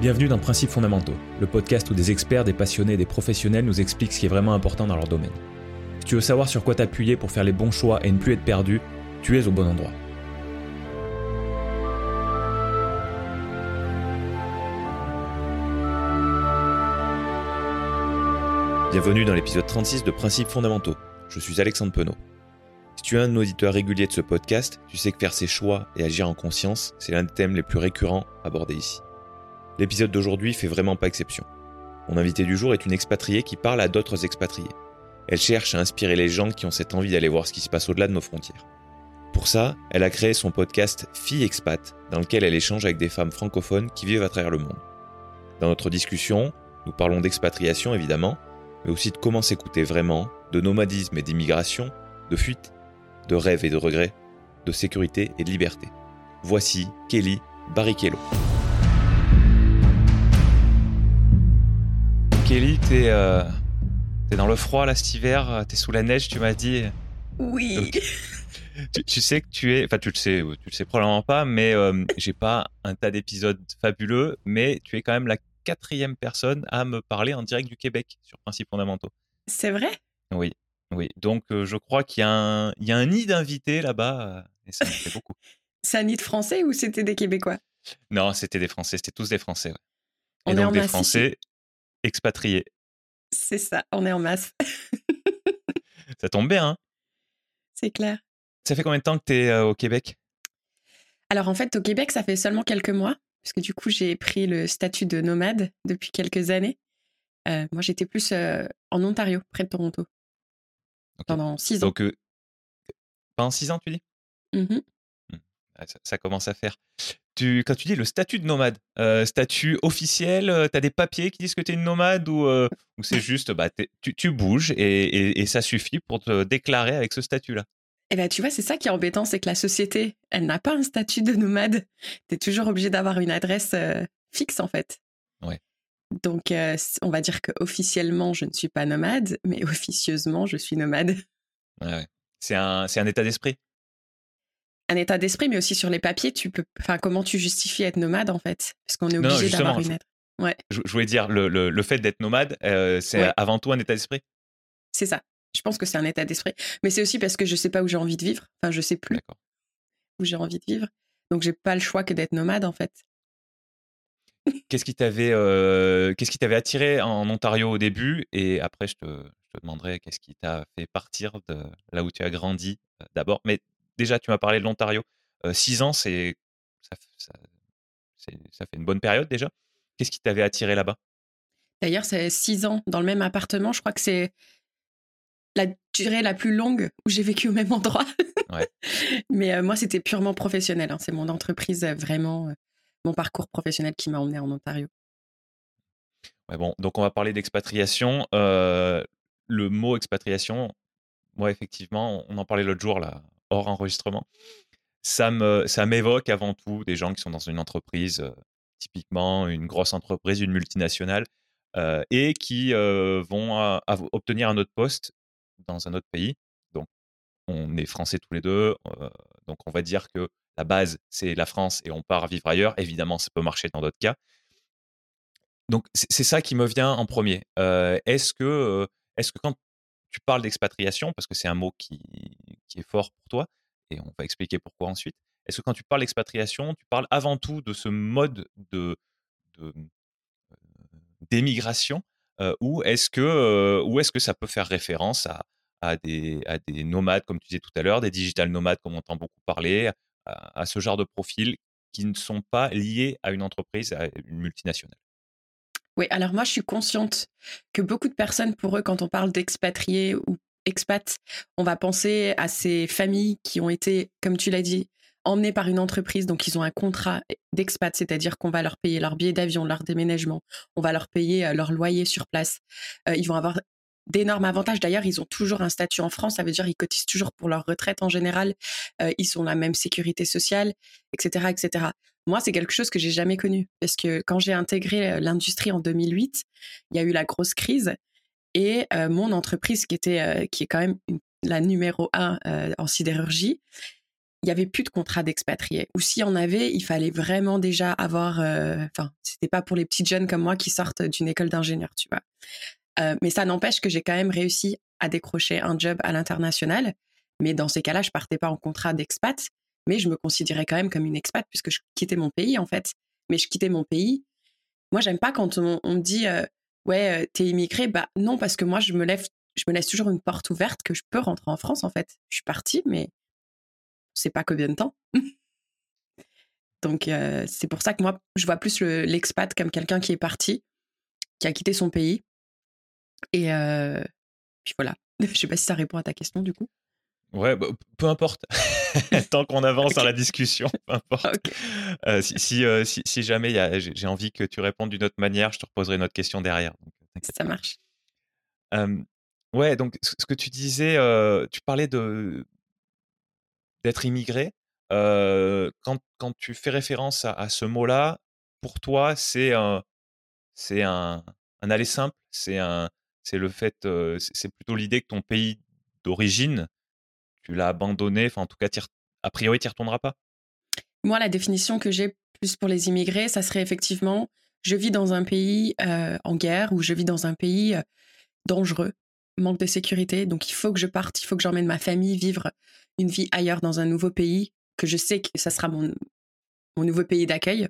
Bienvenue dans Principes fondamentaux, le podcast où des experts, des passionnés et des professionnels nous expliquent ce qui est vraiment important dans leur domaine. Si tu veux savoir sur quoi t'appuyer pour faire les bons choix et ne plus être perdu, tu es au bon endroit. Bienvenue dans l'épisode 36 de Principes fondamentaux. Je suis Alexandre Penaud. Si tu es un auditeur régulier de ce podcast, tu sais que faire ses choix et agir en conscience, c'est l'un des thèmes les plus récurrents abordés ici. L'épisode d'aujourd'hui fait vraiment pas exception. Mon invité du jour est une expatriée qui parle à d'autres expatriés. Elle cherche à inspirer les gens qui ont cette envie d'aller voir ce qui se passe au-delà de nos frontières. Pour ça, elle a créé son podcast Fille Expat, dans lequel elle échange avec des femmes francophones qui vivent à travers le monde. Dans notre discussion, nous parlons d'expatriation évidemment, mais aussi de comment s'écouter vraiment, de nomadisme et d'immigration, de fuite, de rêve et de regrets, de sécurité et de liberté. Voici Kelly Barrichello. Kelly, t'es euh, dans le froid là cet hiver, t'es sous la neige, tu m'as dit. Oui. Tu, tu sais que tu es, enfin tu le sais, ou tu le sais probablement pas, mais euh, j'ai pas un tas d'épisodes fabuleux, mais tu es quand même la quatrième personne à me parler en direct du Québec sur Principes fondamentaux. C'est vrai? Oui, oui. Donc euh, je crois qu'il y, a un- il y a un nid d'invités là-bas, euh, et ça me fait beaucoup. C'est un nid de Français ou c'était des Québécois? Non, c'était des Français, c'était tous des Français. ouais. On et est donc des. Français expatriés. C'est ça, on est en masse. Ça tombe bien, hein C'est clair. Ça fait combien de temps que tu es au Québec? Alors en fait, au Québec, ça fait seulement quelques mois, parce que du coup, j'ai pris le statut de nomade depuis quelques années. Euh, moi, j'étais plus euh, en Ontario, près de Toronto, pendant six ans. Donc, euh, pendant six ans, tu dis? Mhm. Ah, ça, ça commence à faire. Tu, quand tu dis le statut de nomade, euh, statut officiel, tu as des papiers qui disent que tu es une nomade ou, euh, ou c'est juste bah, tu, tu bouges et, et- et ça suffit pour te déclarer avec ce statut-là? Et ben, tu vois, c'est ça qui est embêtant, c'est que la société, elle n'a pas un statut de nomade. Tu es toujours obligé d'avoir une adresse euh, fixe, en fait. Ouais. Donc, euh, on va dire que officiellement, je ne suis pas nomade, mais officieusement, je suis nomade. Ouais, ouais. C'est un, c'est un état d'esprit? Un état d'esprit, mais aussi sur les papiers, tu peux. Enfin, comment tu justifies être nomade, en fait? Parce qu'on est obligé d'avoir une adresse. Je, je voulais dire, le, le- le fait d'être nomade, euh, c'est Ouais. avant tout un état d'esprit? C'est ça. Je pense que c'est un état d'esprit. Mais c'est aussi parce que je sais pas où j'ai envie de vivre. Enfin, je sais plus où j'ai envie de vivre. Donc, j'ai pas le choix que d'être nomade, en fait. Qu'est-ce qui t'avait euh, qu'est-ce qui t'avait attiré en Ontario au début? Et après je te, je te demanderai qu'est-ce qui t'a fait partir de là où tu as grandi euh, d'abord. Mais déjà tu m'as parlé de l'Ontario. Six ans c'est ça, fait une bonne période déjà. Qu'est-ce qui t'avait attiré là-bas? D'ailleurs, c'est six ans dans le même appartement. Je crois que c'est la durée la plus longue où j'ai vécu au même endroit. Ouais. Mais euh, moi, c'était purement professionnel. hein. C'est mon entreprise, euh, vraiment, euh, mon parcours professionnel qui m'a emmené en Ontario. Ouais, bon, donc on va parler d'expatriation. Le mot expatriation, moi effectivement, on en parlait l'autre jour là, enregistrement. Ça me, ça m'évoque avant tout des gens qui sont dans une entreprise, euh, typiquement une grosse entreprise, une multinationale, euh, et qui euh, vont av- obtenir un autre poste dans un autre pays. Donc, on est français tous les deux, donc on va dire que la base c'est la France et on part vivre ailleurs. Évidemment, ça peut marcher dans d'autres cas. Donc c'est ça qui me vient en premier. Est-ce que, est-ce que quand tu parles d'expatriation, parce que c'est un mot qui, qui est fort pour toi, et on va expliquer pourquoi ensuite, est-ce que quand tu parles d'expatriation, tu parles avant tout de ce mode de, euh, d'émigration, euh, ou est-ce que, euh, ou est-ce que ça peut faire référence à, à des, à des nomades, comme tu disais tout à l'heure, des digital nomades, comme on entend beaucoup parler, à, à ce genre de profils qui ne sont pas liés à une entreprise, à une multinationale? Oui, alors moi, je suis consciente que beaucoup de personnes, pour eux, quand on parle d'expatriés ou expats, on va penser à ces familles qui ont été, comme tu l'as dit, emmenées par une entreprise, donc ils ont un contrat d'expat, c'est-à-dire qu'on va leur payer leur billet d'avion, leur déménagement, on va leur payer euh, leur loyer sur place. Euh, ils vont avoir d'énormes avantages. D'ailleurs, ils ont toujours un statut en France, ça veut dire qu'ils cotisent toujours pour leur retraite en général, Euh, ils ont la même sécurité sociale, etc., etc. Moi, c'est quelque chose que j'ai jamais connu parce que quand j'ai intégré l'industrie en 2008, il y a eu la grosse crise et euh, mon entreprise qui était euh, qui est quand même la numéro un euh, en sidérurgie, il y avait plus de contrat d'expatrié. Ou s'il y en avait, il fallait vraiment déjà avoir. Enfin, c'était pas pour les petites jeunes comme moi qui sortent d'une école d'ingénieur, tu vois. mais ça n'empêche que j'ai quand même réussi à décrocher un job à l'international. Mais dans ces cas-là, je partais pas en contrat d'expat, mais je me considérais quand même comme une expat puisque je quittais mon pays en fait. Mais je quittais mon pays. Moi, j'aime pas quand on, me dit ouais, t'es immigré. Bah non, parce que moi, je me laisse toujours une porte ouverte que je peux rentrer en France en fait. Je suis partie, mais c'est pas combien de temps. Donc c'est pour ça que moi, je vois plus l'expat comme quelqu'un qui est parti, qui a quitté son pays. Et puis voilà. Je sais pas si ça répond à ta question du coup. Ouais, bah, peu importe. Tant qu'on avance dans la discussion, peu importe. si, si, jamais j'ai envie que tu répondes d'une autre manière, je te reposerai une autre question derrière. Ça marche. ouais, donc ce que tu disais, tu parlais de d'être immigré. quand, quand, tu fais référence à, ce mot-là, pour toi, c'est un, un, un aller simple, c'est le fait, c'est plutôt l'idée que ton pays d'origine, tu l'as abandonné. Enfin, en tout cas, a priori, tu n'y retourneras pas? Moi, la définition que j'ai plus pour les immigrés, ça serait effectivement, je vis dans un pays en guerre ou je vis dans un pays dangereux, manque de sécurité. Donc, il faut que je parte, il faut que j'emmène ma famille vivre une vie ailleurs dans un nouveau pays, que je sais que ça sera mon nouveau pays d'accueil.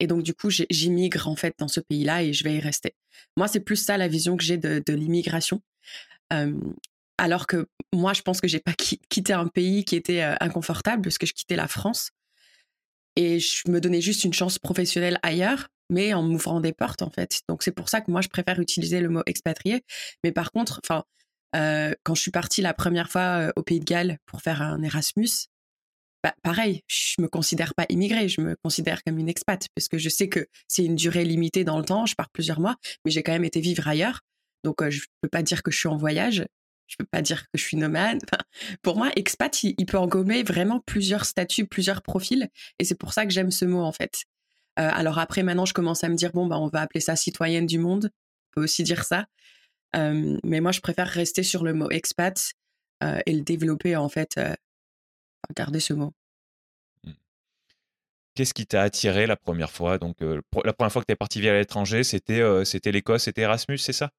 Et donc, du coup, j'immigre en fait dans ce pays-là et je vais y rester. Moi, c'est plus ça la vision que j'ai de, l'immigration. Alors que moi, je pense que j'ai pas quitté un pays qui était inconfortable parce que je quittais la France et je me donnais juste une chance professionnelle ailleurs, mais en m'ouvrant des portes en fait. Donc c'est pour ça que moi je préfère utiliser le mot expatrié. Mais par contre, enfin, quand je suis partie la première fois au Pays de Galles pour faire un Erasmus, bah, pareil, je me considère pas immigrée, je me considère comme une expat parce que je sais que c'est une durée limitée dans le temps, je pars plusieurs mois, mais j'ai quand même été vivre ailleurs. Donc je peux pas dire que je suis en voyage, je peux pas dire que je suis nomade. pour moi, expat, il, peut engommer vraiment plusieurs statuts, plusieurs profils, et c'est pour ça que j'aime ce mot en fait. alors après, maintenant, je commence à me dire bon bah on va appeler ça citoyenne du monde, on peut aussi dire ça. mais moi, je préfère rester sur le mot expat et le développer en fait garder ce mot. Mmh. Qu'est-ce qui t'a attiré la première fois? Donc, la première fois que tu es parti vivre à l'étranger, c'était c'était l'Écosse, c'était Erasmus, c'est ça?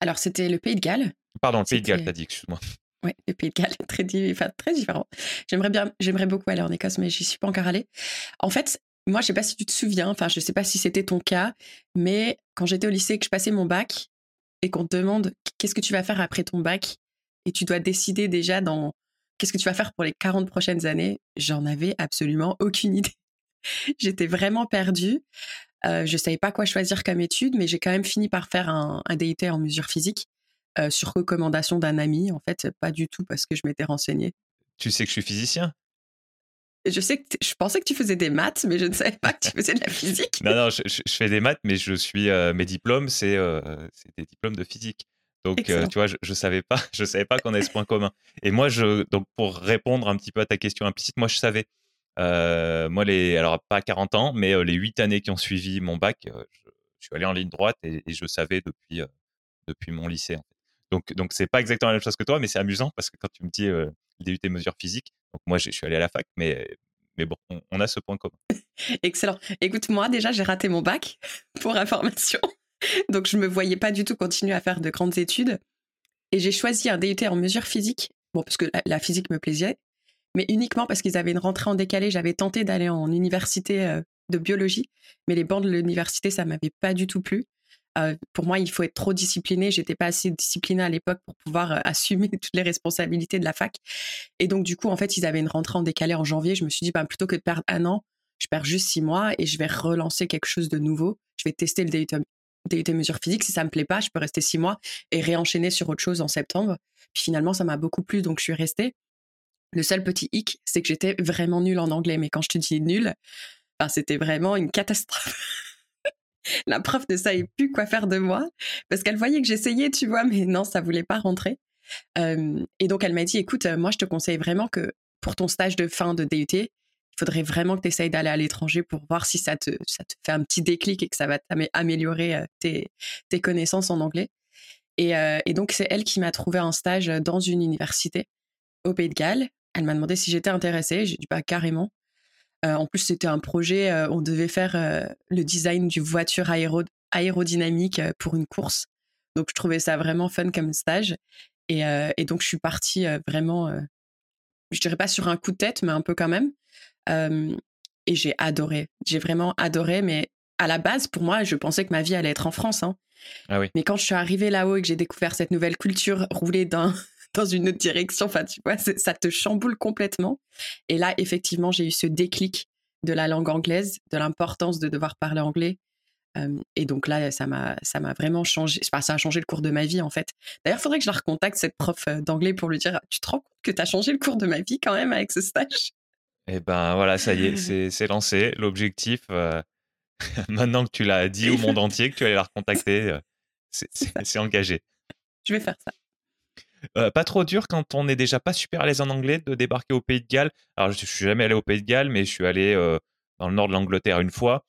Alors, c'était le Pays de Galles. Pardon, le Pays de Galles, t'as dit, excuse-moi. Oui, le Pays de Galles, très, très différent. J'aimerais bien, j'aimerais beaucoup aller en Écosse, mais j'y suis pas encore allée. En fait, moi, je sais pas si tu te souviens, enfin, je sais pas si c'était ton cas, mais quand j'étais au lycée, que je passais mon bac et qu'on te demande qu'est-ce que tu vas faire après ton bac, et tu dois décider déjà dans qu'est-ce que tu vas faire pour les 40 prochaines années J'en avais absolument aucune idée. J'étais vraiment perdue. Euh, je savais pas quoi choisir comme étude, mais j'ai quand même fini par faire un, DIT en mesure physique euh, sur recommandation d'un ami. En fait, pas du tout parce que je m'étais renseignée. Tu sais que je suis physicien? Je sais que je pensais que tu faisais des maths, mais je ne savais pas que tu faisais de la physique. non, non, je, fais des maths, mais je suis euh, mes diplômes, c'est des diplômes de physique. Donc, tu vois, je, ne savais pas, je savais pas qu'on avait ce point commun. Et moi, je, donc pour répondre un petit peu à ta question implicite, moi, je savais. moi, les, alors pas 40 ans, mais les 8 années qui ont suivi mon bac, je, suis allé en ligne droite et, je savais depuis, depuis mon lycée. Donc, donc c'est pas exactement la même chose que toi, mais c'est amusant parce que quand tu me dis DUT mesure physique, donc moi, je suis allé à la fac, mais bon, on, a ce point commun. Excellent. Écoute, moi, déjà, j'ai raté mon bac, pour information. Donc, je me voyais pas du tout continuer à faire de grandes études. Et j'ai choisi un DUT en mesure physique. Bon, parce que la, physique me plaisait, mais uniquement parce qu'ils avaient une rentrée en décalé. J'avais tenté d'aller en université de biologie, mais les bancs de l'université, ça m'avait pas du tout plu. Euh, pour moi, il faut être trop discipliné. J'étais pas assez disciplinée à l'époque pour pouvoir euh, assumer toutes les responsabilités de la fac. Et donc, du coup, en fait, ils avaient une rentrée en décalé en janvier. Je me suis dit, bah, plutôt que de perdre un an, je perds juste six mois et je vais relancer quelque chose de nouveau. Je vais tester le DUT des, mesures physiques. Si ça me plaît pas, je peux rester six mois et réenchaîner sur autre chose en septembre. Puis finalement, ça m'a beaucoup plu, donc je suis restée. Le seul petit hic, c'est que j'étais vraiment nulle en anglais. Mais quand je te dis nulle, ben, c'était vraiment une catastrophe. La prof ne savait plus quoi faire de moi parce qu'elle voyait que j'essayais, tu vois, mais non, ça voulait pas rentrer. et donc elle m'a dit, écoute, moi je te conseille vraiment que pour ton stage de fin de DUT, faudrait vraiment que tu essayes d'aller à l'étranger pour voir si ça te, ça te fait un petit déclic et que ça va améliorer euh, tes, tes connaissances en anglais. Et, euh, et donc, c'est elle qui m'a trouvé un stage dans une université au Pays de Galles Elle m'a demandé si j'étais intéressée. J'ai dit bah, carrément. En plus, c'était un projet, on devait faire le design du voiture aérodynamique pour une course. Donc, je trouvais ça vraiment fun comme stage. Et, et donc, je suis partie vraiment, je dirais pas sur un coup de tête, mais un peu quand même. et j'ai adoré. J'ai vraiment adoré, mais à la base, pour moi, je pensais que ma vie allait être en France. Hein. Ah oui. Mais quand je suis arrivée là-haut et que j'ai découvert cette nouvelle culture roulée dans, dans une autre direction, enfin, tu vois, ça te chamboule complètement. Et là, effectivement, j'ai eu ce déclic de la langue anglaise, de l'importance de devoir parler anglais. et donc là, ça m'a, ça m'a vraiment changé. ça a changé le cours de ma vie, en fait. D'ailleurs, il faudrait que je la recontacte, cette prof d'anglais, pour lui dire Tu te rends compte que tu as changé le cours de ma vie quand même avec ce stage? Eh ben voilà, ça y est, c'est, lancé. L'objectif, maintenant que tu l'as dit au monde entier, que tu allais la recontacter, c'est engagé. Je vais faire ça. Euh, pas trop dur quand on n'est déjà pas super à l'aise en anglais de débarquer au Pays de Galles. Alors, je, ne suis jamais allé au Pays de Galles, mais je suis allé euh, dans le nord de l'Angleterre une fois.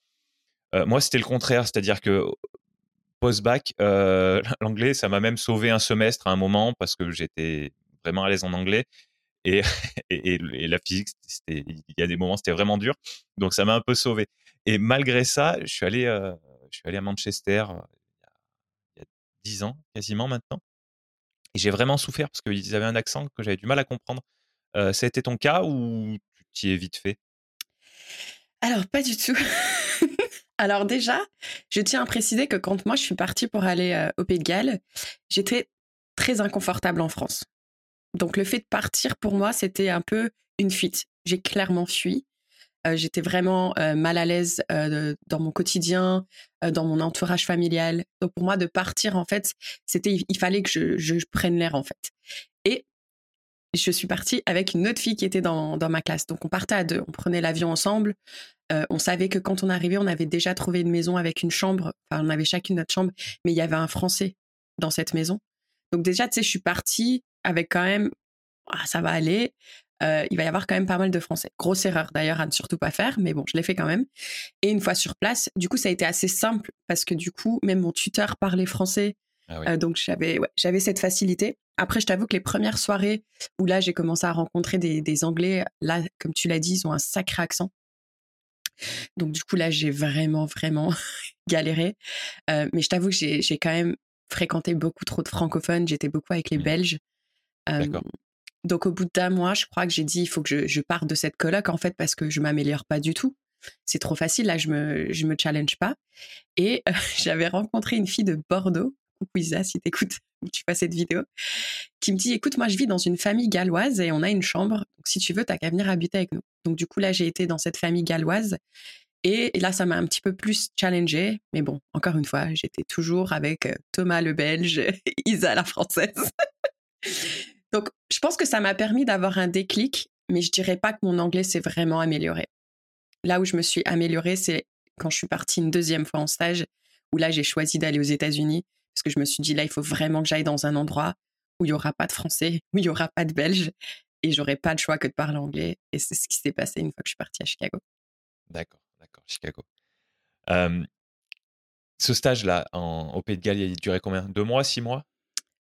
Euh, moi, c'était le contraire, c'est-à-dire que post-bac, l'anglais, ça m'a même sauvé un semestre à un moment parce que j'étais vraiment à l'aise en anglais. Et, et, la physique, il y a des moments, c'était vraiment dur. Donc, ça m'a un peu sauvé. Et malgré ça, je suis allé, je suis allé à Manchester il y a dix ans, quasiment maintenant. Et j'ai vraiment souffert parce qu'ils avaient un accent que j'avais du mal à comprendre. Euh, ça a été ton cas ou tu t'y es vite fait? Alors, pas du tout. Alors déjà, je tiens à préciser que quand moi je suis partie pour aller au Pays de Galles, j'étais très inconfortable en France. Donc le fait de partir pour moi, c'était un peu une fuite. J'ai clairement fui. J'étais vraiment mal à l'aise dans mon quotidien, dans mon entourage familial. Donc pour moi, de partir, en fait, c'était, il fallait que je, prenne l'air, en fait. Et je suis partie avec une autre fille qui était dans, dans ma classe. Donc on partait à deux, on prenait l'avion ensemble. on savait que quand on arrivait, on avait déjà trouvé une maison avec une chambre. Enfin, on avait chacune notre chambre, mais il y avait un Français dans cette maison. Donc déjà, tu sais, je suis partie avec quand même, ah, ça va aller. Euh, il va y avoir quand même pas mal de français. Grosse erreur d'ailleurs à ne surtout pas faire, mais bon, je l'ai fait quand même. Et une fois sur place, du coup, ça a été assez simple parce que du coup, même mon tuteur parlait français. Ah euh, donc j'avais j'avais cette facilité. Après, je t'avoue que les premières soirées où là j'ai commencé à rencontrer des, Anglais, là, comme tu l'as dit, ils ont un sacré accent. Donc du coup là, j'ai vraiment vraiment galéré. Euh, mais je t'avoue que j'ai quand même fréquenté beaucoup trop de francophones. J'étais beaucoup avec les mmh. Belges. Donc au bout d'un mois, je crois que j'ai dit il faut que je, parte de cette coloc en fait parce que je m'améliore pas du tout. C'est trop facile là, je me je me challenge pas. Et euh, j'avais rencontré une fille de Bordeaux, coucou Isa si t'écoutes ou tu fais cette vidéo, qui me dit écoute moi je vis dans une famille galloise et on a une chambre donc si tu veux t'as qu'à venir habiter avec nous. Donc du coup là j'ai été dans cette famille galloise et, là ça m'a un petit peu plus challengé mais bon encore une fois j'étais toujours avec euh, Thomas le Belge, et Isa la française. Donc, je pense que ça m'a permis d'avoir un déclic, mais je dirais pas que mon anglais s'est vraiment amélioré. Là où je me suis améliorée, c'est quand je suis partie une deuxième fois en stage, où là, j'ai choisi d'aller aux États-Unis, parce que je me suis dit, là, il faut vraiment que j'aille dans un endroit où il y aura pas de Français, où il y aura pas de Belges, et j'aurai pas de choix que de parler anglais. Et c'est ce qui s'est passé une fois que je suis partie à Chicago. D'accord, d'accord, Chicago. ce stage-là, au Pays de Galles, il a duré combien? Deux mois, six mois?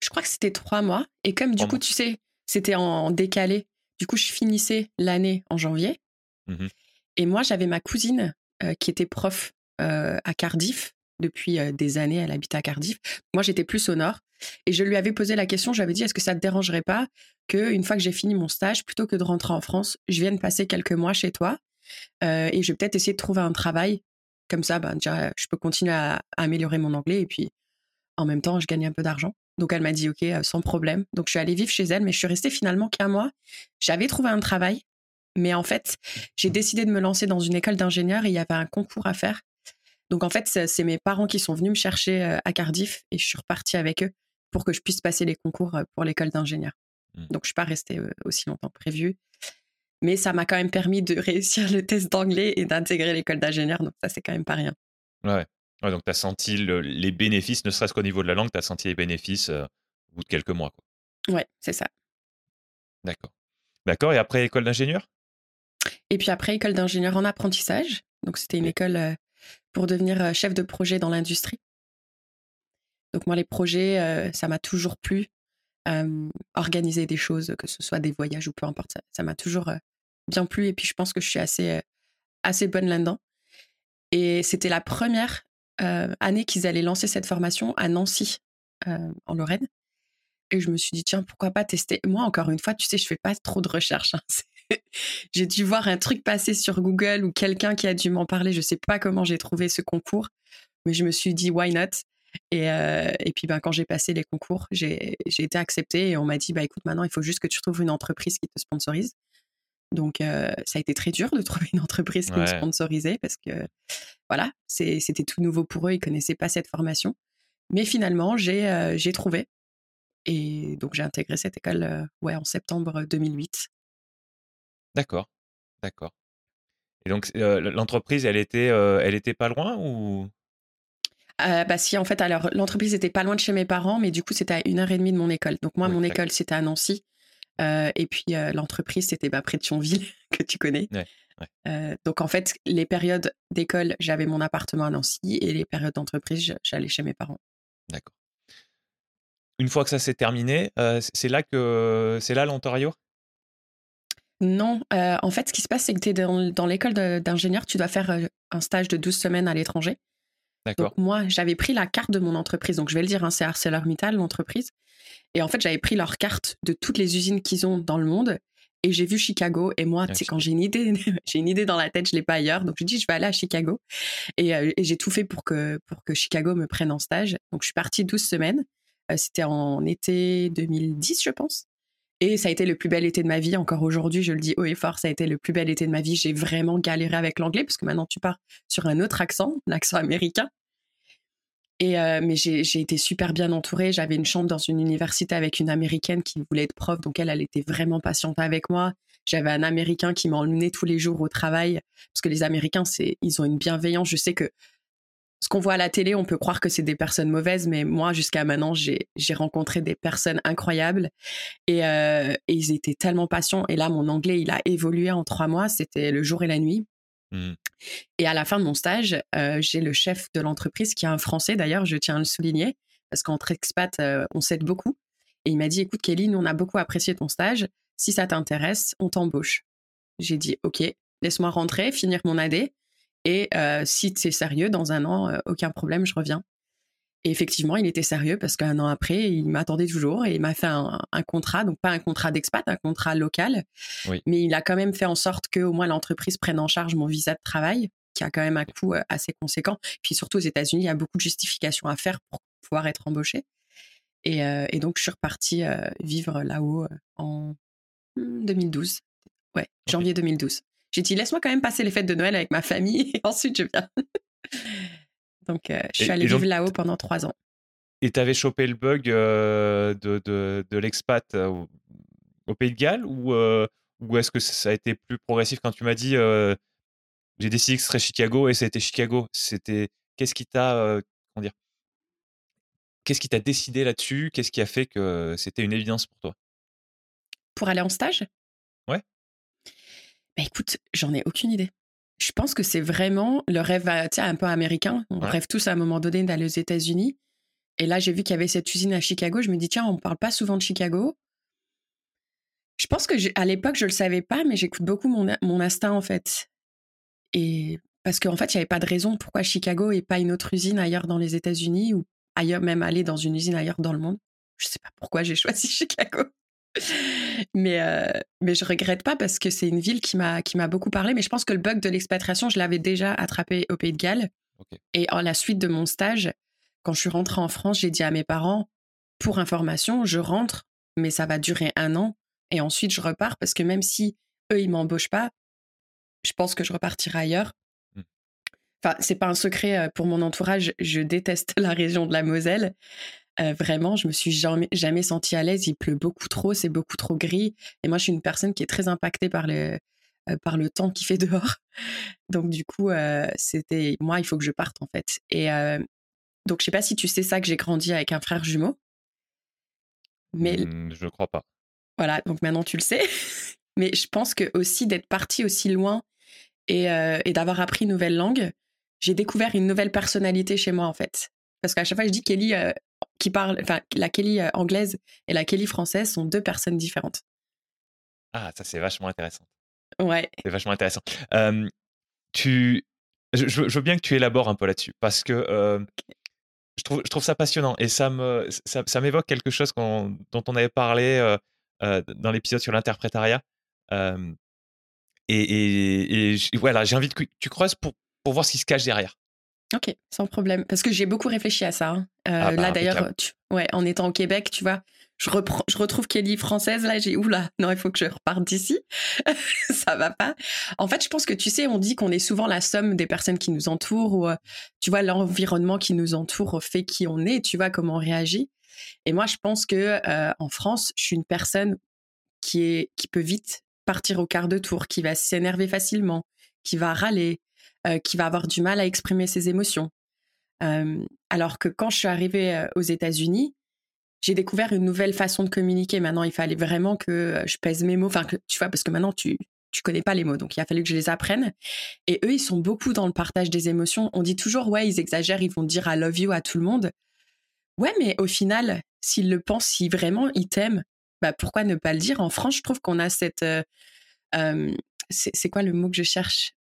Je crois que c'était trois mois. Et comme du coup, tu sais, c'était en décalé, du coup, je finissais l'année en janvier. Mmh et moi, j'avais ma cousine euh, qui était prof euh, à Cardiff depuis euh, des années. Elle habite à Cardiff. Moi, j'étais plus au nord. Et je lui avais posé la question. J'avais dit, est-ce que ça te dérangerait pas que une fois que j'ai fini mon stage, plutôt que de rentrer en France, je vienne passer quelques mois chez toi et je vais peut-être essayer de trouver un travail. Comme ça, ben, déjà, je peux continuer à améliorer mon anglais et puis en même temps, je gagne un peu d'argent. Donc elle m'a dit ok, euh, sans problème. Donc je suis allée vivre chez elle, mais je suis restée finalement qu'un mois. J'avais trouvé un travail, mais en fait, j'ai décidé de me lancer dans une école d'ingénieur et il y avait un concours à faire. Donc en fait, c'est mes parents qui sont venus me chercher euh, à Cardiff et je suis repartie avec eux pour que je puisse passer les concours euh, pour l'école d'ingénieur. Mmh. Donc je suis pas restée aussi longtemps prévu. Mais ça m'a quand même permis de réussir le test d'anglais et d'intégrer l'école d'ingénieur. Donc ça, c'est quand même pas rien. Ouais, Ouais, donc tu as senti les bénéfices, ne serait-ce qu'au niveau de la langue, tu as senti les bénéfices euh, au bout de quelques mois. Quoi. Ouais, c'est ça. D'accord. D'accord. Et après, école d'ingénieur? Et puis après, école d'ingénieur en apprentissage. Donc c'était une école euh, pour devenir euh, chef de projet dans l'industrie. Donc moi, les projets, ça m'a toujours plu. organiser des choses, que ce soit des voyages ou peu importe. Ça m'a toujours bien plu et puis je pense que je suis assez, assez bonne là-dedans. Et c'était la première année qu'ils allaient lancer cette formation à Nancy, en Lorraine. Et je me suis dit, tiens, pourquoi pas tester Moi, encore une fois, tu sais, je fais pas trop de recherches. Hein. j'ai dû voir un truc passer sur Google ou quelqu'un qui a dû m'en parler. Je sais pas comment j'ai trouvé ce concours, mais je me suis dit, why not? Et, euh, et, puis ben, quand j'ai passé les concours, j'ai été acceptée et on m'a dit bah écoute maintenant il faut juste que tu trouves une entreprise qui te sponsorise. Donc euh, ça a été très dur de trouver une entreprise qui me sponsorisait parce que voilà c'était tout nouveau pour eux, ils connaissaient pas cette formation. Mais finalement j'ai euh, j'ai trouvé et donc j'ai intégré cette école ouais en septembre 2008. D'accord, d'accord. Et donc l'entreprise elle était elle était pas loin ou? Euh, bah si, en fait, alors l'entreprise était pas loin de chez mes parents, mais du coup, c'était à une heure et demie de mon école. Donc moi, mon école, c'était à Nancy. Euh, et puis euh, l'entreprise, c'était bah, près de Thionville, que tu connais. donc en fait, les périodes d'école, j'avais mon appartement à Nancy, et les périodes d'entreprise, j'allais chez mes parents. D'accord. Une fois que ça s'est terminé, c'est là que c'est là l'Ontario? Non, en fait, ce qui se passe, c'est que tu es dans, dans l'école d'ingénieur, tu dois faire un stage de 12 semaines à l'étranger. Donc moi, j'avais pris la carte de mon entreprise. Donc je vais le dire, hein, c'est ArcelorMittal, l'entreprise. Et en fait, j'avais pris leur carte de toutes les usines qu'ils ont dans le monde. Et j'ai vu Chicago. Et moi, tu sais, quand j'ai une idée, j'ai une idée dans la tête, je l'ai pas ailleurs. Donc je dis, je vais aller à Chicago. Et, euh, j'ai tout fait pour que pour que Chicago me prenne en stage. Donc je suis partie 12 semaines. Euh, c'était en été 2010, je pense. Et ça a été le plus bel été de ma vie. Encore aujourd'hui, je le dis haut et fort, ça a été le plus bel été de ma vie. J'ai vraiment galéré avec l'anglais parce que maintenant tu pars sur un autre accent, l'accent américain. Et euh, mais j'ai été super bien entourée. J'avais une chambre dans une université avec une américaine qui voulait être prof, donc elle, elle était vraiment patiente avec moi. J'avais un américain qui m'emmenait tous les jours au travail parce que les Américains, ils ont une bienveillance. Je sais que ce qu'on voit à la télé, on peut croire que c'est des personnes mauvaises, mais moi, jusqu'à maintenant, j'ai rencontré des personnes incroyables et, euh, et, ils étaient tellement patients. Et là, mon anglais, il a évolué en trois mois. C'était le jour et la nuit. Mmh. Et à la fin de mon stage, euh, j'ai le chef de l'entreprise qui est un Français d'ailleurs, je tiens à le souligner, parce qu'entre expats, euh, on s'aide beaucoup. Et il m'a dit, écoute Kelly, nous on a beaucoup apprécié ton stage. Si ça t'intéresse, on t'embauche. J'ai dit, ok, laisse-moi rentrer, finir mon AD. Et euh, si c'est sérieux, dans un an, aucun problème, je reviens. Et effectivement, il était sérieux parce qu'un an après, il m'attendait toujours et il m'a fait un, contrat, donc pas un contrat d'expat, un contrat local. Mais il a quand même fait en sorte que au moins l'entreprise prenne en charge mon visa de travail, qui a quand même un coût euh, assez conséquent. Puis surtout aux États-Unis, il y a beaucoup de justifications à faire pour pouvoir être embauché. Et, euh, donc, je suis repartie euh, vivre là-haut en 2012. Ouais, janvier 2012. J'ai dit, laisse-moi quand même passer les fêtes de Noël avec ma famille et ensuite je viens. Donc, euh, je suis allée vivre là-haut pendant trois ans. Et tu avais chopé le bug euh, de, de, de l'expat euh, au, Pays de Galles ou, ou est-ce que ça a été plus progressif quand tu m'as dit j'ai décidé que ce serait Chicago et c'était Chicago? C'était qu'est-ce qui t'a comment dire? Qu'est-ce qui t'a décidé là-dessus? Qu'est-ce qui a fait que c'était une évidence pour toi? Pour aller en stage? Bah écoute, j'en ai aucune idée. Je pense que c'est vraiment le rêve un peu américain. On rêve tous à un moment donné d'aller aux États-Unis. Et là, j'ai vu qu'il y avait cette usine à Chicago. Je me dis, tiens, on ne parle pas souvent de Chicago. Je pense que à l'époque, je ne le savais pas, mais j'écoute beaucoup mon, mon instinct, en fait. Et parce qu'en fait, il n'y avait pas de raison pourquoi Chicago et pas une autre usine ailleurs dans les États-Unis ou ailleurs, même aller dans une usine ailleurs dans le monde. Je ne sais pas pourquoi j'ai choisi Chicago mais, euh, mais je regrette pas parce que c'est une ville qui m'a, qui m'a beaucoup parlé. Mais je pense que le bug de l'expatriation, je l'avais déjà attrapé au Pays de Galles. Et en la suite de mon stage, quand je suis rentrée en France, j'ai dit à mes parents, pour information, je rentre, mais ça va durer un an. Et ensuite, je repars parce que même si eux, ils m'embauchent pas, je pense que je repartirai ailleurs. Mmh. Enfin, c'est pas un secret euh, pour mon entourage. Je déteste la région de la Moselle. Euh, vraiment, je me suis jamais, jamais sentie à l'aise. Il pleut beaucoup trop, c'est beaucoup trop gris. Et moi, je suis une personne qui est très impactée par le, euh, par le temps qu'il fait dehors. Donc, du coup, euh, c'était moi, il faut que je parte en fait. Et donc, je sais pas si tu sais ça que j'ai grandi avec un frère jumeau. Mais mmh, je crois pas. Voilà, donc maintenant tu le sais. Mais je pense que aussi d'être parti aussi loin et, et d'avoir appris une nouvelle langue, j'ai découvert une nouvelle personnalité chez moi en fait. Parce qu'à chaque fois, je dis Kelly, qui parle, enfin, la Kelly anglaise et la Kelly française sont deux personnes différentes. Ah, ça c'est vachement intéressant. Ouais. C'est vachement intéressant. tu, je, veux bien que tu élabores un peu là-dessus parce que je, trouve, je trouve ça passionnant et ça me, ça, ça m'évoque quelque chose dont on avait parlé dans l'épisode sur l'interprétariat. et, et, voilà, j'ai envie que tu creuses pour, pour voir ce qui se cache derrière. Ok, sans problème. Parce que j'ai beaucoup réfléchi à ça. Hein. Ah bah, là, d'ailleurs, ouais, en étant au Québec, tu vois, je, reprends, je retrouve Kelly française, là, j'ai, oula, non, il faut que je reparte d'ici. ça va pas. En fait, je pense que, tu sais, on dit qu'on est souvent la somme des personnes qui nous entourent ou, euh, tu vois, l'environnement qui nous entoure fait qui on est, tu vois, comment on réagit. Et moi, je pense que euh, en France, je suis une personne qui, est, qui peut vite partir au quart de tour, qui va s'énerver facilement, qui va râler, euh, qui va avoir du mal à exprimer ses émotions. alors que quand je suis arrivée aux États-Unis, j'ai découvert une nouvelle façon de communiquer. Maintenant, il fallait vraiment que euh, je pèse mes mots. Enfin, tu vois, parce que maintenant, tu, tu connais pas les mots. Donc, il a fallu que je les apprenne. Et eux, ils sont beaucoup dans le partage des émotions. On dit toujours, ouais, ils exagèrent, ils vont dire I love you à tout le monde. Ouais, mais au final, s'ils le pensent, si vraiment ils t'aiment, bah, pourquoi ne pas le dire? En France, je trouve qu'on a cette, euh, euh, c'est quoi le mot que je cherche?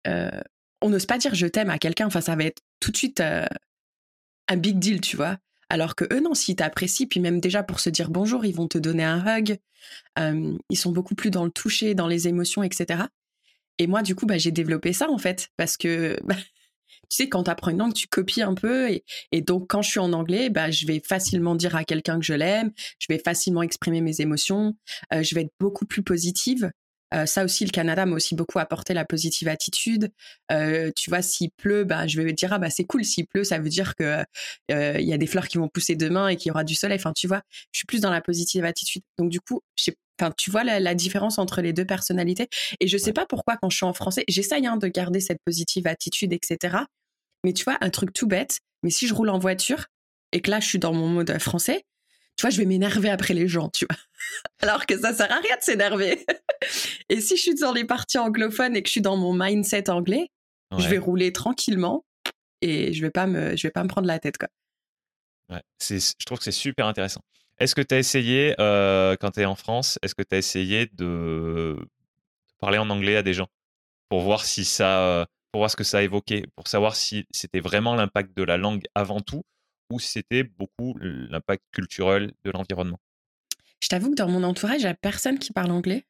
On n'ose pas dire je t'aime à quelqu'un. Enfin, ça va être tout de suite un big deal, tu vois. Alors que eux, non, s'ils t'apprécient, puis même déjà pour se dire bonjour, ils vont te donner un hug. ils sont beaucoup plus dans le toucher, dans les émotions, etc. Et moi, du coup, bah, j'ai développé ça, en fait, parce que, bah, tu sais, quand tu apprends une langue, tu copies un peu. Et, donc, quand je suis en anglais, bah, je vais facilement dire à quelqu'un que je l'aime, je vais facilement exprimer mes émotions, je vais être beaucoup plus positive. Euh, ça aussi, le Canada m'a aussi beaucoup apporté la positive attitude. Euh, tu vois, s'il pleut, bah, je vais me dire ah bah c'est cool. S'il pleut, ça veut dire que euh, il y a des fleurs qui vont pousser demain et qu'il y aura du soleil. Enfin, tu vois, je suis plus dans la positive attitude. Donc du coup, Enfin, tu vois la, différence entre les deux personnalités. Et je sais pas pourquoi quand je suis en français, j'essaye hein, de garder cette positive attitude, etc. Mais tu vois, un truc tout bête. Mais si je roule en voiture et que là je suis dans mon mode français, tu vois, je vais m'énerver après les gens, tu vois. Alors que ça sert à rien de s'énerver. et si je suis dans les parties anglophones et que je suis dans mon mindset anglais, je vais rouler tranquillement et je vais pas me, je vais pas me prendre la tête, quoi. Ouais, je trouve que c'est super intéressant. Est-ce que tu as essayé, euh, quand tu es en France, est-ce que tu as essayé de parler en anglais à des gens pour voir si ça, pour voir ce que ça évoquait, pour savoir si c'était vraiment l'impact de la langue avant tout ou c'était beaucoup l'impact culturel de l'environnement? Je t'avoue que dans mon entourage, il n'y a personne qui parle anglais.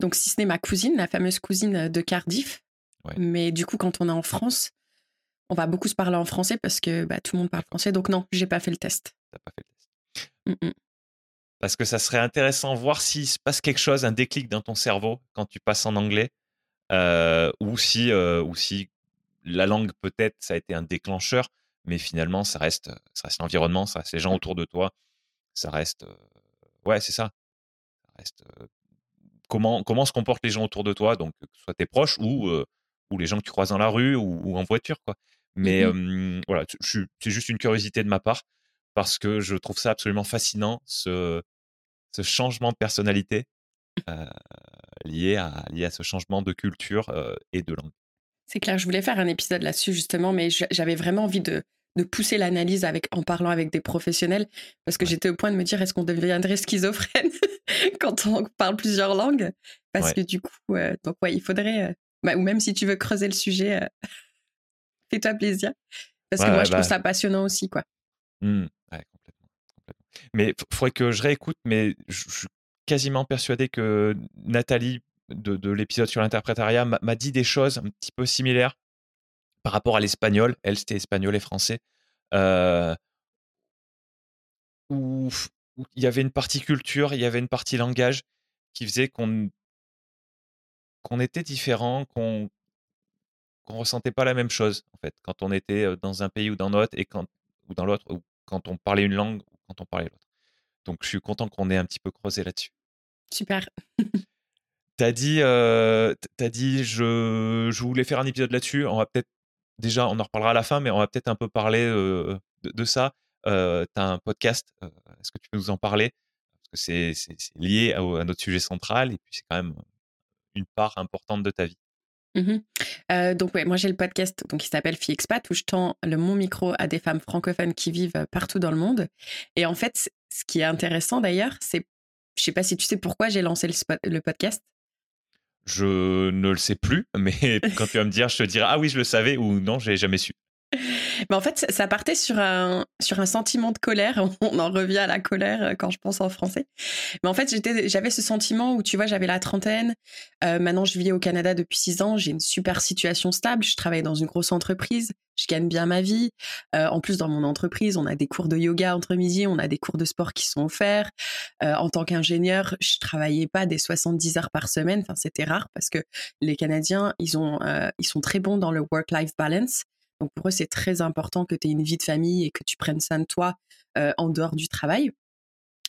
Donc, si ce n'est ma cousine, la fameuse cousine de Cardiff. Mais du coup, quand on est en France, on va beaucoup se parler en français parce que bah, tout le monde parle français. Donc, non, j'ai pas fait le test. T'as pas fait le test. Mmh parce que ça serait intéressant voir s'il se passe quelque chose, un déclic dans ton cerveau quand tu passes en anglais, euh, ou si, euh, ou si la langue peut-être ça a été un déclencheur mais finalement, ça reste, ça reste l'environnement, ça reste les gens autour de toi, ça reste, ouais, c'est ça. ça reste, comment, comment se comportent les gens autour de toi, donc que ce soit tes proches ou, ou les gens que tu croises dans la rue ou, en voiture, quoi. Mais mmh voilà, c'est juste une curiosité de ma part parce que je trouve ça absolument fascinant, ce, ce changement de personnalité lié, à, lié à ce changement de culture et de langue. C'est clair, je voulais faire un épisode là-dessus justement, mais j'avais vraiment envie de, de pousser l'analyse avec, en parlant avec des professionnels, parce que j'étais au point de me dire est-ce qu'on deviendrait schizophrène quand on parle plusieurs langues? Parce que du coup, euh, donc ouais, il faudrait, euh, bah, ou même si tu veux creuser le sujet, euh, fais-toi plaisir, parce que moi je trouve bah ça passionnant aussi, quoi. Mmh, complètement, Mais il faudrait que je réécoute, mais je suis quasiment persuadé que Nathalie de, l'épisode sur l'interprétariat m'a dit des choses un petit peu similaires par rapport à l'espagnol. Elle, c'était espagnol et français. Euh, où il y avait une partie culture, il y avait une partie langage qui faisait qu'on qu'on était différent, qu'on qu'on ressentait pas la même chose en fait quand on était dans un pays ou dans l'autre et quand ou dans l'autre quand on parlait une langue ou quand on parlait l'autre. Donc je suis content qu'on ait un petit peu creusé là-dessus. Super. T'as dit, euh, as dit je, je, voulais faire un épisode là-dessus. On va peut-être déjà, on en reparlera à la fin, mais on va peut-être un peu parler euh, de, ça. Euh, tu un podcast. Euh, est-ce que tu peux nous en parler? Parce que c'est lié à, notre sujet central et puis c'est quand même une part importante de ta vie. Mmh donc ouais, moi j'ai le podcast donc qui s'appelle Fille Expat où je tends le mon micro à des femmes francophones qui vivent partout dans le monde. Et en fait, ce qui est intéressant d'ailleurs, c'est, je sais pas si tu sais pourquoi j'ai lancé le podcast. Je ne le sais plus, mais quand tu vas me dire, je te dirai ah oui, je le savais ou non, j'ai jamais su. Mais en fait, ça partait sur un, sur un sentiment de colère. On en revient à la colère euh, quand je pense en français. Mais en fait, j'avais ce sentiment où, tu vois, j'avais la trentaine. Euh, maintenant, je vis au Canada depuis six ans. J'ai une super situation stable. Je travaille dans une grosse entreprise. Je gagne bien ma vie. Euh, en plus, dans mon entreprise, on a des cours de yoga entre midi. On a des cours de sport qui sont offerts. en tant qu'ingénieur, je travaillais pas des 70 heures par semaine. Enfin, c'était rare parce que les Canadiens, ils, ont, ils sont très bons dans le work-life balance. Donc pour eux, c'est très important que tu aies une vie de famille et que tu prennes soin de toi euh, en dehors du travail.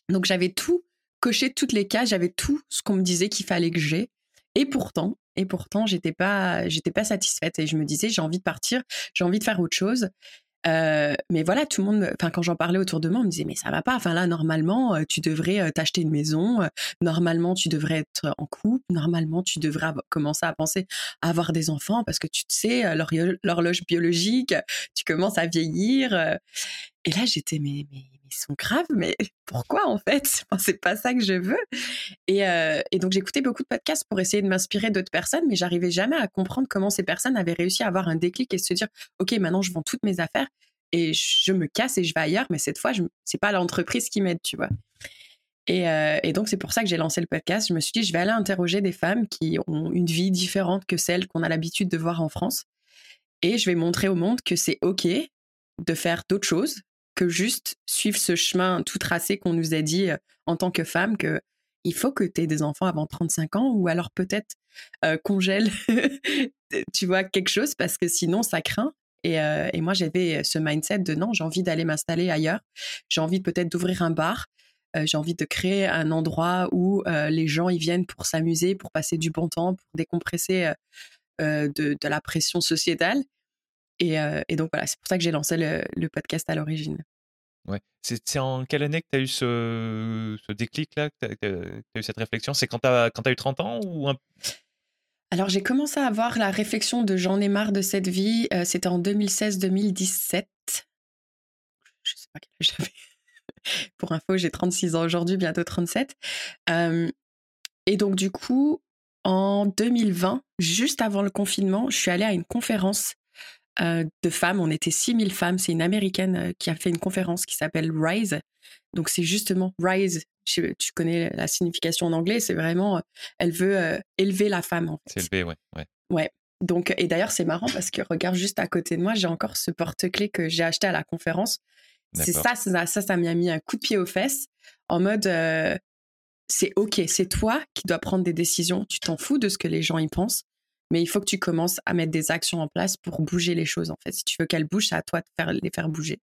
Donc j'avais tout coché toutes les cases, j'avais tout ce qu'on me disait qu'il fallait que j'ai. Et pourtant, et pourtant, j'étais pas, j'étais pas satisfaite et je me disais j'ai envie de partir, j'ai envie de faire autre chose. Euh, mais voilà, tout le monde, enfin quand j'en parlais autour de moi, on me disait mais ça va pas. Enfin là, normalement, euh, tu devrais euh, t'acheter une maison. normalement, tu devrais être en couple. Normalement, tu devrais commencer à penser à avoir des enfants parce que tu sais l'horloge biologique, tu commences à vieillir. Et là, j'étais mais, mais sont graves, mais pourquoi en fait? C'est pas ça que je veux. Et, et donc j'écoutais beaucoup de podcasts pour essayer de m'inspirer d'autres personnes, mais j'arrivais jamais à comprendre comment ces personnes avaient réussi à avoir un déclic et se dire ok maintenant je vends toutes mes affaires et je me casse et je vais ailleurs, mais cette fois, ce c'est pas l'entreprise qui m'aide, tu vois. Et, euh, et, donc, c'est pour ça que j'ai lancé le podcast. Je me suis dit, je vais aller interroger des femmes qui ont une vie différente que celle qu'on a l'habitude de voir en France. Et je vais montrer au monde que c'est OK de faire d'autres choses que juste suivre ce chemin tout tracé qu'on nous a dit euh, en tant que femme que il faut que tu aies des enfants avant 35 ans ou alors peut-être euh, congèle, tu vois, quelque chose parce que sinon ça craint. Euh, et, moi, j'avais ce mindset de non, j'ai envie d'aller m'installer ailleurs. J'ai envie peut-être d'ouvrir un bar. Euh, j'ai envie de créer un endroit où euh, les gens y viennent pour s'amuser, pour passer du bon temps, pour décompresser de, la pression sociétale. Et, donc voilà, c'est pour ça que j'ai lancé le, podcast à l'origine. Ouais. C'est en quelle année que tu as eu ce, déclic-là, que tu as, eu cette réflexion? C'est quand tu as, as, eu 30 ans ou un... Alors j'ai commencé à avoir la réflexion de j'en ai marre de cette vie. Euh, c'était en 2016-2017. Je sais pas quel âge j'avais. Pour info, j'ai 36 ans aujourd'hui, bientôt 37. et donc du coup, en 2020, juste avant le confinement, je suis allée à une conférence euh, de femmes. On était 6000 femmes. C'est une américaine euh, qui a fait une conférence qui s'appelle Rise. Donc c'est justement Rise. Tu, connais la signification en anglais. C'est vraiment, euh, elle veut élever la femme. En fait. C'est élever, ouais, ouais. Ouais. Donc et d'ailleurs c'est marrant parce que regarde juste à côté de moi, j'ai encore ce porte-clés que j'ai acheté à la conférence. C'est ça, ça, ça, ça m'a mis un coup de pied aux fesses en mode c'est ok, c'est toi qui dois prendre des décisions. Tu t'en fous de ce que les gens y pensent mais il faut que tu commences à mettre des actions en place pour bouger les choses en fait. Si tu veux qu'elles bougent, c'est à toi de faire, les faire bouger.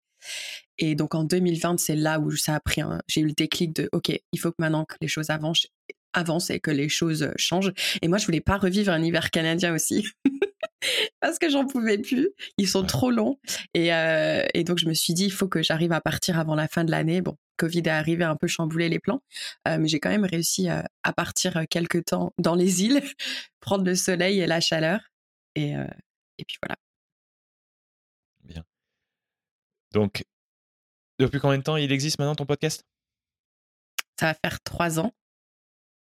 Et donc en 2020, c'est là où ça a pris j'ai eu le déclic de OK, il faut que maintenant que les choses avancent, avancent et que les choses changent. Et moi, je voulais pas revivre un hiver canadien aussi. parce que j'en pouvais plus. Ils sont trop longs. Et, euh, et, donc, je me suis dit, il faut que j'arrive à partir avant la fin de l'année. Bon, Covid est arrivé un peu chambouler les plans, euh, mais j'ai quand même réussi à, partir quelques temps dans les îles, prendre le soleil et la chaleur. Et, euh, et puis voilà. Bien. Donc, depuis combien de temps il existe maintenant ton podcast? Ça va faire trois ans.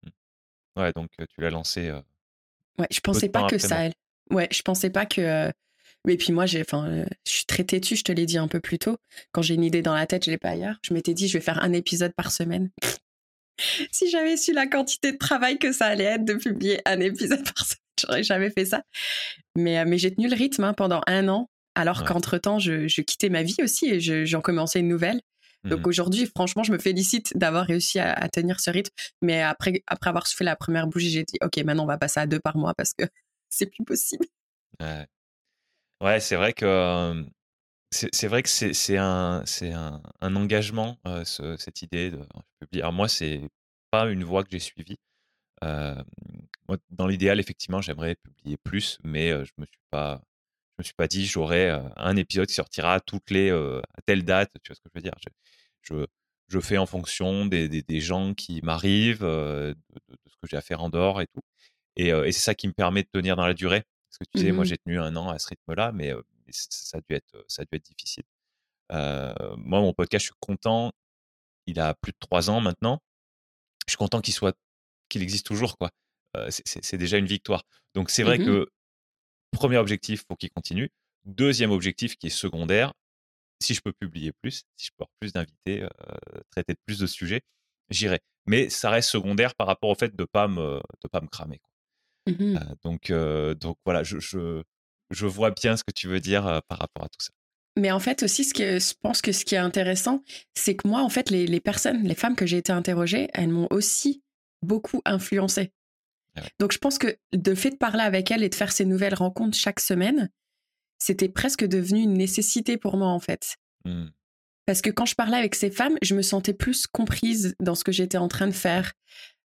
Mmh. Ouais, donc tu l'as lancé. ouais, je pensais pas que ça. Ouais, je pensais pas que. Mais puis moi, j'ai, enfin, je suis très têtue, je te l'ai dit un peu plus tôt. Quand j'ai une idée dans la tête, je l'ai pas ailleurs. Je m'étais dit, je vais faire un épisode par semaine. si j'avais su la quantité de travail que ça allait être de publier un épisode par semaine, j'aurais jamais fait ça. Mais, mais j'ai tenu le rythme hein, pendant un an, alors qu'entre temps, je, je, quittais ma vie aussi et j'en commençais une nouvelle. Donc mmh aujourd'hui, franchement, je me félicite d'avoir réussi à, tenir ce rythme. Mais après, après avoir soufflé la première bougie, j'ai dit, OK, maintenant on va passer à deux par mois parce que c'est plus possible. Ouais, c'est vrai que c'est vrai que c'est un, un, engagement, cette idée de publier. Alors moi, c'est pas une voie que j'ai suivie. dans l'idéal, effectivement, j'aimerais publier plus, mais je me suis pas, je me suis pas dit j'aurai un épisode qui sortira toutes les à telle date. Tu vois ce que je veux dire? Je, je, fais en fonction des, des, gens qui m'arrivent, de, ce que j'ai à faire en dehors et tout. Et, et c'est ça qui me permet de tenir dans la durée Parce que tu sais, moi, Mmh j'ai tenu un an à ce rythme-là, mais, ça a dû être, ça a dû être difficile. moi, mon podcast, je suis content. Il a plus de trois ans maintenant. Je suis content qu'il soit, qu'il existe toujours, quoi. c'est déjà une victoire. Donc, c'est vrai Mmh que premier objectif, faut qu'il continue. Deuxième objectif qui est secondaire, si je peux publier plus, si je peux avoir plus d'invités, traiter de plus de sujets, j'irai. Mais ça reste secondaire par rapport au fait de pas me de pas me cramer. Mmh donc donc voilà, je, je, je vois bien ce que tu veux dire par rapport à tout ça. Mais en fait aussi, ce que je pense que ce qui est intéressant, c'est que moi, en fait, les, les personnes, les femmes que j'ai été interrogées, elles m'ont aussi beaucoup influencée. Ah Donc je pense que de fait de parler avec elles et de faire ces nouvelles rencontres chaque semaine, c'était presque devenu une nécessité pour moi en fait. Mmh. Parce que quand je parlais avec ces femmes, je me sentais plus comprise dans ce que j'étais en train de faire.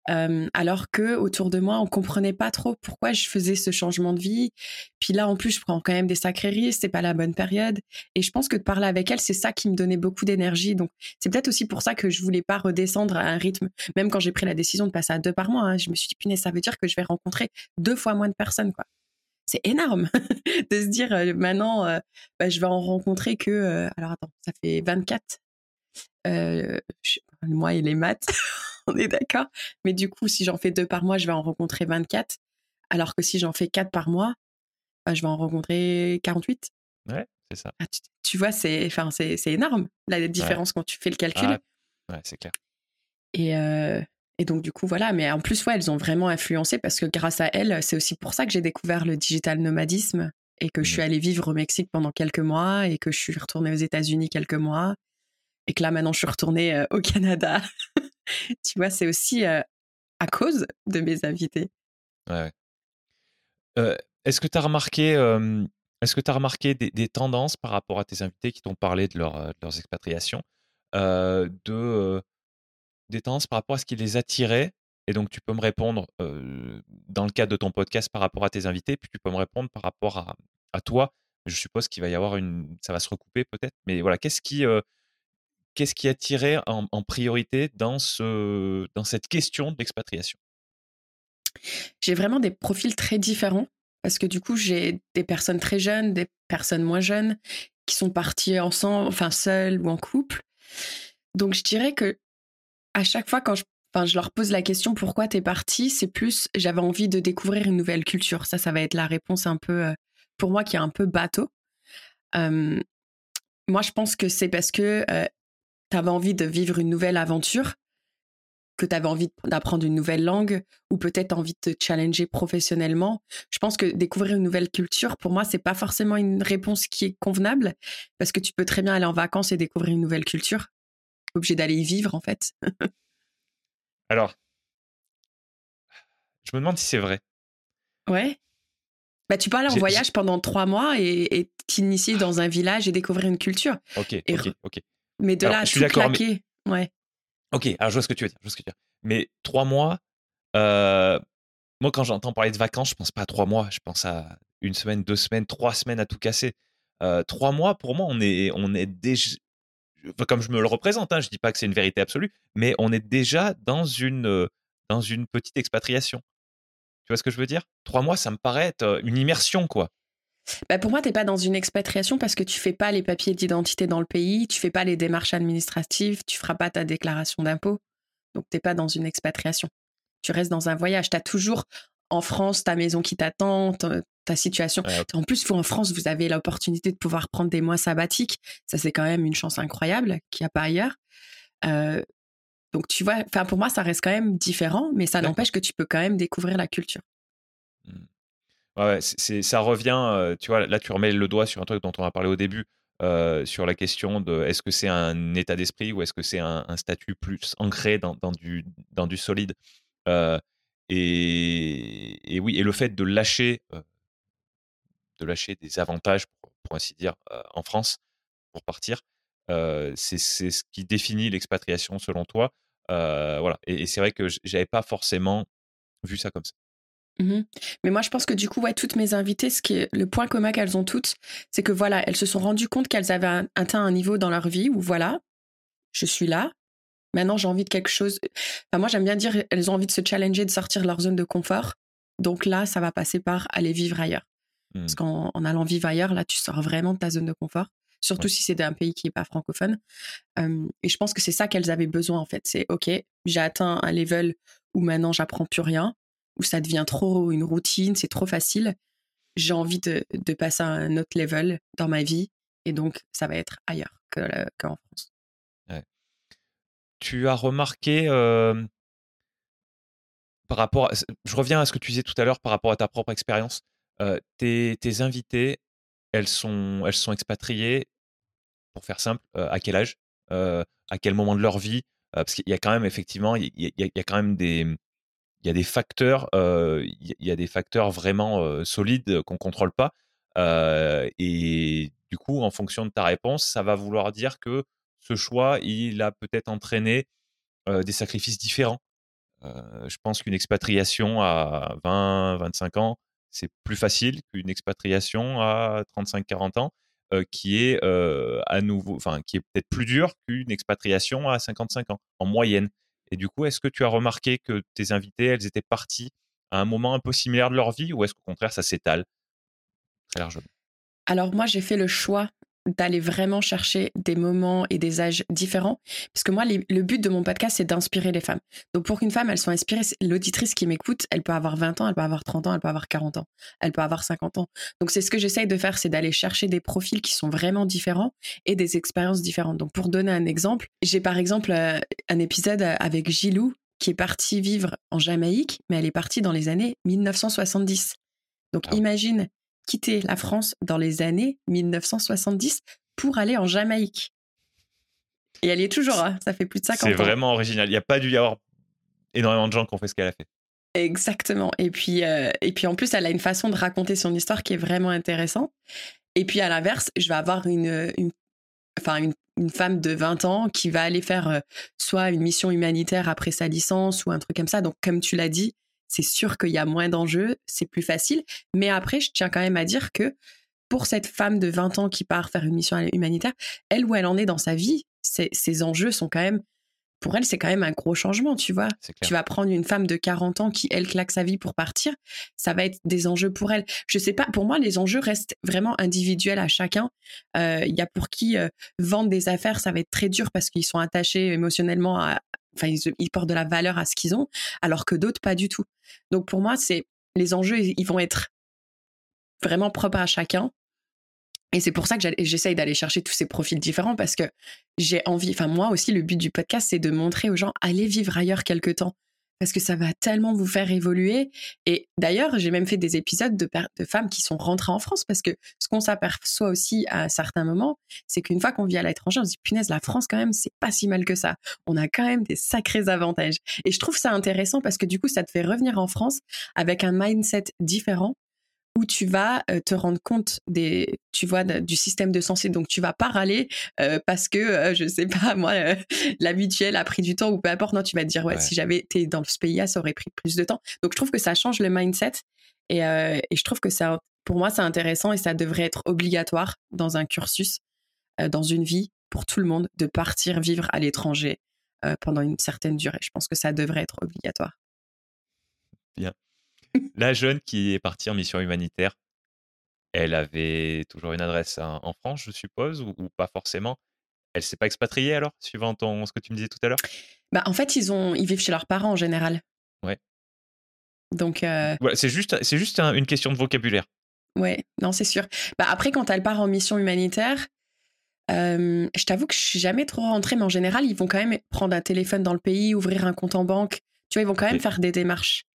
Euh, alors que autour de moi, on comprenait pas trop pourquoi je faisais ce changement de vie. Puis là, en plus, je prends quand même des sacrés risques, c'est pas la bonne période. Et je pense que de parler avec elle, c'est ça qui me donnait beaucoup d'énergie. Donc, c'est peut-être aussi pour ça que je voulais pas redescendre à un rythme. Même quand j'ai pris la décision de passer à deux par mois, hein, je me suis dit, punaise, ça veut dire que je vais rencontrer deux fois moins de personnes, quoi. C'est énorme de se dire euh, maintenant, euh, bah, je vais en rencontrer que. alors attends, ça fait 24. Le mois et les maths. on est d'accord. Mais du coup, si j'en fais deux par mois, je vais en rencontrer 24. Alors que si j'en fais quatre par mois, bah, je vais en rencontrer 48. Ouais, c'est ça. Ah, tu, vois, c'est, enfin, c'est, énorme la différence quand tu fais le calcul. Ah, ouais, c'est clair. Et, euh, et donc, du coup, voilà. Mais en plus, ouais, elles ont vraiment influencé parce que grâce à elles, c'est aussi pour ça que j'ai découvert le digital nomadisme et que je suis mmh. allée vivre au Mexique pendant quelques mois et que je suis retournée aux États-Unis quelques mois et que là, maintenant, je suis retournée euh, au Canada. tu vois, c'est aussi à cause de mes invités. Ouais. est-ce que tu as remarqué, est-ce que tu remarqué des, tendances par rapport à tes invités qui t'ont parlé de, leur, leurs expatriations, de, des tendances par rapport à ce qui les attirait? Et donc, tu peux me répondre dans le cadre de ton podcast par rapport à tes invités, puis tu peux me répondre par rapport à toi. Je suppose qu'il va y avoir une. Ça va se recouper peut-être. Mais voilà, qu'est-ce qui, qu'est-ce qui attirait en, en, priorité dans, ce, dans cette question de l'expatriation J'ai vraiment des profils très différents parce que du coup, j'ai des personnes très jeunes, des personnes moins jeunes qui sont parties ensemble, enfin seules ou en couple. Donc, je dirais que à chaque fois, quand je, enfin, je leur pose la question pourquoi t'es partie, c'est plus j'avais envie de découvrir une nouvelle culture. Ça, ça va être la réponse un peu, euh, pour moi, qui est un peu bateau. Moi, je pense que c'est parce que euh, tu avais envie de vivre une nouvelle aventure, que tu avais envie d'apprendre une nouvelle langue? Ou peut-être envie de te challenger professionnellement? Je pense que découvrir une nouvelle culture, pour moi, c'est pas forcément une réponse qui est convenable parce que tu peux très bien aller en vacances et découvrir une nouvelle culture. Obligé d'aller y vivre, en fait. Alors, je me demande si c'est vrai. Ouais. Bah, tu peux aller en voyage pendant trois mois et t'initier dans un village et découvrir une culture. Ok, ok, ok. Mais de là tout claquer, ouais. Ok, alors je vois ce que tu veux dire. Je vois ce que tu veux dire. Mais trois mois, euh, moi quand j'entends parler de vacances, je pense pas à trois mois. Je pense à une semaine, deux semaines, trois semaines à tout casser. Euh, trois mois, pour moi, on est, on est déjà, comme je me le représente, hein, je dis pas que c'est une vérité absolue, mais on est déjà dans une, euh, dans une petite expatriation. Tu vois ce que je veux dire? Trois mois, ça me paraît être une immersion, quoi. Bah pour moi, tu n'es pas dans une expatriation parce que tu fais pas les papiers d'identité dans le pays, tu fais pas les démarches administratives, tu feras pas ta déclaration d'impôt. Donc, tu n'es pas dans une expatriation. Tu restes dans un voyage. Tu as toujours en France ta maison qui t'attend, ta situation. En plus, vous, en France, vous avez l'opportunité de pouvoir prendre des mois sabbatiques. Ça, c'est quand même une chance incroyable qu'il n'y a pas ailleurs. Euh, donc, tu vois, pour moi, ça reste quand même différent, mais ça n'empêche que tu peux quand même découvrir la culture. Ça revient, tu vois, là tu remets le doigt sur un truc dont on a parlé au début, sur la question de est-ce que c'est un état d'esprit ou est-ce que c'est un, statut plus ancré dans, du, solide. et, oui, et le fait de lâcher, de lâcher des avantages, pour, ainsi dire, en France, pour partir, c'est, ce qui définit l'expatriation selon toi. voilà. Et, et c'est vrai que j'avais pas forcément vu ça comme ça. Mmh Mais moi, je pense que du coup, ouais, toutes mes invitées, ce qui est le point commun qu'elles ont toutes, c'est que voilà, elles se sont rendues compte qu'elles avaient atteint un niveau dans leur vie où voilà, je suis là. Maintenant, j'ai envie de quelque chose. Enfin, moi, j'aime bien dire, elles ont envie de se challenger, de sortir de leur zone de confort. Donc là, ça va passer par aller vivre ailleurs. Parce Mmh. qu'en en allant vivre ailleurs, là, tu sors vraiment de ta zone de confort. Surtout Ouais. si c'est d'un pays qui n'est pas francophone. Euh, et je pense que c'est ça qu'elles avaient besoin, en fait. C'est, OK, j'ai atteint un level où maintenant j'apprends plus rien, où ça devient trop une routine, c'est trop facile. J'ai envie de, passer à un autre level dans ma vie. Et donc, ça va être ailleurs le- qu'en France. Tu as remarqué, hem par rapport je reviens à ce que tu disais tout à l'heure par rapport à ta propre expérience. Heu, tes invitées, elles sont elles sont expatriées, pour faire simple, à quel âge? À quel moment de leur vie? Parce qu'il y a quand même effectivement, il y a quand même des, il y a des facteurs, il y a des facteurs vraiment, solides qu'on contrôle pas. Et du coup, en fonction de ta réponse, ça va vouloir dire que ce choix, il a peut-être entraîné, des sacrifices différents. Je pense qu'une expatriation à 20-25 ans, c'est plus facile qu'une expatriation à 35-40 ans, heu, qui est, à nouveau enfin, qui est peut-être plus dure qu'une expatriation à 55 ans, en moyenne. Et du coup, est-ce que tu as remarqué que tes invitées, elles étaient parties à un moment un peu similaire de leur vie ou est-ce qu'au contraire ça s'étale très largement? Alors moi, j'ai fait le choix d'aller vraiment chercher des moments et des âges différents. Parce que moi, les- le but de mon podcast, c'est d'inspirer les femmes. Donc pour qu'une femme, elle soit inspirée, l'auditrice qui m'écoute, elle peut avoir 20 ans, elle peut avoir 30 ans, elle peut avoir 40 ans, elle peut avoir 50 ans. Donc c'est ce que j'essaye de faire, c'est d'aller chercher des profils qui sont vraiment différents et des expériences différentes. Donc pour donner un exemple, j'ai par exemple euh, un épisode avec Gilou qui est partie vivre en Jamaïque, mais elle est partie dans les années 1970. Donc Ah imagine quitter la France dans les années 1970 pour aller en Jamaïque. Et elle y est toujours, hein, ça fait plus de 50 C'est ans. vraiment original. Il n'y a pas dû y avoir énormément de gens qui ont fait ce qu'elle a fait. Exactement. Et puis, euh, et puis en plus, elle a une façon de raconter son histoire qui est vraiment intéressante. Et puis à l'inverse, je vais avoir une, une, enfin une, une femme de 20 ans qui va aller faire euh, soit une mission humanitaire après sa licence ou un truc comme ça. Donc comme tu l'as dit, c'est sûr qu'il y a moins d'enjeux, c'est plus facile. Mais après, je tiens quand même à dire que pour cette femme de 20 ans qui part faire une mission humanitaire, elle où elle en est dans sa vie, ses, ses enjeux sont quand même, pour elle, c'est quand même un gros changement, tu vois. Tu vas prendre une femme de 40 ans qui, elle, claque sa vie pour partir, ça va être des enjeux pour elle. Je sais pas, pour moi, les enjeux restent vraiment individuels à chacun. Euh, Il y a pour qui euh, vendre des affaires, ça va être très dur parce qu'ils sont attachés émotionnellement à, ils, portent de la valeur à ce qu'ils ont, alors que d'autres, pas du tout. Donc pour moi, c'est les enjeux, ils vont être vraiment propres à chacun. Et c'est pour ça que j'essaye d'aller chercher tous ces profils différents parce que j'ai envie, enfin moi aussi, le but du podcast, c'est de montrer aux gens, allez vivre ailleurs quelque temps. Parce que ça va tellement vous faire évoluer. Et d'ailleurs, j'ai même fait des épisodes de, femmes qui sont rentrées en France parce que ce qu'on s'aperçoit aussi à certains moments, c'est qu'une fois qu'on vit à l'étranger, on se dit, punaise, la France, quand même, c'est pas si mal que ça. On a quand même des sacrés avantages. Et je trouve ça intéressant parce que du coup, ça te fait revenir en France avec un mindset différent où tu vas euh, te rendre compte des, tu vois, du système de santé. Donc, tu vas pas râler euh, parce que, euh, je sais pas, moi, euh, la mutuelle a pris du temps ou peu importe. Non, tu vas te dire, ouais, Ouais. si j'avais été dans ce pays-là, ça aurait pris plus de temps. Donc, je trouve que ça change le mindset. Et, euh, et je trouve que ça, pour moi, c'est intéressant et ça devrait être obligatoire dans un cursus, dans une vie, pour tout le monde, de partir vivre à l'étranger pendant une certaine durée. Je pense que ça devrait être obligatoire. La jeune qui est partie en mission humanitaire, elle avait toujours une adresse en en France, je suppose, ou, ou pas forcément. Elle s'est pas expatriée alors, suivant ton, ce que tu me disais tout à l'heure? Bah, en fait, ils, ont, ils vivent chez leurs parents en général. Ouais. Donc, euh, Voilà, C'est juste, c'est juste un- une question de vocabulaire. ouais, non, c'est sûr. Bah, après, quand elle part en mission humanitaire, euh, je t'avoue que je suis jamais trop rentrée, mais en général, ils vont quand même prendre un téléphone dans le pays, ouvrir un compte en banque. Tu vois, ils vont quand même faire des démarches.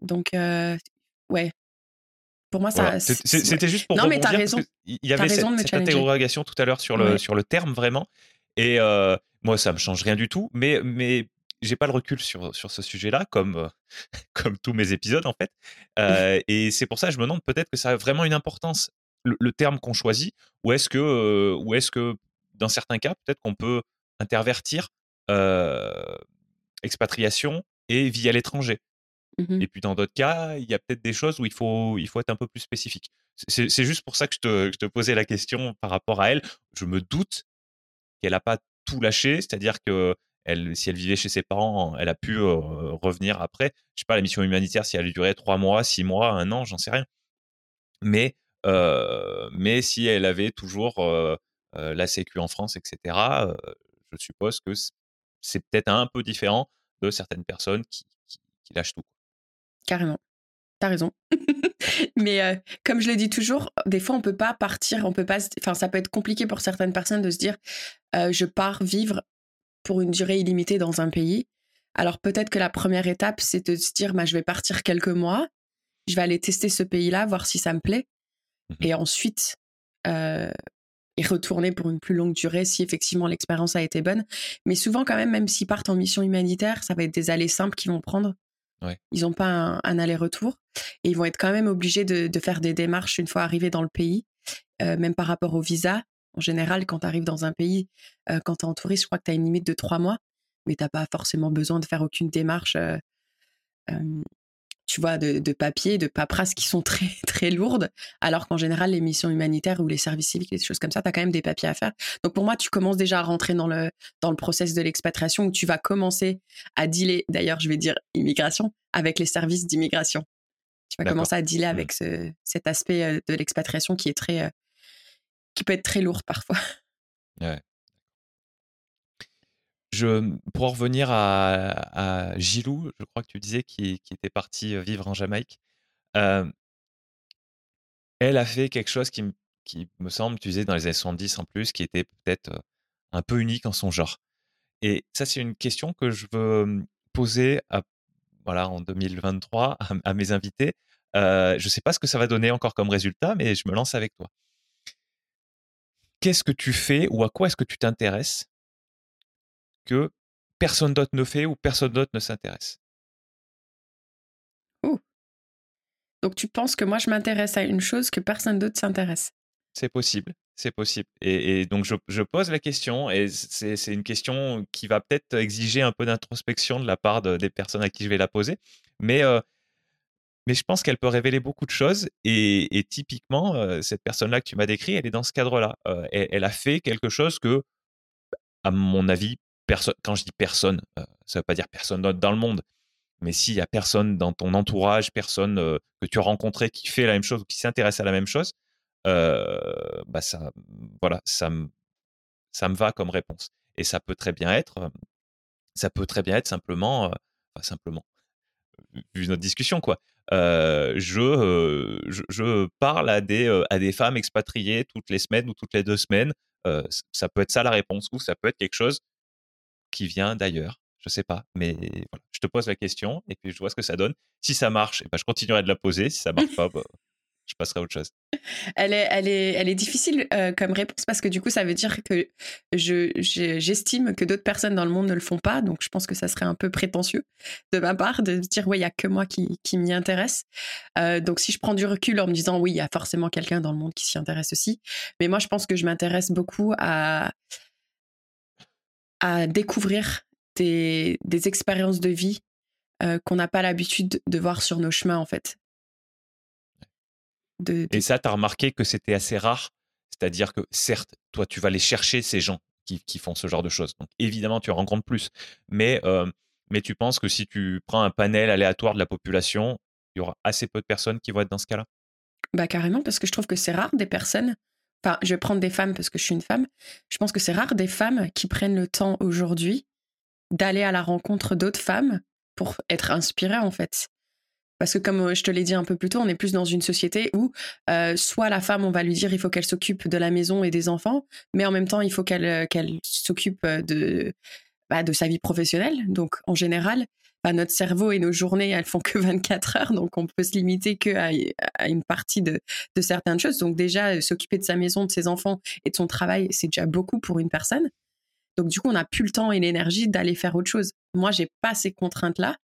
Donc, ouais. Pour moi, ça. Voilà. C'était juste pour Non, mais t'as raison. Il y avait cette, interrogation tout à l'heure sur le, Ouais. sur le terme vraiment. Et euh, moi, ça me change rien du tout, mais, mais j'ai pas le recul sur, sur ce sujet-là, comme, euh, comme tous mes épisodes en fait. Euh, et c'est pour ça que je me demande peut-être que ça a vraiment une importance, le, le terme qu'on choisit, ou est-ce que, ou est-ce que dans certains cas, peut-être qu'on peut intervertir expatriation et vie à l'étranger? Mhm. Et puis dans d'autres cas, il y a peut-être des choses où il faut, il faut être un peu plus spécifique. C'est juste pour ça que je, te, je te posais la question par rapport à elle. Je me doute qu'elle n'a pas tout lâché, c'est-à-dire que elle, si elle vivait chez ses parents, elle a pu revenir après. Je sais pas, la mission humanitaire, si elle durait trois mois, six mois, un an, j'en sais rien. Mais, mais si elle avait toujours la Sécu en France, etc., je suppose que c'est peut-être un peu différent de certaines personnes qui, qui, lâchent tout. Carrément. T'as raison. Mais comme je le dis toujours, des fois on peut pas partir, on peut pas. Enfin, ça peut être compliqué pour certaines personnes de se dire, je pars vivre pour une durée illimitée dans un pays. Alors peut-être que la première étape, c'est de se dire, bah, je vais partir quelques mois, je vais aller tester ce pays-là, voir si ça me plaît, mmh et ensuite y retourner pour une plus longue durée si effectivement l'expérience a été bonne. Mais souvent quand même, même s'ils partent en mission humanitaire, ça va être des allées simples qu'ils vont prendre. Ils n'ont pas un, aller-retour et ils vont être quand même obligés de, faire des démarches une fois arrivés dans le pays, même par rapport au visa. En général, quand tu arrives dans un pays, quand tu es en touriste, je crois que tu as une limite de trois mois mais t'as pas forcément besoin de faire aucune démarche, euh, tu vois, de, papier, de paperasse qui sont très très lourdes, alors qu'en général les missions humanitaires ou les services civiques, des choses comme ça, tu as quand même des papiers à faire. Donc pour moi, tu commences déjà à rentrer dans le dans le process de l'expatriation où tu vas commencer à dealer. D'ailleurs, je vais dire immigration avec les services d'immigration. Tu vas commencer à dealer mmh. avec ce, cet aspect de l'expatriation qui est très qui peut être très lourd parfois. Ouais. Je, pour en revenir à, Gilou, je crois que tu disais qu'il était parti vivre en Jamaïque. elle a fait quelque chose qui, me semble, tu disais dans les années 70 en plus, qui était peut-être un peu unique en son genre. Et ça, c'est une question que je veux poser à, voilà, en 2023 à, mes invités. je ne sais pas ce que ça va donner encore comme résultat, mais je me lance avec toi. Qu'est-ce que tu fais ou à quoi est-ce que tu t'intéresses que personne d'autre ne fait ou personne d'autre ne s'intéresse. Donc tu penses que moi je m'intéresse à une chose que personne d'autre s'intéresse? C'est possible, c'est possible. Et, donc je, pose la question, et c'est une question qui va peut-être exiger un peu d'introspection de la part des personnes à qui je vais la poser, mais, euh, mais je pense qu'elle peut révéler beaucoup de choses. Et, typiquement, euh, cette personne-là que tu m'as décrit, elle est dans ce cadre-là. Euh, elle, a fait quelque chose que, à mon avis, quand je dis personne, euh, ça ne veut pas dire personne d'autre dans le monde, mais s'il y a personne dans ton entourage, personne euh, que tu as rencontré qui fait la même chose ou qui s'intéresse à la même chose, euh, bah ça, voilà, ça me, ça me va comme réponse. Et ça peut très bien être, ça peut très bien être simplement, simplement, vu notre discussion quoi. je, je, je, parle à des, à des femmes expatriées toutes les semaines ou toutes les deux semaines. ça peut être ça la réponse ou ça peut être quelque chose qui vient d'ailleurs. Je sais pas, mais voilà. je te pose la question et puis je vois ce que ça donne. Si ça marche, eh ben, je continuerai de la poser. Si ça marche pas, bah, je passerai à autre chose. Elle est, elle est, elle est difficile euh, comme réponse parce que du coup, ça veut dire que je, j'estime que d'autres personnes dans le monde ne le font pas. Donc, je pense que ça serait un peu prétentieux de ma part de dire, oui, il y a que moi qui, qui m'y intéresse. Euh, donc, si je prends du recul en me disant, oui, il y a forcément quelqu'un dans le monde qui s'y intéresse aussi. Mais moi, je pense que je m'intéresse beaucoup à, à découvrir des, des expériences de vie euh, qu'on n'a pas l'habitude de voir sur nos chemins, en fait. Et ça, tu as remarqué que c'était assez rare? C'est-à-dire que, certes, toi, tu vas aller chercher ces gens qui, qui, font ce genre de choses. Donc, évidemment, tu en rencontres plus. Mais, euh, mais tu penses que si tu prends un panel aléatoire de la population, il y aura assez peu de personnes qui vont être dans ce cas-là? Bah, carrément, parce que je trouve que c'est rare des personnes enfin, je vais prendre des femmes parce que je suis une femme. Je pense que c'est rare des femmes qui prennent le temps aujourd'hui d'aller à la rencontre d'autres femmes pour être inspirées en fait. Parce que comme euh, je te l'ai dit un peu plus tôt, on est plus dans une société où euh, soit la femme, on va lui dire il faut qu'elle s'occupe de la maison et des enfants, mais en même temps il faut qu'elle euh, s'occupe de bah, de sa vie professionnelle. Donc en général, notre cerveau et nos journées, elles font que 24 heures, donc on peut se limiter que à, une partie de, de, certaines choses. Donc déjà, euh, s'occuper de sa maison, de ses enfants et de son travail, c'est déjà beaucoup pour une personne. Donc du coup, on n'a plus le temps et l'énergie d'aller faire autre chose. Moi, j'ai pas ces contraintes-là.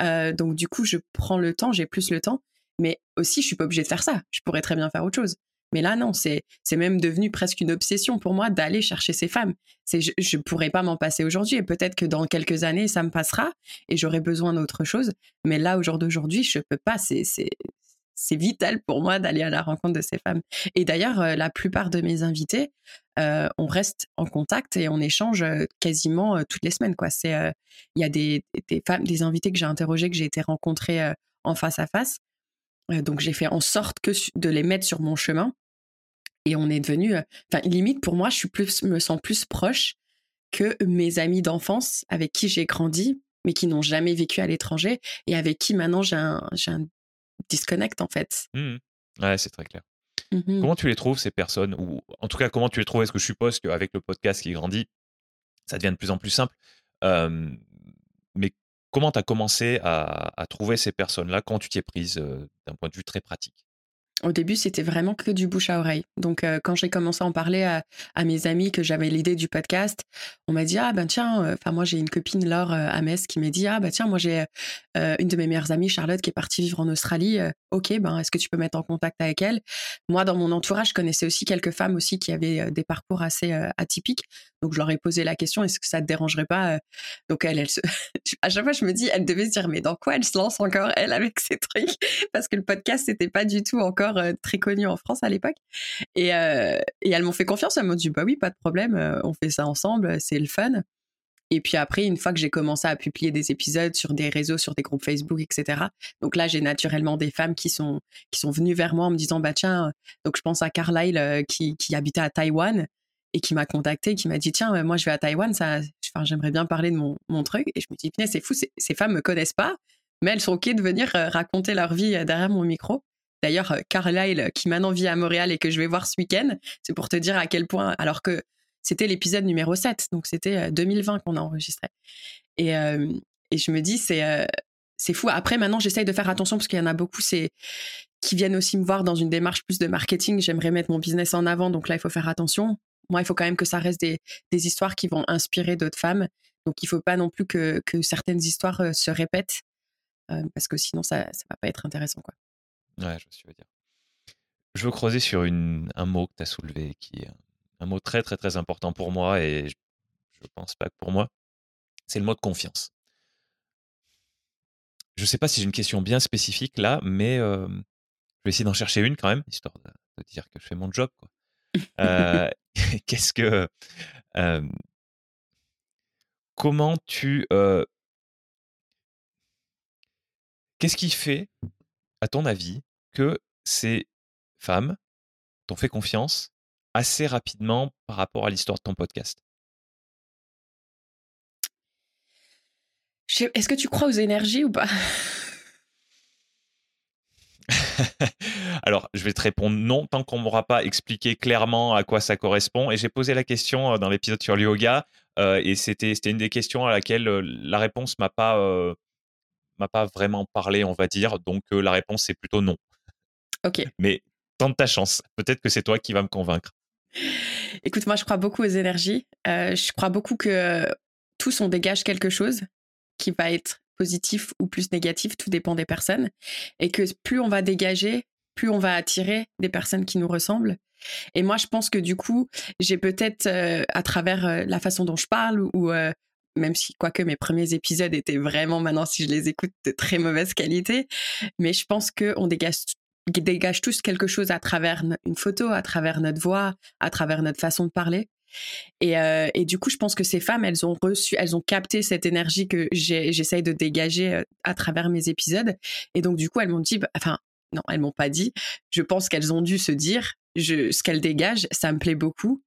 Euh, donc du coup, je prends le temps, j'ai plus le temps. Mais aussi, je suis pas obligée de faire ça. Je pourrais très bien faire autre chose. Mais là, non, c'est même devenu presque une obsession pour moi d'aller chercher ces femmes. Je ne pourrais pas m'en passer aujourd'hui et peut-être que dans quelques années, ça me passera et j'aurai besoin d'autre chose. Mais là, au jour d'aujourd'hui, je peux pas. C'est vital pour moi d'aller à la rencontre de ces femmes. Et d'ailleurs, euh, la plupart de mes invités, euh, on reste en contact et on échange euh, quasiment toutes les semaines. Il y a des, des, femmes, des invités que j'ai interrogés, que j'ai été rencontrés en face à face donc j'ai fait en sorte que de les mettre sur mon chemin. Et on est devenu, enfin limite pour moi, je suis plus, me sens plus proche que mes amis d'enfance avec qui j'ai grandi, mais qui n'ont jamais vécu à l'étranger et avec qui maintenant j'ai un, un, disconnect en fait. Mmh ouais, c'est très clair. Mmh comment tu les trouves ces personnes? Ou en tout cas comment tu les trouves? Est-ce que je suppose qu'avec le podcast qui grandit, ça devient de plus en plus simple? mais comment tu as commencé à, à, trouver ces personnes-là quand tu t'y es prise d'un point de vue très pratique? Au début, c'était vraiment que du bouche à oreille. Donc, euh, quand j'ai commencé à en parler à, mes amis que j'avais l'idée du podcast, on m'a dit ah ben tiens, euh, enfin moi j'ai une copine Laure euh, à Metz qui m'a dit ah ben tiens moi j'ai une de mes meilleures amies Charlotte qui est partie vivre en Australie. ok ben est-ce que tu peux mettre en contact avec elle? Moi dans mon entourage, je connaissais aussi quelques femmes aussi qui avaient des parcours assez atypiques. Donc je leur ai posé la question est-ce que ça te dérangerait pas Donc elle, à chaque fois je me dis elle devait se dire mais dans quoi elle se lance encore elle avec ces trucs? Parce que le podcast c'était pas du tout encore euh, très connu en France à l'époque. Et, euh, et elles m'ont fait confiance. Elles m'ont dit bah oui, pas de problème, euh, on fait ça ensemble, c'est le fun. Et puis après, une fois que j'ai commencé à publier des épisodes sur des réseaux, sur des groupes Facebook, etc. Donc là, j'ai naturellement des femmes qui sont qui sont venues vers moi en me disant bah tiens, donc je pense à Carlyle qui, qui habitait à Taïwan et qui m'a contacté, qui m'a dit tiens, moi je vais à Taïwan, ça, j'aimerais bien parler de mon, mon truc. Et je me dis c'est fou, ces femmes me connaissent pas, mais elles sont ok de venir raconter leur vie derrière mon micro. D'ailleurs, euh, Carlyle, euh, qui maintenant vit à Montréal et que je vais voir ce week-end, c'est pour te dire à quel point, alors que c'était l'épisode numéro 7, donc c'était 2020 euh, qu'on a enregistré. Et, je me dis, c'est fou. Après, maintenant, j'essaye de faire attention parce qu'il y en a beaucoup qui viennent aussi me voir dans une démarche plus de marketing. J'aimerais mettre mon business en avant, donc là, il faut faire attention. Moi, il faut quand même que ça reste des, histoires qui vont inspirer d'autres femmes. Donc, il ne faut pas non plus que, que certaines histoires se répètent parce que sinon, ça ne va pas être intéressant. Quoi. Ouais, je veux dire. Je veux creuser sur une, un mot que tu as soulevé, qui est un mot très très très important pour moi, et je, ne pense pas que pour moi, c'est le mot de confiance. Je ne sais pas si j'ai une question bien spécifique là, mais je vais essayer d'en chercher une quand même, histoire de, dire que je fais mon job. Quoi. Euh, Qu'est-ce que. comment tu. Qu'est-ce qui fait à ton avis, que ces femmes t'ont fait confiance assez rapidement par rapport à l'histoire de ton podcast? Est-ce que tu crois aux énergies ou pas? Alors, je vais te répondre non tant qu'on m'aura pas expliqué clairement à quoi ça correspond. Et j'ai posé la question euh, dans l'épisode sur le yoga, euh, et c'était une des questions à laquelle euh, la réponse m'a pas m'a pas vraiment parlé, on va dire. Donc la réponse est plutôt non. Ok. Mais tente ta chance. Peut-être que c'est toi qui vas me convaincre. Écoute, moi, je crois beaucoup aux énergies. je crois beaucoup que tous on dégage quelque chose qui va être positif ou plus négatif, tout dépend des personnes. Et que plus on va dégager, plus on va attirer des personnes qui nous ressemblent. Et moi, je pense que du coup, j'ai peut-être, à travers la façon dont je parle ou même si, quoique mes premiers épisodes étaient vraiment, maintenant, si je les écoute, de très mauvaise qualité. Mais je pense qu'on dégage, dégage tous quelque chose à travers une photo, à travers notre voix, à travers notre façon de parler. Et, euh, et, du coup, je pense que ces femmes, elles ont reçu, elles ont capté cette énergie que j'essaye de dégager euh, à travers mes épisodes. Et donc, du coup, elles m'ont dit, bah, enfin, non, elles m'ont pas dit. Je pense qu'elles ont dû se dire, je, ce qu'elles dégagent, ça me plaît beaucoup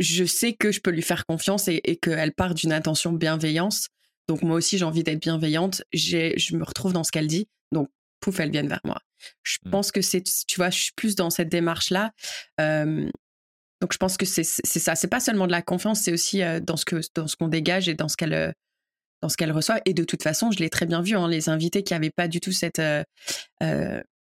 je sais que je peux lui faire confiance et, qu'elle part d'une intention bienveillance. Donc moi aussi, j'ai envie d'être bienveillante. Je me retrouve dans ce qu'elle dit. Donc, pouf, elle vient vers moi. Je mmh. pense que c'est, tu vois, je suis plus dans cette démarche-là. donc, je pense que c'est ça. C'est pas seulement de la confiance, c'est aussi dans ce que dans ce qu'on dégage et dans ce qu'elle dans ce qu'elle reçoit. Et de toute façon, je l'ai très bien vu. Hein, les invités qui avaient pas du tout cette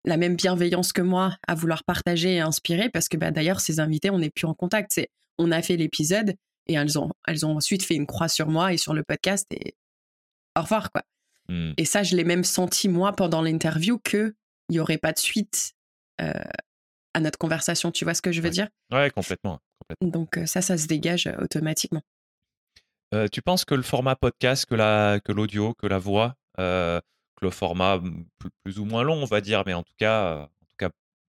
la même bienveillance que moi à vouloir partager et inspirer, parce que bah, d'ailleurs, ces invités, on n'est plus en contact. C'est on a fait l'épisode et elles ont, elles ont ensuite fait une croix sur moi et sur le podcast et au revoir, quoi. Mmh. Et ça, je l'ai même senti, moi, pendant l'interview, qu'il n'y aurait pas de suite euh, à notre conversation. Tu vois ce que je veux dire? Ouais, complètement, Donc, euh, ça, ça se dégage euh, automatiquement. tu penses que le format podcast, que l'audio, que, que la voix, que le format mmh, plus, ou moins long, on va dire, mais en tout cas, en, tout cas,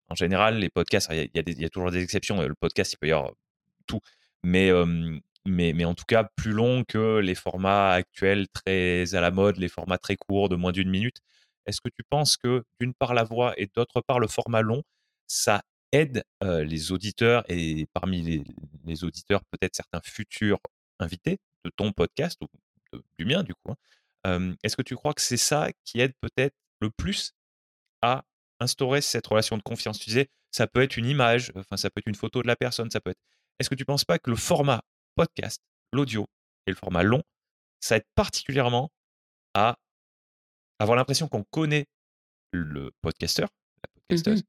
en général, les podcasts, il y, y, a toujours des exceptions. Le podcast, il peut y avoir tout. Mais, mais, mais en tout cas, plus long que les formats actuels très à la mode, les formats très courts de moins d'une minute. Est-ce que tu penses que d'une part la voix et d'autre part le format long, ça aide les auditeurs et parmi les, auditeurs peut-être certains futurs invités de ton podcast ou du mien du coup. Hein, est-ce que tu crois que c'est ça qui aide peut-être le plus à instaurer cette relation de confiance? Tu disais, ça peut être une image, enfin ça peut être une photo de la personne, ça peut être. Est-ce que tu ne penses pas que le format podcast, l'audio et le format long, ça aide particulièrement à avoir l'impression qu'on connaît le podcasteur, la mmh podcasteuse?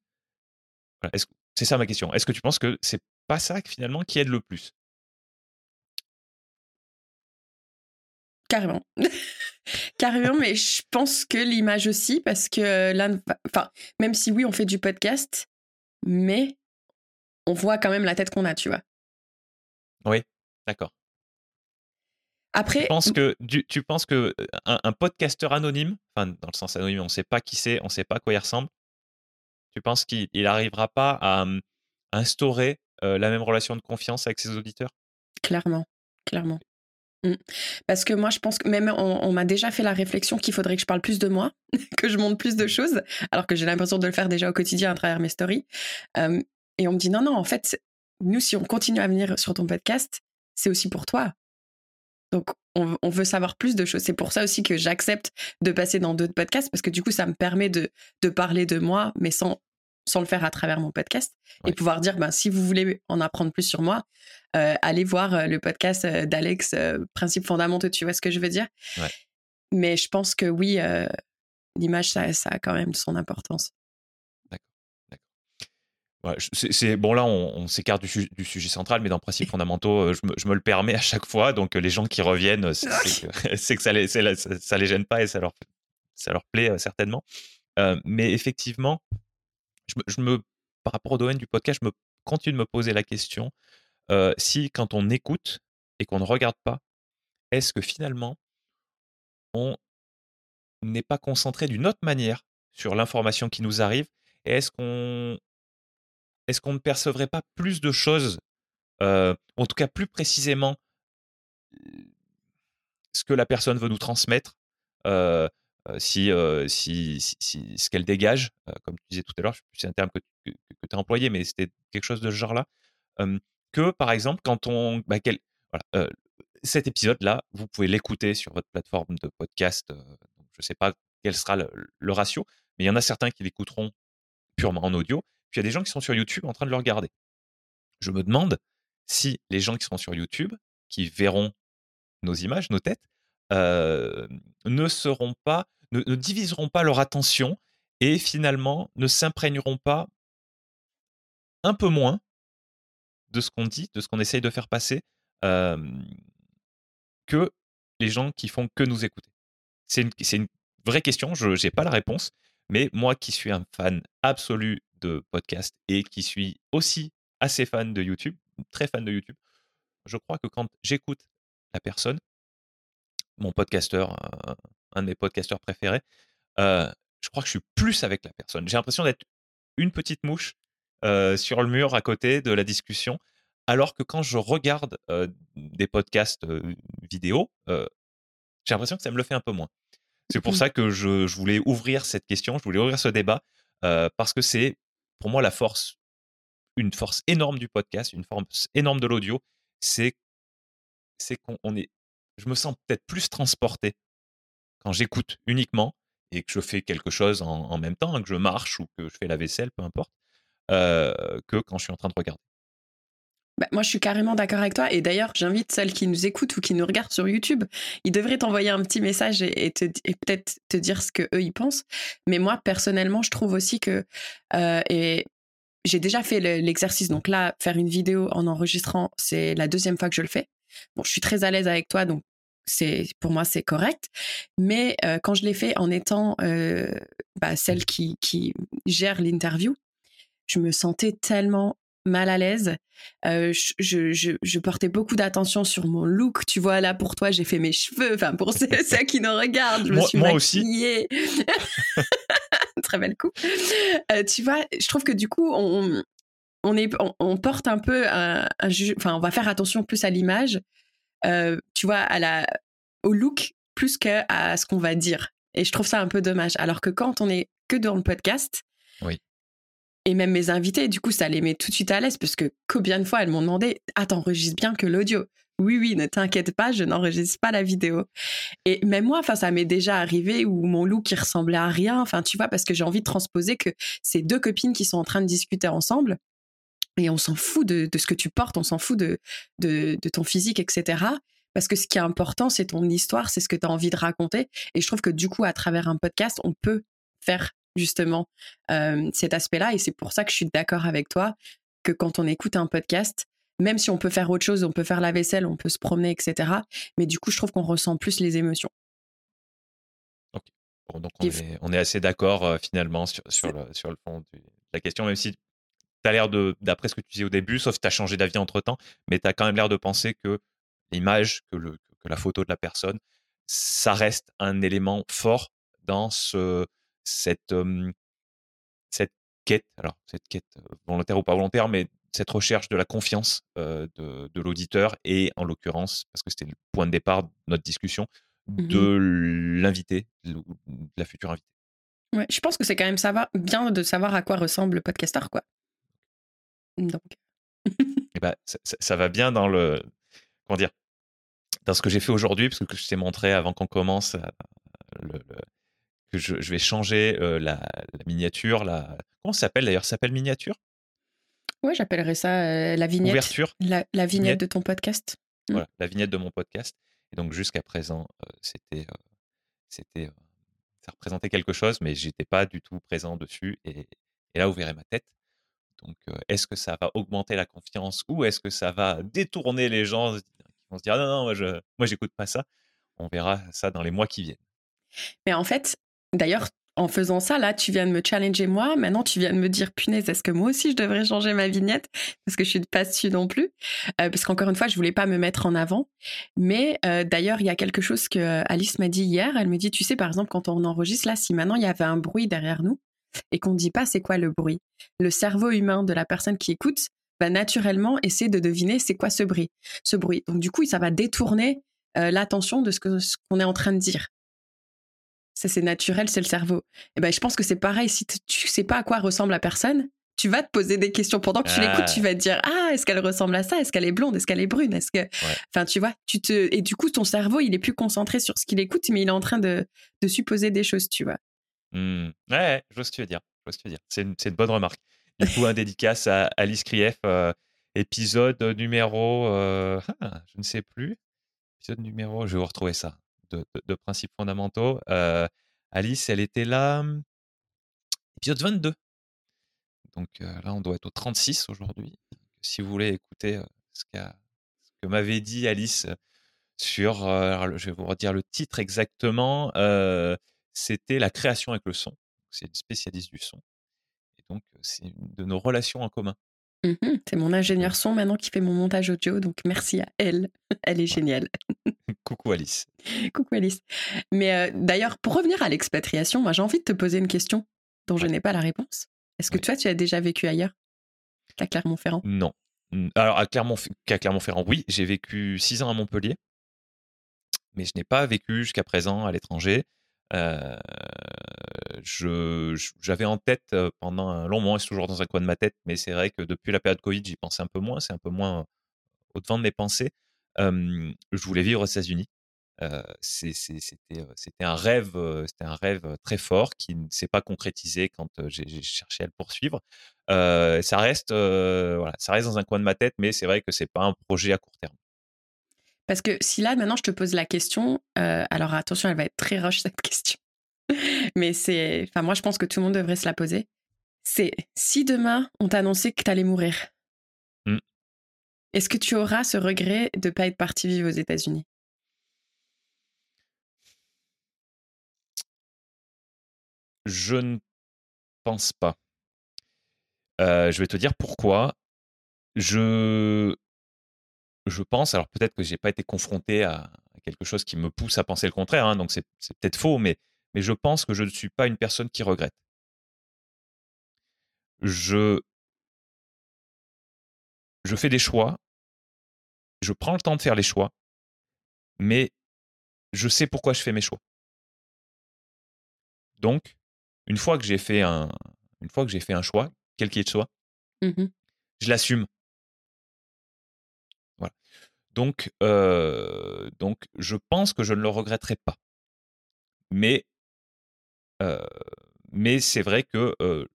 c'est ça ma question. Est-ce que tu penses que c'est pas ça finalement qui aide le plus? Carrément. Carrément, mais je pense que l'image aussi, parce que là, enfin, même si oui, on fait du podcast, mais on voit quand même la tête qu'on a, tu vois? Oui, d'accord. Après, tu penses que, tu, penses que un, podcasteur anonyme, enfin dans le sens anonyme, on ne sait pas qui c'est, on ne sait pas à quoi il ressemble. Tu penses qu'il n'arrivera pas à, instaurer la même relation de confiance avec ses auditeurs? Clairement, clairement. Mmh. Parce que moi, je pense que même on, m'a déjà fait la réflexion qu'il faudrait que je parle plus de moi, que je montre plus de choses, alors que j'ai l'impression de le faire déjà au quotidien à travers mes stories. et on me dit non, non, en fait, nous, si on continue à venir sur ton podcast, c'est aussi pour toi. Donc, on, veut savoir plus de choses. C'est pour ça aussi que j'accepte de passer dans d'autres podcasts, parce que du coup, ça me permet de, de parler de moi, mais sans, sans le faire à travers mon podcast, et pouvoir dire, ben, si vous voulez en apprendre plus sur moi, euh, allez voir euh, le podcast euh, d'Alex, Principes fondamentaux, tu vois ce que je veux dire? Mais je pense que oui, l'image, ça, ça a quand même son importance c'est bon là, on, s'écarte du, sujet central, mais dans Principes fondamentaux, euh, je me, le permets à chaque fois. Donc les gens qui reviennent, c'est que, ça, les, ça, les gêne pas et ça leur, ça leur plaît euh, certainement. Euh, mais effectivement, je, me, par rapport au domaine du podcast, je me continue de me poser la question si quand on écoute et qu'on ne regarde pas, est-ce que finalement on n'est pas concentré d'une autre manière sur l'information qui nous arrive et est-ce qu'on est-ce qu'on ne percevrait pas plus de choses, en tout cas plus précisément, ce que la personne veut nous transmettre, si, si, si, ce qu'elle dégage, comme tu disais tout à l'heure, c'est un terme que, tu as employé, mais c'était quelque chose de ce genre-là, que par exemple, quand on. Bah, cet épisode-là, vous pouvez l'écouter sur votre plateforme de podcast. je ne sais pas quel sera le ratio, mais il y en a certains qui l'écouteront purement en audio puis il y a des gens qui sont sur YouTube en train de le regarder. Je me demande si les gens qui seront sur YouTube, qui verront nos images, nos têtes, euh, ne seront pas, ne, diviseront pas leur attention et finalement ne s'imprégneront pas un peu moins de ce qu'on dit, de ce qu'on essaye de faire passer, que les gens qui font que nous écouter. C'est une, une, vraie question, je n'ai pas la réponse, mais moi qui suis un fan absolu de podcast et qui suis aussi assez fan de YouTube, très fan de YouTube, je crois que quand j'écoute la personne, mon podcasteur, un, de mes podcasteurs préférés, euh, je crois que je suis plus avec la personne. J'ai l'impression d'être une petite mouche euh, sur le mur à côté de la discussion, alors que quand je regarde euh, des podcasts vidéo, j'ai l'impression que ça me le fait un peu moins. C'est pour mmh. ça que je, je, voulais ouvrir cette question, je voulais ouvrir ce débat, parce que c'est pour moi, la force, une force énorme du podcast, une force énorme de l'audio, c'est c'est qu'on est, je me sens peut-être plus transporté quand j'écoute uniquement et que je fais quelque chose en, même temps, hein, que je marche ou que je fais la vaisselle, peu importe, euh, que quand je suis en train de regarder. Bah, moi, je suis carrément d'accord avec toi. Et d'ailleurs, j'invite celles qui nous écoutent ou qui nous regardent sur YouTube, ils devraient t'envoyer un petit message et, peut-être te dire ce que eux ils pensent. Mais moi, personnellement, je trouve aussi que euh, j'ai déjà fait l'exercice. Donc là, faire une vidéo en enregistrant, c'est la deuxième fois que je le fais. Bon, je suis très à l'aise avec toi, donc c'est pour moi c'est correct. Mais euh, quand je l'ai fait en étant euh, bah, celle qui gère l'interview, je me sentais tellement mal à l'aise. Euh, je, je, je, portais beaucoup d'attention sur mon look. Tu vois, là, pour toi, j'ai fait mes cheveux. Enfin, pour ceux, qui nous regardent, je me suis moi maquillée. aussi. Très belle coupe. Euh, tu vois, je trouve que du coup, on, on, est, on, porte un peu un, Enfin, on va faire attention plus à l'image, euh, tu vois, à la, au look, plus qu'à ce qu'on va dire. Et je trouve ça un peu dommage. Alors que quand on est que dans le podcast, Oui. Et même mes invités, du coup, ça les met tout de suite à l'aise parce que combien de fois elles m'ont demandé Ah, t'enregistres bien que l'audio Oui, oui, ne t'inquiète pas, je n'enregistre pas la vidéo. Et même moi, ça m'est déjà arrivé où mon loup qui ressemblait à rien, enfin, tu vois, parce que j'ai envie de transposer que c'est deux copines qui sont en train de discuter ensemble. Et on s'en fout de, de ce que tu portes, on s'en fout de, de, de ton physique, etc. Parce que ce qui est important, c'est ton histoire, c'est ce que tu as envie de raconter. Et je trouve que du coup, à travers un podcast, on peut faire justement euh, cet aspect-là. Et c'est pour ça que je suis d'accord avec toi que quand on écoute un podcast, même si on peut faire autre chose, on peut faire la vaisselle, on peut se promener, etc. Mais du coup, je trouve qu'on ressent plus les émotions. Bon, donc on est, on est assez d'accord euh, finalement sur, sur, le, sur le fond de la question, même si tu as l'air de, d'après ce que tu disais au début, sauf que tu as changé d'avis entre temps, mais tu as quand même l'air de penser que l'image, que, le, que la photo de la personne, ça reste un élément fort dans ce, cette, cette quête, alors cette quête volontaire ou pas volontaire, mais cette recherche de la confiance de, de l'auditeur et en l'occurrence, parce que c'était le point de départ de notre discussion, de l'invité, de la future invitée. Ouais, je pense que c'est quand même savoir, bien de savoir à quoi ressemble le podcasteur, quoi. Donc, Et ben, ça, ça- ça va bien dans le comment dire dans ce que j'ai fait aujourd'hui, parce que je t'ai montré avant qu'on commence euh, le- le- que je, je vais changer euh, la, la miniature. La, comment ça s'appelle d'ailleurs Ça s'appelle miniature? Ouais, j'appellerais ça euh, la vignette. Ouverture La, la vignette Vignette. de ton podcast. Mm. Voilà, la vignette de mon podcast. Et donc jusqu'à présent, euh, c'était, c'était, ça représentait quelque chose, mais j'étais pas du tout présent dessus. Et, et là, vous verrez ma tête. Donc, est-ce que ça va augmenter la confiance ou est-ce que ça va détourner les gens qui vont se dire ah non non moi je, moi j'écoute pas ça. On verra ça dans les mois qui viennent. Mais en fait, d'ailleurs, en faisant ça, là, tu viens de me challenger moi. Maintenant, tu viens de me dire, punaise, est-ce que moi aussi je devrais changer ma vignette? Parce que je suis pas dessus non plus. Euh, parce qu'encore une fois, je voulais pas me mettre en avant. Mais euh, d'ailleurs, il y a quelque chose que euh, Alice m'a dit hier. Elle me dit, tu sais, par exemple, quand on enregistre là, si maintenant il y avait un bruit derrière nous et qu'on ne dit pas c'est quoi le bruit, le cerveau humain de la personne qui écoute va naturellement essayer de deviner c'est quoi ce bruit. Ce bruit. Donc du coup, ça va détourner l'attention de ce qu'on est en train de dire. Ça, c'est naturel, c'est le cerveau. Et ben, je pense que c'est pareil. Si tu sais pas à quoi ressemble la personne, tu vas te poser des questions. Pendant que tu Ah. l'écoutes, tu vas te dire Ah, est-ce qu'elle ressemble à ça? Est-ce qu'elle est blonde? Est-ce qu'elle est brune? Est-ce que. Enfin, tu vois, tu te. Et du coup, ton cerveau, il est plus concentré sur ce qu'il écoute, mais il est en train de, de supposer des choses, tu vois. Hmm. Ouais, je vois ce que tu veux dire. Je vois ce que tu veux dire. C'est une, une bonne remarque. Du coup, un dédicace à Alice Krief, euh, épisode numéro, euh, ah, je ne sais plus, épisode numéro, je vais vous retrouver ça, de, de- de principes fondamentaux. Euh, Alice, elle était là, hum, épisode 22. Donc euh, là, on doit être au 36 aujourd'hui. Si vous voulez écouter euh, ce, ce que m'avait dit Alice sur, alors, je vais vous redire le titre exactement, c'était la création avec le son. C'est une spécialiste du son. Et donc, c'est une de nos relations en commun. Mhm, c'est mon ingénieur son maintenant qui fait mon montage audio, donc merci à elle. Elle est géniale. Coucou Alice. Coucou Alice. Mais euh, d'ailleurs, pour revenir à l'expatriation, moi j'ai envie de te poser une question dont je n'ai pas la réponse. Est-ce que Oui. toi, tu as déjà vécu ailleurs qu'à Clermont-Ferrand? Non. Alors, à Clermont, Clermont-Ferrand, oui, j'ai vécu six ans à Montpellier, mais je n'ai pas vécu jusqu'à présent à l'étranger. Euh, je- J'avais en tête euh, pendant un long moment, c'est toujours dans un coin de ma tête, mais c'est vrai que depuis la période Covid, j'y pensais un peu moins, c'est un peu moins au devant de mes pensées. Je voulais vivre aux États-Unis. C'était un rêve, c'était un rêve très fort qui ne s'est pas concrétisé quand j'ai cherché à le poursuivre. Ça reste, voilà, ça reste dans un coin de ma tête, mais c'est vrai que c'est pas un projet à court terme. Parce que si là, maintenant, je te pose la question, alors attention, elle va être très rush cette question. Mais c'est. Enfin, moi, je pense que tout le monde devrait se la poser. C'est si demain, on t'annonçait que t'allais mourir. Est-ce que tu auras ce regret de ne pas être parti vivre aux États-Unis? Je ne pense pas. Euh, je vais te dire pourquoi. Je, je pense, alors peut-être que j'ai pas été confronté à, quelque chose qui me pousse à penser le contraire, hein, donc c'est peut-être faux, mais, je pense que je ne suis pas une personne qui regrette. Je, je fais des choix, je prends le temps de faire les choix, mais je sais pourquoi je fais mes choix. Donc, une fois que j'ai fait un, une fois que j'ai fait un choix, quel qu'il soit, mmh je l'assume. Voilà. Donc, euh, donc, je pense que je ne le regretterai pas. Mais, euh, mais c'est vrai que euh,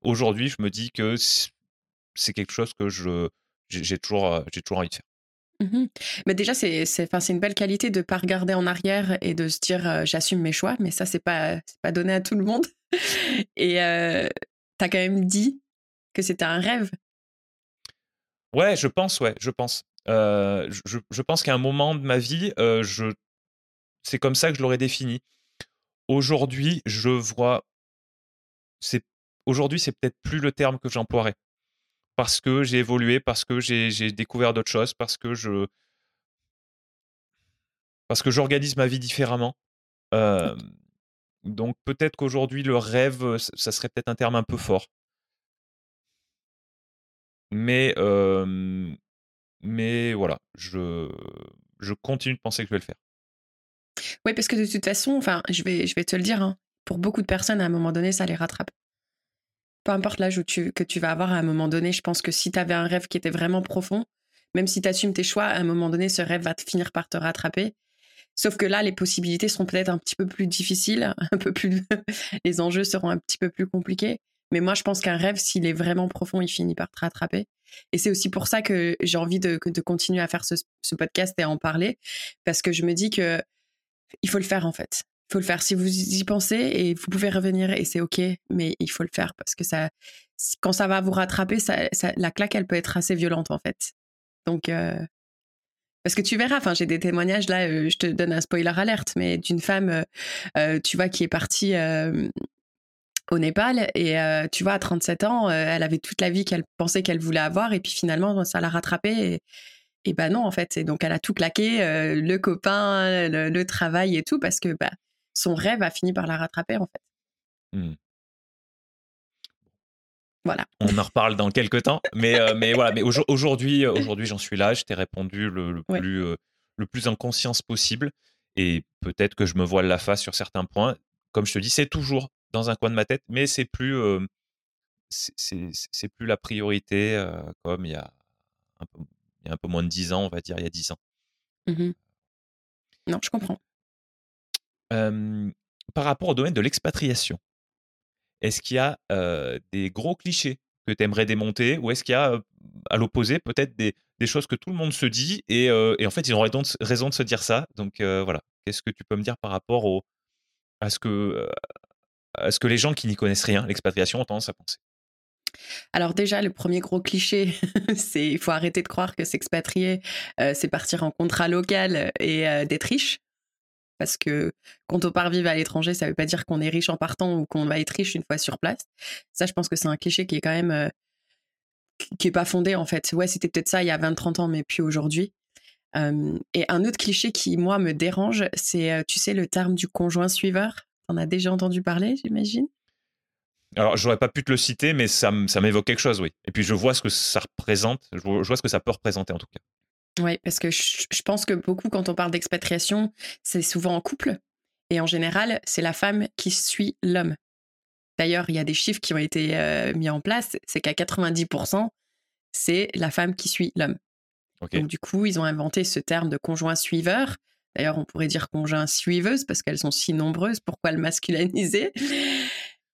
aujourd'hui, je me dis que c'est quelque chose que je j'ai toujours, j'ai toujours envie de faire. Mmh mais déjà, c'est c'est une belle qualité de ne pas regarder en arrière et de se dire j'assume mes choix, mais ça, c'est pas, pas donné à tout le monde. et tu as quand même dit que c'était un rêve? Ouais, je pense, ouais, je pense. je, je, pense qu'à un moment de ma vie, je, c'est comme ça que je l'aurais défini. Aujourd'hui, je vois. C'est, aujourd'hui, c'est peut-être plus le terme que j'emploierais parce que j'ai évolué, parce que j'ai découvert d'autres choses, parce que je parce que j'organise ma vie différemment. donc peut-être qu'aujourd'hui le rêve, ça serait peut-être un terme un peu fort. Mais mais voilà, je je continue de penser que je vais le faire. Oui, parce que de toute façon, enfin, je vais je vais te le dire, hein, pour beaucoup de personnes, à un moment donné, ça les rattrape peu importe l'âge que tu vas avoir à un moment donné, je pense que si tu avais un rêve qui était vraiment profond, même si tu assumes tes choix, à un moment donné, ce rêve va te finir par te rattraper. Sauf que là, les possibilités seront peut-être un petit peu plus difficiles, un peu plus, les enjeux seront un petit peu plus compliqués. Mais moi, je pense qu'un rêve, s'il est vraiment profond, il finit par te rattraper. Et c'est aussi pour ça que j'ai envie de, continuer à faire ce, podcast et à en parler, parce que je me dis que il faut le faire en fait faut le faire. Si vous y pensez et vous pouvez revenir et c'est ok, mais il faut le faire parce que ça, quand ça va vous rattraper, ça, la claque, elle peut être assez violente en fait. Donc, euh, parce que tu verras, enfin, j'ai des témoignages là, euh, je te donne un spoiler alerte, mais d'une femme, euh, tu vois, qui est partie au Népal et tu vois, à 37 ans, elle avait toute la vie qu'elle pensait qu'elle voulait avoir et puis finalement, ça l'a rattrapée. Et, et ben non, en fait. Et donc, elle a tout claqué, le copain, le, travail et tout, parce que bah, son rêve a fini par la rattraper en fait. Mmh. Voilà. On en reparle dans quelques temps, mais euh, mais voilà. Mais aujourd'hui, euh, aujourd'hui, j'en suis là. Je t'ai répondu le, plus euh, le plus en conscience possible, et peut-être que je me voile la face sur certains points. Comme je te dis, c'est toujours dans un coin de ma tête, mais c'est plus c'est plus la priorité comme il y a un peu il y a un peu moins de dix ans, on va dire, il y a dix ans. Mmh non, je comprends par rapport au domaine de l'expatriation, est-ce qu'il y a des gros clichés que tu aimerais démonter ou est-ce qu'il y a, à l'opposé, peut-être des, choses que tout le monde se dit et, en fait, ils ont raison de, se dire ça? Donc voilà, qu'est-ce que tu peux me dire par rapport à, ce que, les gens qui n'y connaissent rien, l'expatriation, ont tendance à penser? Alors déjà, le premier gros cliché, c'est il faut arrêter de croire que s'expatrier, c'est partir en contrat local et d'être riche parce que quand on part vivre à l'étranger, ça ne veut pas dire qu'on est riche en partant ou qu'on va être riche une fois sur place. Ça, je pense que c'est un cliché qui est quand même euh, qui est pas fondé en fait. Ouais, c'était peut-être ça il y a 20-30 ans, mais puis aujourd'hui. et un autre cliché qui moi me dérange, c'est euh, tu sais le terme du conjoint suiveur? On a déjà entendu parler, j'imagine? Alors, j'aurais pas pu te le citer, mais ça, m'évoque quelque chose, oui. Et puis, je vois ce que ça représente, je vois ce que ça peut représenter en tout cas. Oui, parce que je, pense que beaucoup, quand on parle d'expatriation, c'est souvent en couple. Et en général, c'est la femme qui suit l'homme. D'ailleurs, il y a des chiffres qui ont été euh, mis en place, c'est qu'à 90%, c'est la femme qui suit l'homme. Donc du coup, ils ont inventé ce terme de conjoint suiveur. D'ailleurs, on pourrait dire conjoint suiveuse parce qu'elles sont si nombreuses. Pourquoi le masculiniser?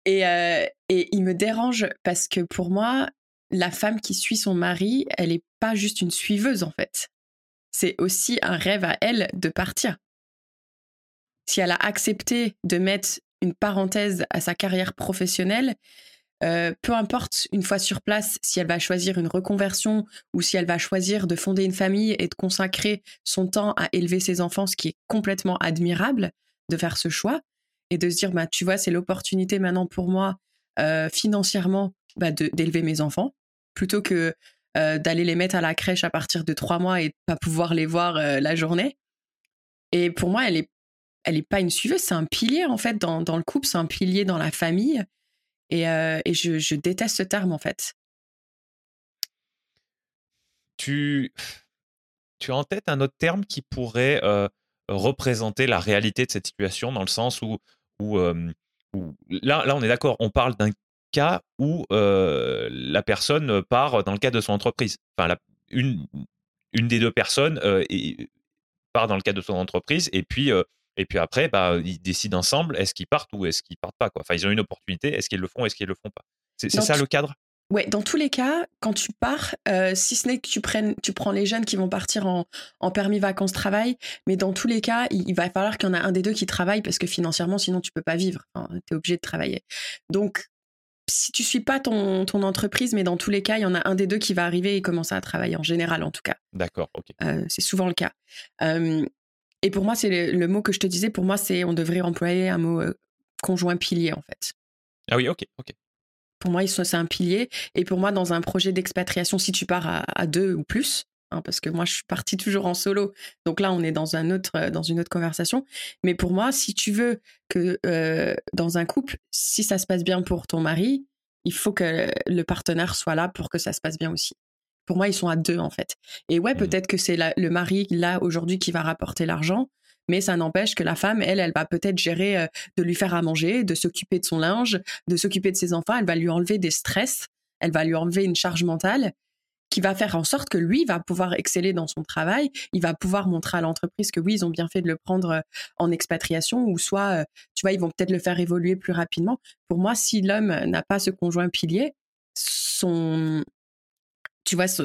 Et, euh, et il me dérange parce que pour moi, la femme qui suit son mari, elle n'est pas juste une suiveuse en fait c'est aussi un rêve à elle de partir. Si elle a accepté de mettre une parenthèse à sa carrière professionnelle, euh, peu importe une fois sur place si elle va choisir une reconversion ou si elle va choisir de fonder une famille et de consacrer son temps à élever ses enfants, ce qui est complètement admirable de faire ce choix et de se dire bah tu vois c'est l'opportunité maintenant pour moi euh, financièrement bah, d'élever mes enfants plutôt que euh, d'aller les mettre à la crèche à partir de trois mois et pas pouvoir les voir euh, la journée. Et pour moi, elle est, elle est pas une suiveuse, c'est un pilier en fait dans, dans le couple, c'est un pilier dans la famille. Et, euh, et je, je, déteste ce terme en fait. Tu, tu as en tête un autre terme qui pourrait représenter la réalité de cette situation dans le sens où, où, là, là, on est d'accord, on parle d'un cas où la personne part dans le cadre de son entreprise. Enfin, une, une des deux personnes part dans le cadre de son entreprise et puis et puis après, bah, ils décident ensemble est-ce qu'ils partent ou est-ce qu'ils partent pas. Quoi. Enfin, ils ont une opportunité, est-ce qu'ils le font, est-ce qu'ils le font pas. C'est ça le cadre? Ouais, dans tous les cas, quand tu pars, euh, si ce n'est que tu, prennes, tu prends les jeunes qui vont partir en, en permis vacances-travail, mais dans tous les cas, il, va falloir qu'il y en a un des deux qui travaille parce que financièrement, sinon tu peux pas vivre. tu es obligé de travailler. Donc, si tu suis pas ton, ton, entreprise, mais dans tous les cas, il y en a un des deux qui va arriver et commencer à travailler, en général en tout cas. D'accord, ok. Euh, c'est souvent le cas. Euh, et pour moi, c'est le, mot que je te disais, pour moi, c'est on devrait employer un mot conjoint pilier en fait. Ah oui, ok, ok. Pour moi, c'est un pilier. Et pour moi, dans un projet d'expatriation, si tu pars à, deux ou plus, hein, parce que moi, je suis partie toujours en solo, donc là, on est dans, un autre, euh, dans une autre conversation. Mais pour moi, si tu veux que euh, dans un couple, si ça se passe bien pour ton mari, il faut que le partenaire soit là pour que ça se passe bien aussi. Pour moi, ils sont à deux, en fait. Et ouais, mmh. peut-être que c'est le mari, là, aujourd'hui, qui va rapporter l'argent, mais ça n'empêche que la femme, elle, elle va peut-être gérer euh, de lui faire à manger, de s'occuper de son linge, de s'occuper de ses enfants. Elle va lui enlever des stress, elle va lui enlever une charge mentale qui va faire en sorte que lui va pouvoir exceller dans son travail, il va pouvoir montrer à l'entreprise que oui, ils ont bien fait de le prendre euh, en expatriation ou soit, euh, tu vois, ils vont peut-être le faire évoluer plus rapidement. Pour moi, si l'homme n'a pas ce conjoint pilier, son, tu vois, ce,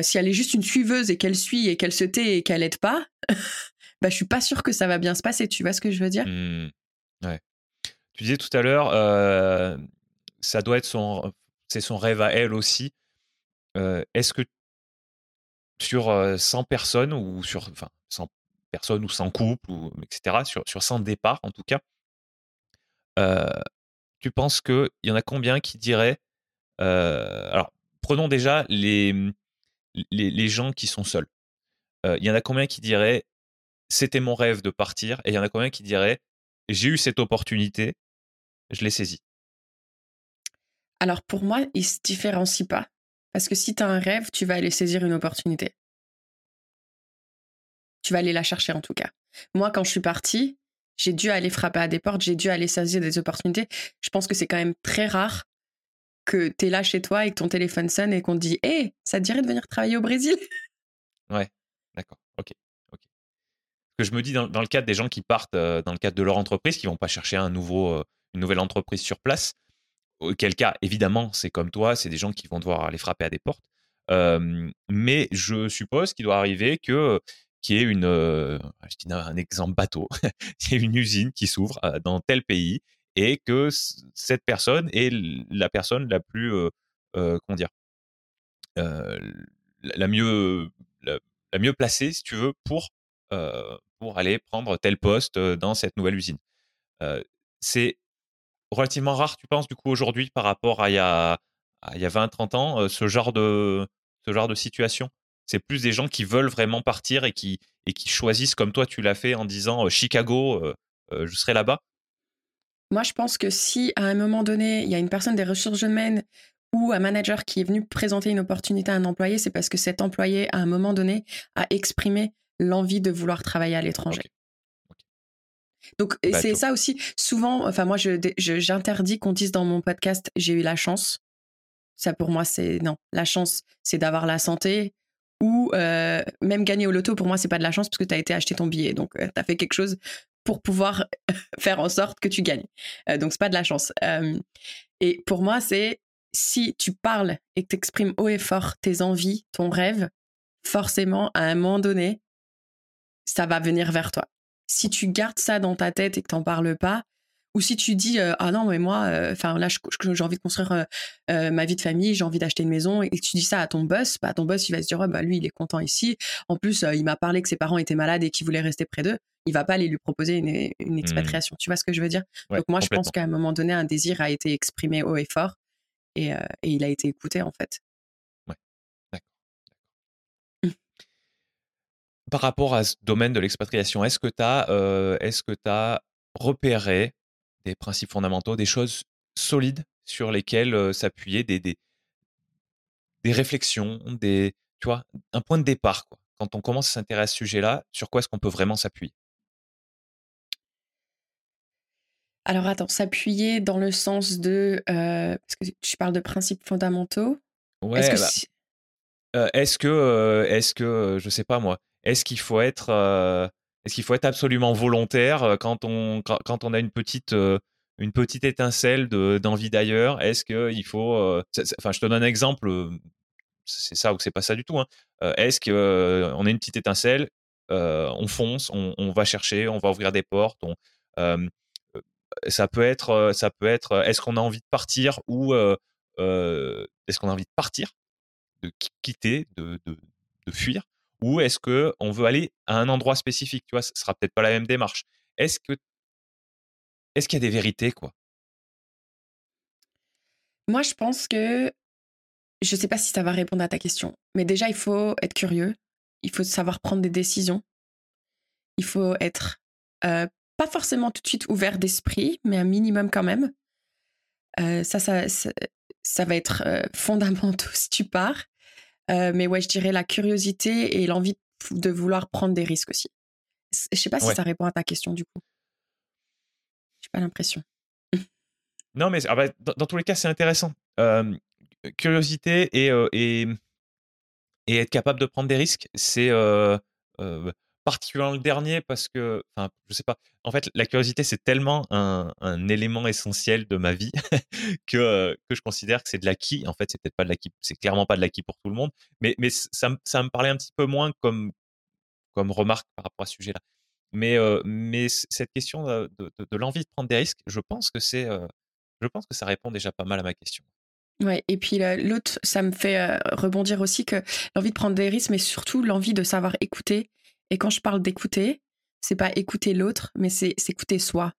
si elle est juste une suiveuse et qu'elle suit et qu'elle se tait et qu'elle aide pas, bah, je suis pas sûre que ça va bien se passer. Tu vois ce que je veux dire? Mmh. Ouais. Tu disais tout à l'heure, euh, ça doit être son, c'est son rêve à elle aussi. Est-ce que sur 100 personnes ou sur, enfin, 100 personnes ou 100 couples ou etc. Sur, sur 100 départs en tout cas, tu penses qu'il y en a combien qui diraient, alors prenons déjà les, les, les gens qui sont seuls. Il y en a combien qui diraient c'était mon rêve de partir, et il y en a combien qui diraient j'ai eu cette opportunité, je l'ai saisie. Alors pour moi, ils se différencient pas. Parce que si tu as un rêve, tu vas aller saisir une opportunité. Tu vas aller la chercher en tout cas. Moi, quand je suis partie, j'ai dû aller frapper à des portes, j'ai dû aller saisir des opportunités. Je pense que c'est quand même très rare que tu es là chez toi et que ton téléphone sonne et qu'on te dit Hé, ça te dirait de venir travailler au Brésil? Ouais, d'accord, ok que je me dis dans, le cadre des gens qui partent euh, dans le cadre de leur entreprise, qui vont pas chercher un nouveau, euh, une nouvelle entreprise sur place. Auquel cas, évidemment, c'est comme toi, c'est des gens qui vont devoir aller frapper à des portes. mais je suppose qu'il doit arriver que qu'il y ait une, je dis un exemple bateau, ait une usine qui s'ouvre euh, dans tel pays et que cette personne est la personne la plus, comment dire, la mieux, la, mieux placée, si tu veux, pour pour aller prendre tel poste dans cette nouvelle usine. c'est relativement rare, tu penses, du coup, aujourd'hui, par rapport à il y a, il y a 20-30 ans, ce, genre de, ce genre de situation? C'est plus des gens qui veulent vraiment partir et qui, et qui choisissent, comme toi, tu l'as fait en disant Chicago, je serai là-bas? Moi, je pense que si, à un moment donné, il y a une personne des ressources humaines ou un manager qui est venu présenter une opportunité à un employé, c'est parce que cet employé, à un moment donné, a exprimé l'envie de vouloir travailler à l'étranger. Donc bah, c'est ça aussi. Souvent, enfin moi, j'interdis qu'on dise dans mon podcast j'ai eu la chance. Ça pour moi c'est non. La chance c'est d'avoir la santé ou euh, même gagner au loto. Pour moi c'est pas de la chance parce que tu as été acheter ton billet. Donc euh, tu as fait quelque chose pour pouvoir faire en sorte que tu gagnes. Euh, donc c'est pas de la chance. et pour moi c'est si tu parles et que tu exprimes haut et fort tes envies, ton rêve, forcément à un moment donné ça va venir vers toi. Si tu gardes ça dans ta tête et que t'en parles pas, ou si tu dis euh, ah non mais moi, euh, enfin là j'ai envie de construire euh, ma vie de famille, j'ai envie d'acheter une maison et que tu dis ça à ton boss, bah ton boss il va se dire bah lui il est content ici. En plus il m'a parlé que ses parents étaient malades et qu'il voulait rester près d'eux. Il va pas aller lui proposer une, mmh. expatriation. Tu vois ce que je veux dire? Donc moi je pense qu'à un moment donné un désir a été exprimé haut et fort et, et il a été écouté en fait. Par rapport à ce domaine de l'expatriation, est-ce que tu as, euh, est-ce que as repéré des principes fondamentaux, des choses solides sur lesquelles euh, s'appuyer, des, des, réflexions, des, tu vois, un point de départ quoi? Quand on commence à s'intéresser à ce sujet-là, sur quoi est-ce qu'on peut vraiment s'appuyer? Alors attends, s'appuyer dans le sens de... euh, parce que tu parles de principes fondamentaux. Ouais, Est-ce que bah, si- euh, est-ce que, est-ce que, je sais pas moi, est-ce qu'il faut être, euh, est-ce qu'il faut être absolument volontaire euh, quand on, quand, on a une petite, euh, une petite étincelle de, d'envie d'ailleurs? Est-ce qu'il faut, enfin, je te donne un exemple, c'est ça ou c'est pas ça du tout. hein. Est-ce que on a une petite étincelle, on fonce, on, va chercher, on va ouvrir des portes, ça peut être, ça peut être, est-ce qu'on a envie de partir ou est-ce qu'on a envie de partir de qui- quitter, de fuir, ou est-ce que on veut aller à un endroit spécifique Tu vois, ce sera peut-être pas la même démarche. Est-ce que est-ce qu'il y a des vérités quoi? Moi, je pense que... Je sais pas si ça va répondre à ta question. Mais déjà, il faut être curieux. Il faut savoir prendre des décisions. Il faut être pas forcément tout de suite ouvert d'esprit, mais un minimum quand même. Ça, ça, ça, va être fondamental si tu pars. Euh, mais ouais, je dirais la curiosité et l'envie de vouloir prendre des risques aussi. Je sais pas si Ouais. ça répond à ta question du coup. J'ai pas l'impression. Non, mais ah bah, dans, dans tous les cas, c'est intéressant. Euh, curiosité et, euh, et et être capable de prendre des risques, c'est euh, particulièrement le dernier parce que, enfin, je sais pas. En fait, la curiosité, c'est tellement un, élément essentiel de ma vie que, euh, que je considère que c'est de l'acquis. En fait, c'est peut-être pas de l'acquis, c'est clairement pas de l'acquis pour tout le monde, mais, mais ça, ça me parlait un petit peu moins comme, comme remarque par rapport à ce sujet-là. Mais, euh, mais cette question de, l'envie de prendre des risques, je pense que c'est, euh, je pense que ça répond déjà pas mal à ma question. Ouais, et puis l'autre, ça me fait rebondir aussi que l'envie de prendre des risques, mais surtout l'envie de savoir écouter. Et quand je parle d'écouter, c'est pas écouter l'autre, mais c'est s'écouter soi.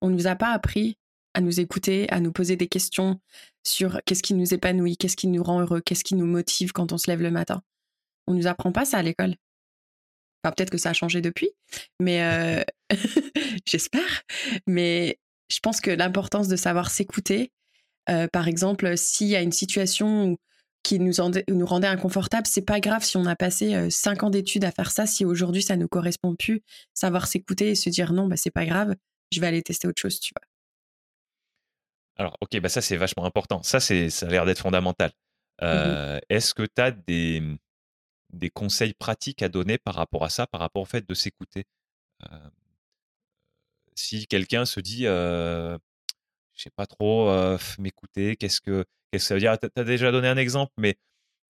On nous a pas appris à nous écouter, à nous poser des questions sur qu'est-ce qui nous épanouit, qu'est-ce qui nous rend heureux, qu'est-ce qui nous motive quand on se lève le matin. On nous apprend pas ça à l'école. Enfin, peut-être que ça a changé depuis, mais euh, j'espère. Mais je pense que l'importance de savoir s'écouter, euh, par exemple, s'il y a une situation où- qui nous, en- nous rendait inconfortable, c'est pas grave si on a passé euh, cinq ans d'études à faire ça. Si aujourd'hui ça nous correspond plus, savoir s'écouter et se dire non, bah c'est pas grave, je vais aller tester autre chose, tu vois. Alors, ok, bah ça c'est vachement important. Ça, c'est, ça a l'air d'être fondamental. Euh, Est-ce que tu as des, des conseils pratiques à donner par rapport à ça, par rapport au fait de s'écouter? Euh, Si quelqu'un se dit, euh, je sais pas trop, euh, m'écouter, qu'est-ce que, qu'est-ce que ça veut dire? Tu as déjà donné un exemple, mais,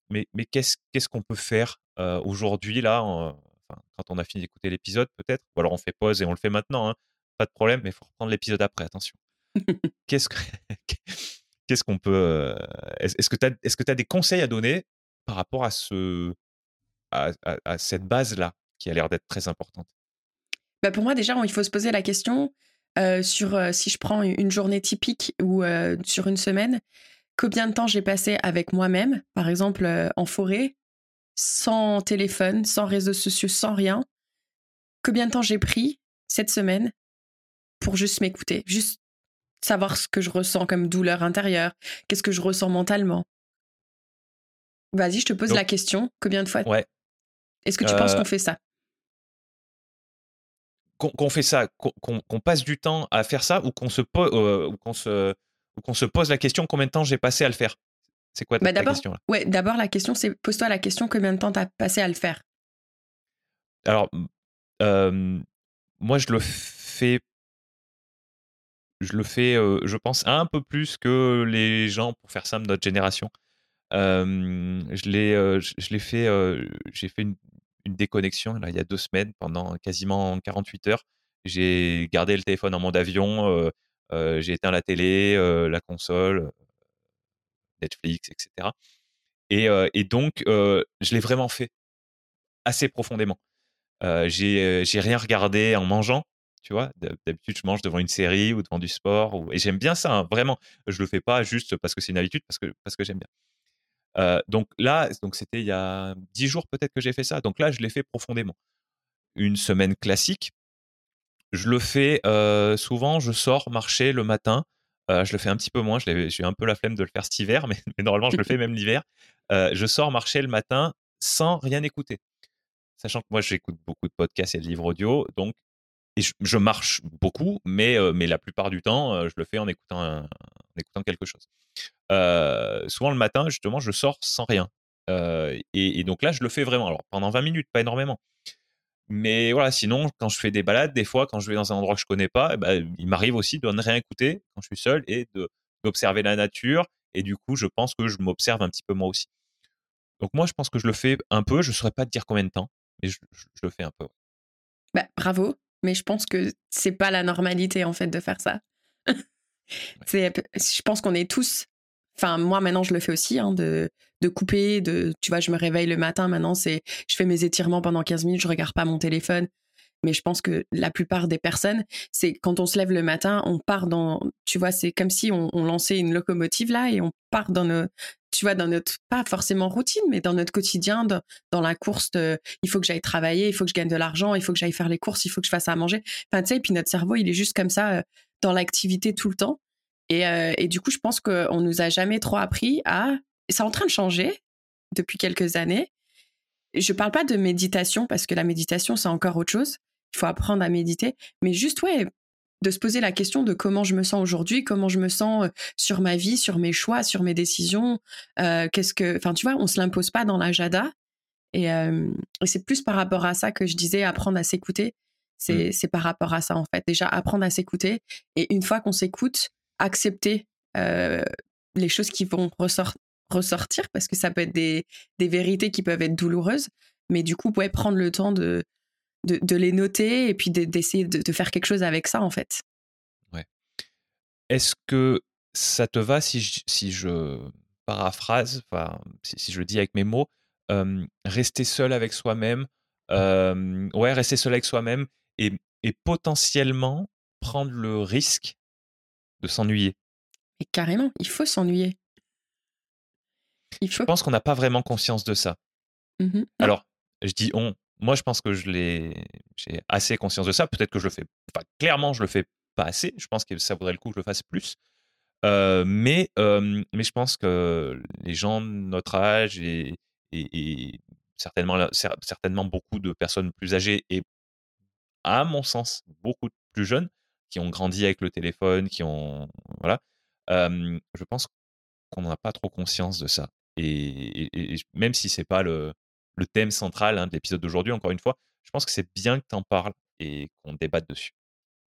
mais, mais qu'est-ce, qu'est-ce qu'on peut faire euh, aujourd'hui, là, en- enfin, quand on a fini d'écouter l'épisode, peut-être? Ou alors on fait pause et on le fait maintenant, hein, pas de problème, mais il faut reprendre l'épisode après, attention. qu'est-ce que qu'est-ce qu'on peut euh, est-ce que tu as est-ce que tu as des conseils à donner par rapport à ce à, à- à cette base là qui a l'air d'être très importante? Bah pour moi, déjà, il faut se poser la question euh, sur euh, si je prends une journée typique ou euh, sur une semaine, combien de temps j'ai passé avec moi-même, par exemple en forêt, sans téléphone, sans réseaux sociaux, sans rien. Combien de temps j'ai pris cette semaine pour juste m'écouter, juste savoir ce que je ressens comme douleur intérieure, qu'est-ce que je ressens mentalement? Vas-y, je te pose Donc- la question. Combien de fois ouais est-ce que tu penses qu'on fait ça? Qu'on fait ça qu'on passe du temps à faire ça ou qu'on se po- euh, se ou qu'on se pose la question combien de temps j'ai passé à le faire? C'est quoi ta, Bah ta question là? ouais, d'abord la question c'est pose-toi la question combien de temps t'as passé à le faire? alors euh, moi je le fais je le fais euh, je pense un peu plus que les gens pour faire ça de notre génération. Je l'ai, je je l'ai fait, j'ai fait une, une déconnexion là, il y a deux semaines pendant quasiment 48 heures. J'ai gardé le téléphone en mode avion, j'ai éteint la télé, la console, Netflix, etc. Et, donc, je l'ai vraiment fait assez profondément. J'ai, rien regardé en mangeant. Tu vois, D'hab- d'habitude, je mange devant une série ou devant du sport. Et j'aime bien ça, hein, vraiment. Je le fais pas juste parce que c'est une habitude, parce que, parce que j'aime bien. Euh, donc là, donc c'était il y a dix jours peut-être que j'ai fait ça. Donc là, je l'ai fait profondément. Une semaine classique, je le fais euh, souvent. Je sors marcher le matin. Euh, je le fais un petit peu moins. J'ai un peu la flemme de le faire cet hiver, mais, normalement, je le fais même l'hiver. Je sors marcher le matin sans rien écouter. Sachant que moi, j'écoute beaucoup de podcasts et de livres audio. Donc, je, marche beaucoup, mais, mais la plupart du temps, je le fais en écoutant, en écoutant quelque chose. Souvent le matin, justement, je sors sans rien. Et, et, donc là, je le fais vraiment. Alors pendant 20 minutes, pas énormément. Mais voilà, sinon, quand je fais des balades, des fois, quand je vais dans un endroit que je connais pas, eh ben, il m'arrive aussi de ne rien écouter quand je suis seul et d'observer la nature. Et du coup, je pense que je m'observe un petit peu moi aussi. Donc moi, je pense que je le fais un peu. Je ne saurais pas te dire combien de temps, mais je, le fais un peu. Bah, bravo, mais je pense que c'est pas la normalité en fait de faire ça. je pense qu'on est tous. Enfin, moi maintenant, je le fais aussi, hein, de de couper, de, tu vois, je me réveille le matin, maintenant, c'est, je fais mes étirements pendant 15 minutes, je regarde pas mon téléphone. Mais je pense que la plupart des personnes, c'est quand on se lève le matin, on part dans, tu vois, c'est comme si on, lançait une locomotive là et on part dans nos, tu vois, dans notre, pas forcément routine, mais dans notre quotidien, dans, la course, il faut que j'aille travailler, il faut que je gagne de l'argent, il faut que j'aille faire les courses, il faut que je fasse à manger. Enfin, tu sais, et puis notre cerveau, il est juste comme ça, euh, dans l'activité tout le temps. Et, euh, et, du coup, je pense qu'on nous a jamais trop appris à c'est en train de changer depuis quelques années. Je parle pas de méditation parce que la méditation, c'est encore autre chose. Il faut apprendre à méditer, mais juste, ouais, de se poser la question de comment je me sens aujourd'hui, comment je me sens euh, sur ma vie, sur mes choix, sur mes décisions. Euh, qu'est-ce que, enfin, tu vois, on se l'impose pas dans l'agenda. Et, euh, et c'est plus par rapport à ça que je disais apprendre à s'écouter. C'est, mmh. c'est par rapport à ça en fait. Déjà apprendre à s'écouter et une fois qu'on s'écoute, accepter les choses qui vont ressortir ressortir parce que ça peut être des, des vérités qui peuvent être douloureuses. Mais du coup, ouais, prendre le temps de, de, les noter et puis d'essayer de, faire quelque chose avec ça, en fait. Ouais. Est-ce que ça te va si je, si je paraphrase, enfin, si, je le dis avec mes mots, rester seul avec soi-même, ouais, rester seul avec soi-même et, et potentiellement prendre le risque de s'ennuyer. Et carrément, il faut s'ennuyer. Je pense qu'on n'a pas vraiment conscience de ça. Mmh Alors, je dis on. Moi, je pense que je l'ai, j'ai assez conscience de ça. Peut-être que je le fais. Enfin, clairement, je le fais pas assez. Je pense que ça vaudrait le coup que je le fasse plus. Euh, mais, mais je pense que les gens de notre âge et, et, certainement, certainement beaucoup de personnes plus âgées et, à mon sens, beaucoup plus jeunes qui ont grandi avec le téléphone, qui ont. Voilà. je pense qu'on n'a pas trop conscience de ça. Et, même si c'est pas le, thème central hein, de l'épisode d'aujourd'hui, encore une fois, je pense que c'est bien que tu en parles et qu'on débatte dessus.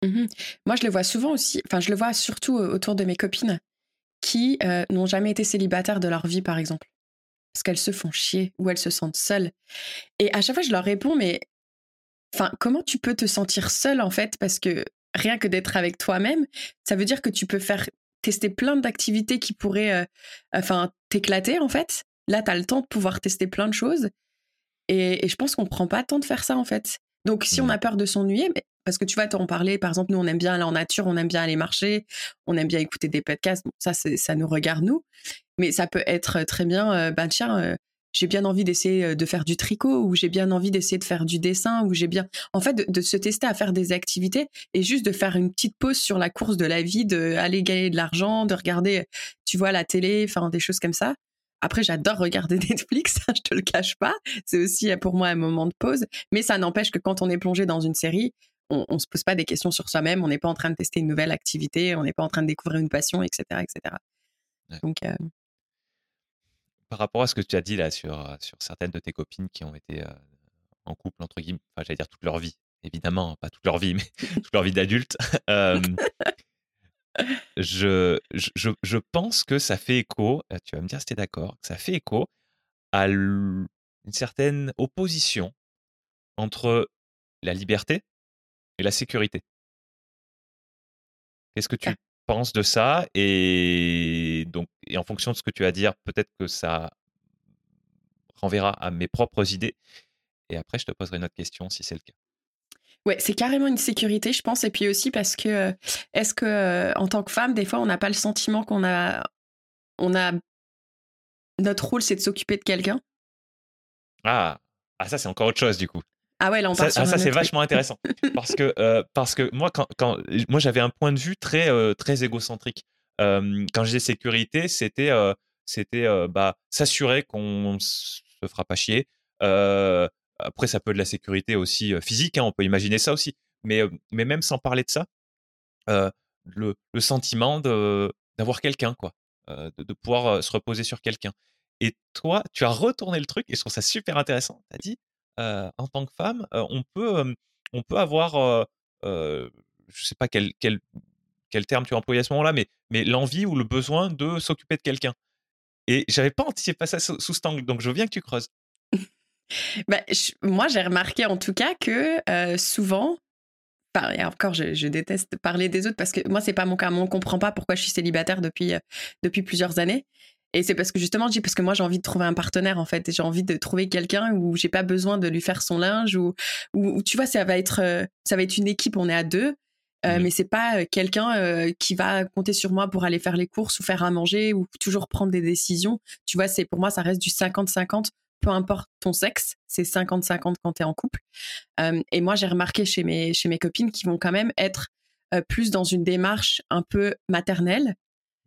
Mmh Moi, je le vois souvent aussi, enfin, je le vois surtout autour de mes copines qui n'ont jamais été célibataires de leur vie, par exemple. Parce qu'elles se font chier ou elles se sentent seules. Et à chaque fois, je leur réponds, mais enfin, comment tu peux te sentir seule, en fait? Parce que rien que d'être avec toi-même, ça veut dire que tu peux faire tester plein d'activités qui pourraient euh, enfin t'éclater en fait. Là, tu as le temps de pouvoir tester plein de choses. Et, je pense qu'on prend pas le temps de faire ça en fait. Donc si on mmh. a peur de s'ennuyer, parce que tu vas t'en parler, par exemple, nous on aime bien aller en nature, on aime bien aller marcher, on aime bien écouter des podcasts, ça ça nous regarde nous. Mais ça peut être très bien, euh, ben tiens, euh, j'ai bien envie d'essayer de faire du tricot ou j'ai bien envie d'essayer de faire du dessin ou j'ai bien en fait de, se tester à faire des activités et juste de faire une petite pause sur la course de la vie d'aller gagner de l'argent de regarder tu vois la télé enfin des choses comme ça. Après j'adore regarder Netflix je te le cache pas. C'est aussi pour moi un moment de pause. Mais ça n'empêche que quand on est plongé dans une série on, on se pose pas des questions sur soi-même. On n'est pas en train de tester une nouvelle activité on n'est pas en train de découvrir une passion etc etc donc euh, par rapport à ce que tu as dit là sur, sur certaines de tes copines qui ont été euh, en couple, entre guillemets, enfin, j'allais dire toute leur vie, évidemment, pas toute leur vie, mais toute leur vie d'adulte, je, je, je, pense que ça fait écho, tu vas me dire si tu es d'accord, ça fait écho à une certaine opposition entre la liberté et la sécurité. Qu'est-ce que tu pense de ça et donc et en fonction de ce que tu vas dire, peut-être que ça renverra à mes propres idées. Et après, je te poserai une autre question si c'est le cas. Ouais, c'est carrément une sécurité, je pense. Et puis aussi parce que euh, est-ce que euh, en tant que femme, des fois, on n'a pas le sentiment qu'on a, on a notre rôle, c'est de s'occuper de quelqu'un? Ah, ah ça c'est encore autre chose du coup. Ah ouais, là on ça, ah, ça c'est vachement intéressant parce que euh, parce que moi quand, quand moi j'avais un point de vue très euh, très égocentrique. Euh, quand je disais sécurité, c'était c'était bah s'assurer qu'on se fera pas chier. après ça peut être de la sécurité aussi physique, hein, on peut imaginer ça aussi. mais, mais même sans parler de ça, le, le, sentiment d'avoir quelqu'un, quoi, de, de, pouvoir se reposer sur quelqu'un. Et toi, tu as retourné le truc et je trouve ça super intéressant. Tu as dit, en tant que femme, on, peut, on peut avoir, je sais pas quel, quel, quel terme tu as employé à ce moment-là, mais, mais l'envie ou le besoin de s'occuper de quelqu'un. Et j'avais pas anticipé ça sous, sous cet angle, donc je veux bien que tu creuses. bah, moi, j'ai remarqué en tout cas que souvent, et encore, je, déteste parler des autres parce que moi, c'est pas mon cas. On comprend pas pourquoi je suis célibataire depuis, depuis plusieurs années. Et c'est parce que justement, je dis parce que moi j'ai envie de trouver un partenaire en fait, j'ai envie de trouver quelqu'un où j'ai pas besoin de lui faire son linge ou, ou, tu vois ça va être euh, ça va être une équipe, on est à deux, euh, mmh. mais c'est pas euh, quelqu'un qui va compter sur moi pour aller faire les courses ou faire à manger ou toujours prendre des décisions. Tu vois, c'est pour moi ça reste du 50-50 peu importe ton sexe, c'est 50-50 quand tu es en couple. et moi, j'ai remarqué chez mes, chez mes copines qui vont quand même être plus dans une démarche un peu maternelle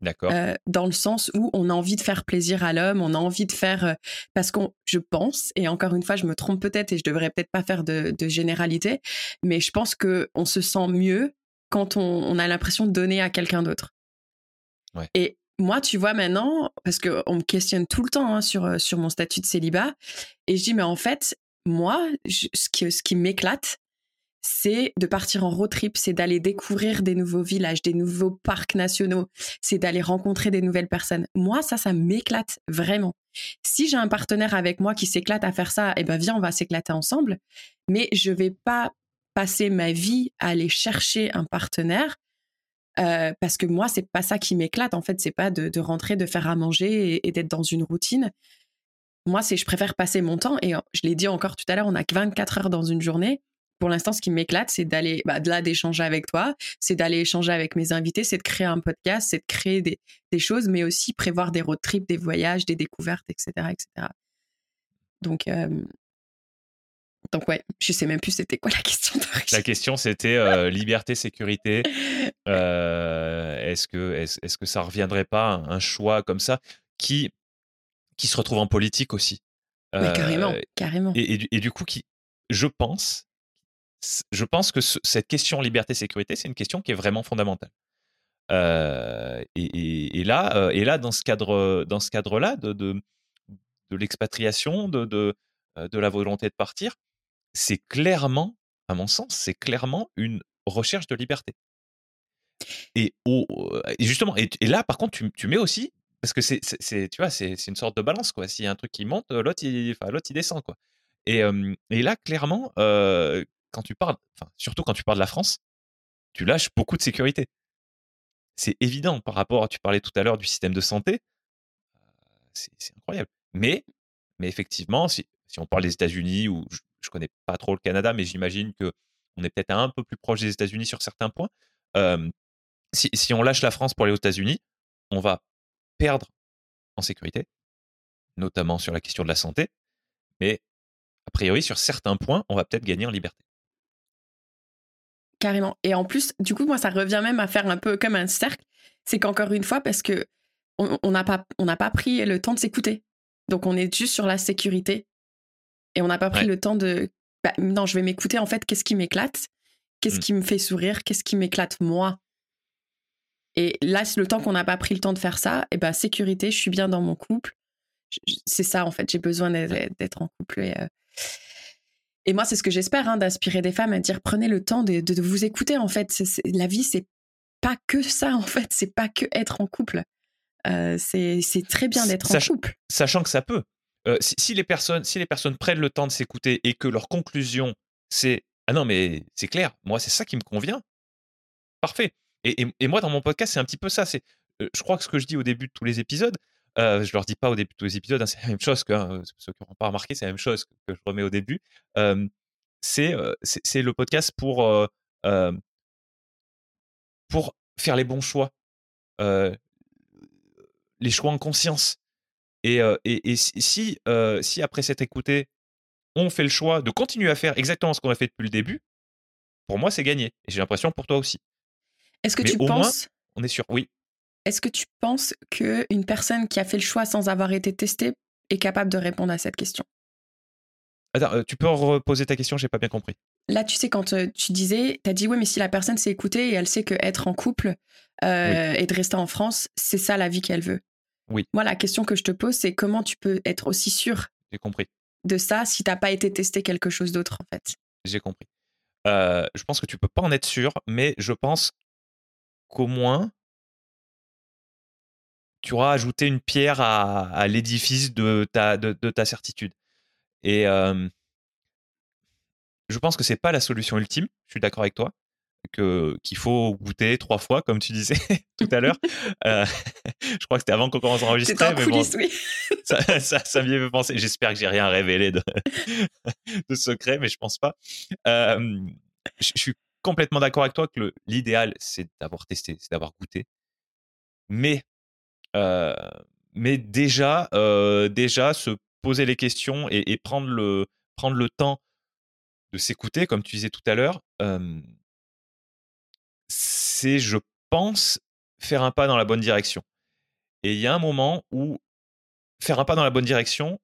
D'accord. Euh, dans le sens où on a envie de faire plaisir à l'homme, on a envie de faire euh, parce qu'on, je pense, et encore une fois, je me trompe peut-être et je devrais peut-être pas faire de, de, généralité, mais je pense que on se sent mieux quand on, on a l'impression de donner à quelqu'un d'autre. Ouais. Et moi, tu vois maintenant, parce que on me questionne tout le temps hein, sur euh, sur mon statut de célibat, et je dis mais en fait, moi, ce qui ce qui m'éclate, c'est de partir en road trip, c'est d'aller découvrir des nouveaux villages, des nouveaux parcs nationaux, c'est d'aller rencontrer des nouvelles personnes. Moi, ça, ça m'éclate vraiment. Si j'ai un partenaire avec moi qui s'éclate à faire ça, eh ben viens, on va s'éclater ensemble. Mais je vais pas passer ma vie à aller chercher un partenaire euh, parce que moi, c'est pas ça qui m'éclate. En fait, c'est pas de, rentrer, de faire à manger et, d'être dans une routine. Moi, c'est je préfère passer mon temps et je l'ai dit encore tout à l'heure, on a que 24 heures dans une journée pour l'instant, ce qui m'éclate, c'est d'aller, bah, de là, d'échanger avec toi, c'est d'aller échanger avec mes invités, c'est de créer un podcast, c'est de créer des, choses, mais aussi prévoir des road trips, des voyages, des découvertes, etc., etc. Donc, euh, donc ouais, je sais même plus c'était quoi la question. La question c'était euh, liberté, sécurité. Euh, est-ce que est-ce, que ça reviendrait pas un choix comme ça qui qui se retrouve en politique aussi? Carrément, carrément. Et, et, du coup qui, je pense, je pense que cette question liberté-sécurité, c'est une question qui est vraiment fondamentale. Euh, et, là, euh, et là, dans ce cadre, dans ce cadre-là, de, de, l'expatriation, de, euh, de, la volonté de partir, c'est clairement, à mon sens, c'est clairement une recherche de liberté. Et, justement, et, là, par contre, tu, tu mets aussi, parce que c'est, tu vois, c'est, une sorte de balance, quoi. S'il y a un truc qui monte, l'autre, il, enfin, il descend, quoi. Et, et là, clairement, quand tu parles, enfin, surtout quand tu parles de la France, tu lâches beaucoup de sécurité. C'est évident par rapport, à, tu parlais tout à l'heure du système de santé, c'est incroyable. Mais, mais effectivement, si, on parle des États-Unis, ou je, ne connais pas trop le Canada, mais j'imagine que on est peut-être un peu plus proche des États-Unis sur certains points. si, si, on lâche la France pour aux États-Unis, on va perdre en sécurité, notamment sur la question de la santé, mais a priori, sur certains points, on va peut-être gagner en liberté. Carrément. Et en plus, du coup, moi, ça revient même à faire un peu comme un cercle. C'est qu'encore une fois, parce que on n'a pas, on pas pris le temps de s'écouter. Donc, on est juste sur la sécurité. Et on n'a pas pris le temps de. Bah, non, je vais m'écouter. En fait, qu'est-ce qui m'éclate? Qu'est-ce mmh. qui me fait sourire? Qu'est-ce qui m'éclate moi? Et là, le temps qu'on n'a pas pris le temps de faire ça, et eh ben, sécurité, je suis bien dans mon couple. C'est ça, en fait. J'ai besoin d'être en couple. Et, euh, et moi, c'est ce que j'espère, hein, d'inspirer des femmes à dire prenez le temps de, vous écouter. En fait, la vie, c'est pas que ça. En fait, c'est pas que être en couple. Euh, c'est très bien d'être en couple. Sachant que ça peut. Euh, si, les personnes, si les personnes prennent le temps de s'écouter et que leur conclusion, c'est ah non, mais c'est clair, moi, c'est ça qui me convient. Parfait. Et, moi, dans mon podcast, c'est un petit peu ça. C'est, euh, je crois que ce que je dis au début de tous les épisodes, euh, je leur dis pas au début de tous les épisodes, hein, c'est la même chose que hein, ceux qui n'auront pas remarqué, c'est la même chose que, je remets au début. Euh, c'est c'est le podcast pour pour faire les bons choix, les choix en conscience. Et, et, et si, si après s'être écouté, on fait le choix de continuer à faire exactement ce qu'on a fait depuis le début, pour moi, c'est gagné. Et j'ai l'impression pour toi aussi. Est-ce que tu penses. on est sûr, oui. Est-ce que tu penses qu'une personne qui a fait le choix sans avoir été testée est capable de répondre à cette question? Attends, euh, tu peux reposer ta question, j'ai pas bien compris. là, tu sais, quand tu disais, tu as dit, oui, mais si la personne s'est écoutée et elle sait qu'être en couple et de rester en France, c'est ça la vie qu'elle veut. Oui. Moi, la question que je te pose, c'est comment tu peux être aussi sûr J'ai compris. de ça si t'as pas été testé quelque chose d'autre, en fait? J'ai compris. je pense que tu peux pas en être sûr, mais je pense qu'au moins, tu auras ajouté une pierre à, l'édifice de ta, de, ta certitude. Et je pense que c'est pas la solution ultime. Je suis d'accord avec toi que qu'il faut goûter trois fois, comme tu disais tout à l'heure. Euh, je crois que c'était avant qu'on commence à enregistrer. mais bon, oui. ça, ça, ça m'y fait penser. J'espère que j'ai rien révélé de, de secret, mais je pense pas. Euh, je, suis complètement d'accord avec toi que l'idéal, c'est d'avoir testé, c'est d'avoir goûté. Mais, mais déjà, déjà, se poser les questions et, prendre, le, prendre le temps de s'écouter, comme tu disais tout à l'heure, c'est, je pense, faire un pas dans la bonne direction. Et il y a un moment où faire un pas dans la bonne direction,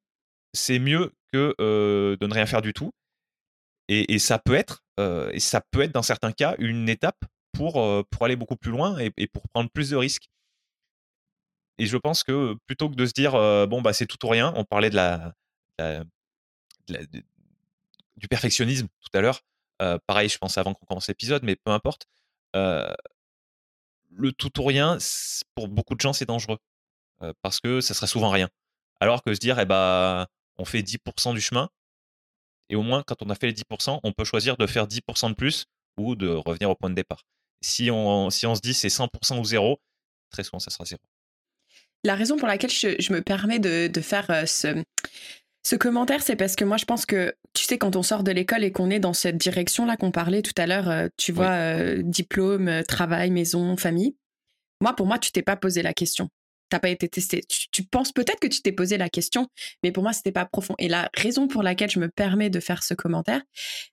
c'est mieux que de ne rien faire du tout. Et, ça peut être, et ça peut être dans certains cas une étape pour, pour aller beaucoup plus loin et, pour prendre plus de risques. Et je pense que plutôt que de se dire bon bah c'est tout ou rien, on parlait de la, du perfectionnisme tout à l'heure. pareil, je pense avant qu'on commence l'épisode, mais peu importe le tout ou rien, pour beaucoup de gens, c'est dangereux. parce que ça serait souvent rien. Alors que se dire, eh ben, on fait 10% du chemin, et au moins, quand on a fait les 10%, on peut choisir de faire 10% de plus ou de revenir au point de départ. Si on, si on se dit c'est 100% ou zéro, très souvent, ça sera zéro. La raison pour laquelle je, me permets de, de faire ce, ce commentaire, c'est parce que moi, je pense que, tu sais, quand on sort de l'école et qu'on est dans cette direction-là qu'on parlait tout à l'heure, euh, tu vois, euh, diplôme, euh, travail, maison, famille. Moi, pour moi, tu t'es pas posé la question. T'as pas été testé. Tu, penses peut-être que tu t'es posé la question, mais pour moi, c'était pas profond. Et la raison pour laquelle je me permets de faire ce commentaire,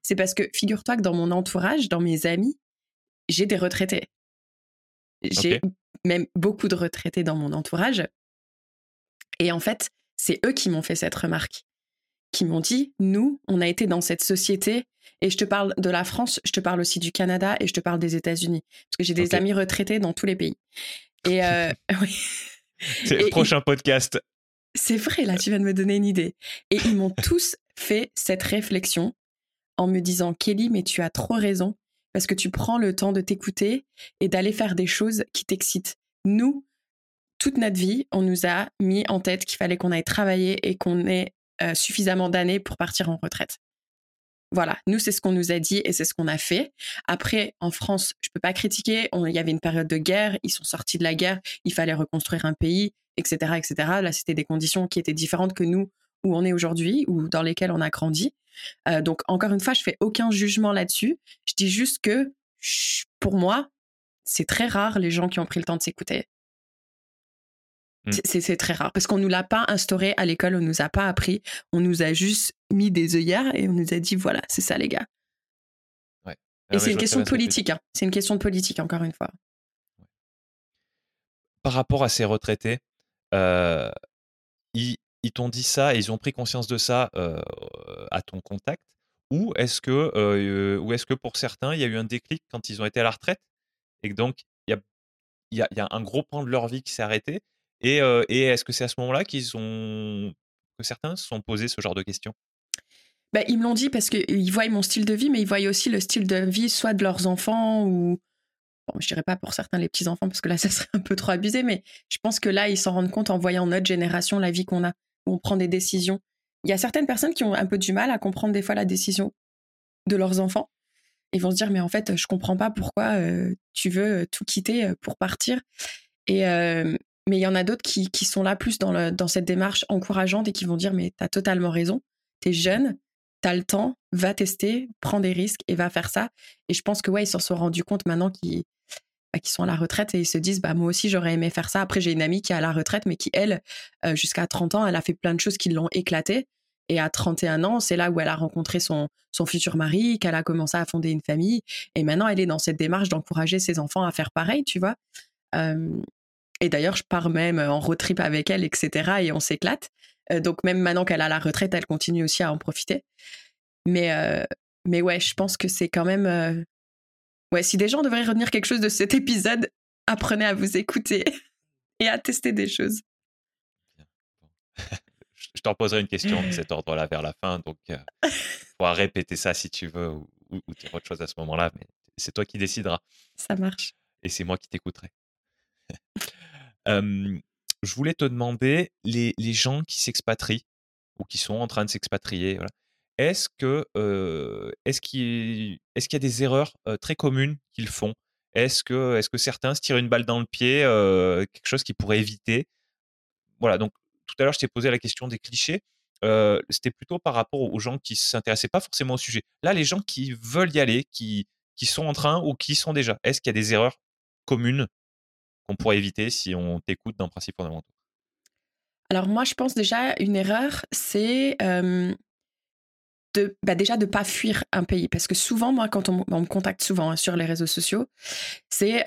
c'est parce que figure-toi que dans mon entourage, dans mes amis, j'ai des retraités. J'ai même beaucoup de retraités dans mon entourage. Et en fait, c'est eux qui m'ont fait cette remarque, qui m'ont dit, nous, on a été dans cette société, et je te parle de la France, je te parle aussi du Canada, et je te parle des États-Unis, parce que j'ai des amis retraités dans tous les pays. Et euh, oui. C'est le prochain podcast. C'est vrai, là, tu viens de me donner une idée. Et ils m'ont tous fait cette réflexion en me disant, Kelly, mais tu as trop raison, parce que tu prends le temps de t'écouter et d'aller faire des choses qui t'excitent. Nous, toute notre vie, on nous a mis en tête qu'il fallait qu'on aille travailler et qu'on ait euh, suffisamment d'années pour partir en retraite. Voilà, nous, c'est ce qu'on nous a dit et c'est ce qu'on a fait. Après, en France, je peux pas critiquer. il y avait une période de guerre, ils sont sortis de la guerre, il fallait reconstruire un pays, etc., etc. Là, c'était des conditions qui étaient différentes que nous où on est aujourd'hui ou dans lesquelles on a grandi. Euh, donc, encore une fois, je fais aucun jugement là-dessus. Je dis juste que, pour moi, c'est très rare les gens qui ont pris le temps de s'écouter. Mmh. C'est très rare parce qu'on nous l'a pas instauré à l'école, on nous a pas appris, on nous a juste mis des œillères et on nous a dit voilà, c'est ça les gars. Ouais. et c'est une question de politique, hein. c'est une question de politique encore une fois. Par rapport à ces retraités, euh, ils, t'ont dit ça et ils ont pris conscience de ça à ton contact? Ou est-ce que, est-ce que pour certains, il y a eu un déclic quand ils ont été à la retraite? Et que donc il y a, un gros pan de leur vie qui s'est arrêté et, est-ce que c'est à ce moment-là qu'ils que certains se sont posés ce genre de questions? Bah, ils me l'ont dit parce qu'ils voient mon style de vie, mais ils voient aussi le style de vie soit de leurs enfants ou bon, je dirais pas pour certains les petits enfants parce que là ça serait un peu trop abusé, mais je pense que là ils s'en rendent compte en voyant notre génération la vie qu'on a on prend des décisions. Il y a certaines personnes qui ont un peu du mal à comprendre des fois la décision de leurs enfants. Ils vont se dire mais en fait je comprends pas pourquoi tu veux tout quitter pour partir. Et, mais il y en a d'autres qui, sont là plus dans cette démarche encourageante et qui vont dire Mais tu as totalement raison, tu es jeune, tu as le temps, va tester, prends des risques et va faire ça. Et je pense que ouais, ils s'en sont rendus compte maintenant qu'ils bah, sont à la retraite et ils se disent bah moi aussi j'aurais aimé faire ça. Après j'ai une amie qui est à la retraite mais qui elle euh, jusqu'à 30 ans elle a fait plein de choses qui l'ont éclatée et à 31 ans c'est là où elle a rencontré son son futur mari, qu'elle a commencé à fonder une famille et maintenant elle est dans cette démarche d'encourager ses enfants à faire pareil, tu vois. Et d'ailleurs, je pars même en road trip avec elle, etc. Et on s'éclate. Euh, donc même maintenant qu'elle a la retraite, elle continue aussi à en profiter. Mais, euh, mais ouais, je pense que c'est quand même. Ouais, si des gens devraient retenir quelque chose de cet épisode, apprenez à vous écouter et à tester des choses. je t'en poserai une question de cet ordre-là vers la fin, donc pourras répéter ça si tu veux ou, ou dire autre chose à ce moment-là, mais c'est toi qui décideras. Ça marche. Et c'est moi qui t'écouterai. je voulais te demander, les, les gens qui s'expatrient ou qui sont en train de s'expatrier, est-ce qu'il y a des erreurs très communes qu'ils font? Est-ce que certains se tirent une balle dans le pied, quelque chose qu'ils pourraient éviter? Voilà. Donc tout à l'heure, je t'ai posé la question des clichés. C'était plutôt par rapport aux gens qui s'intéressaient pas forcément au sujet. Là, les gens qui veulent y aller, qui qui sont en train ou qui sont déjà. Est-ce qu'il y a des erreurs communes qu'on pourrait éviter si on t'écoute d'un principe fondamental Alors moi, je pense déjà une erreur, c'est de bah déjà de pas fuir un pays. Parce que souvent moi quand on, me contacte souvent hein, sur les réseaux sociaux c'est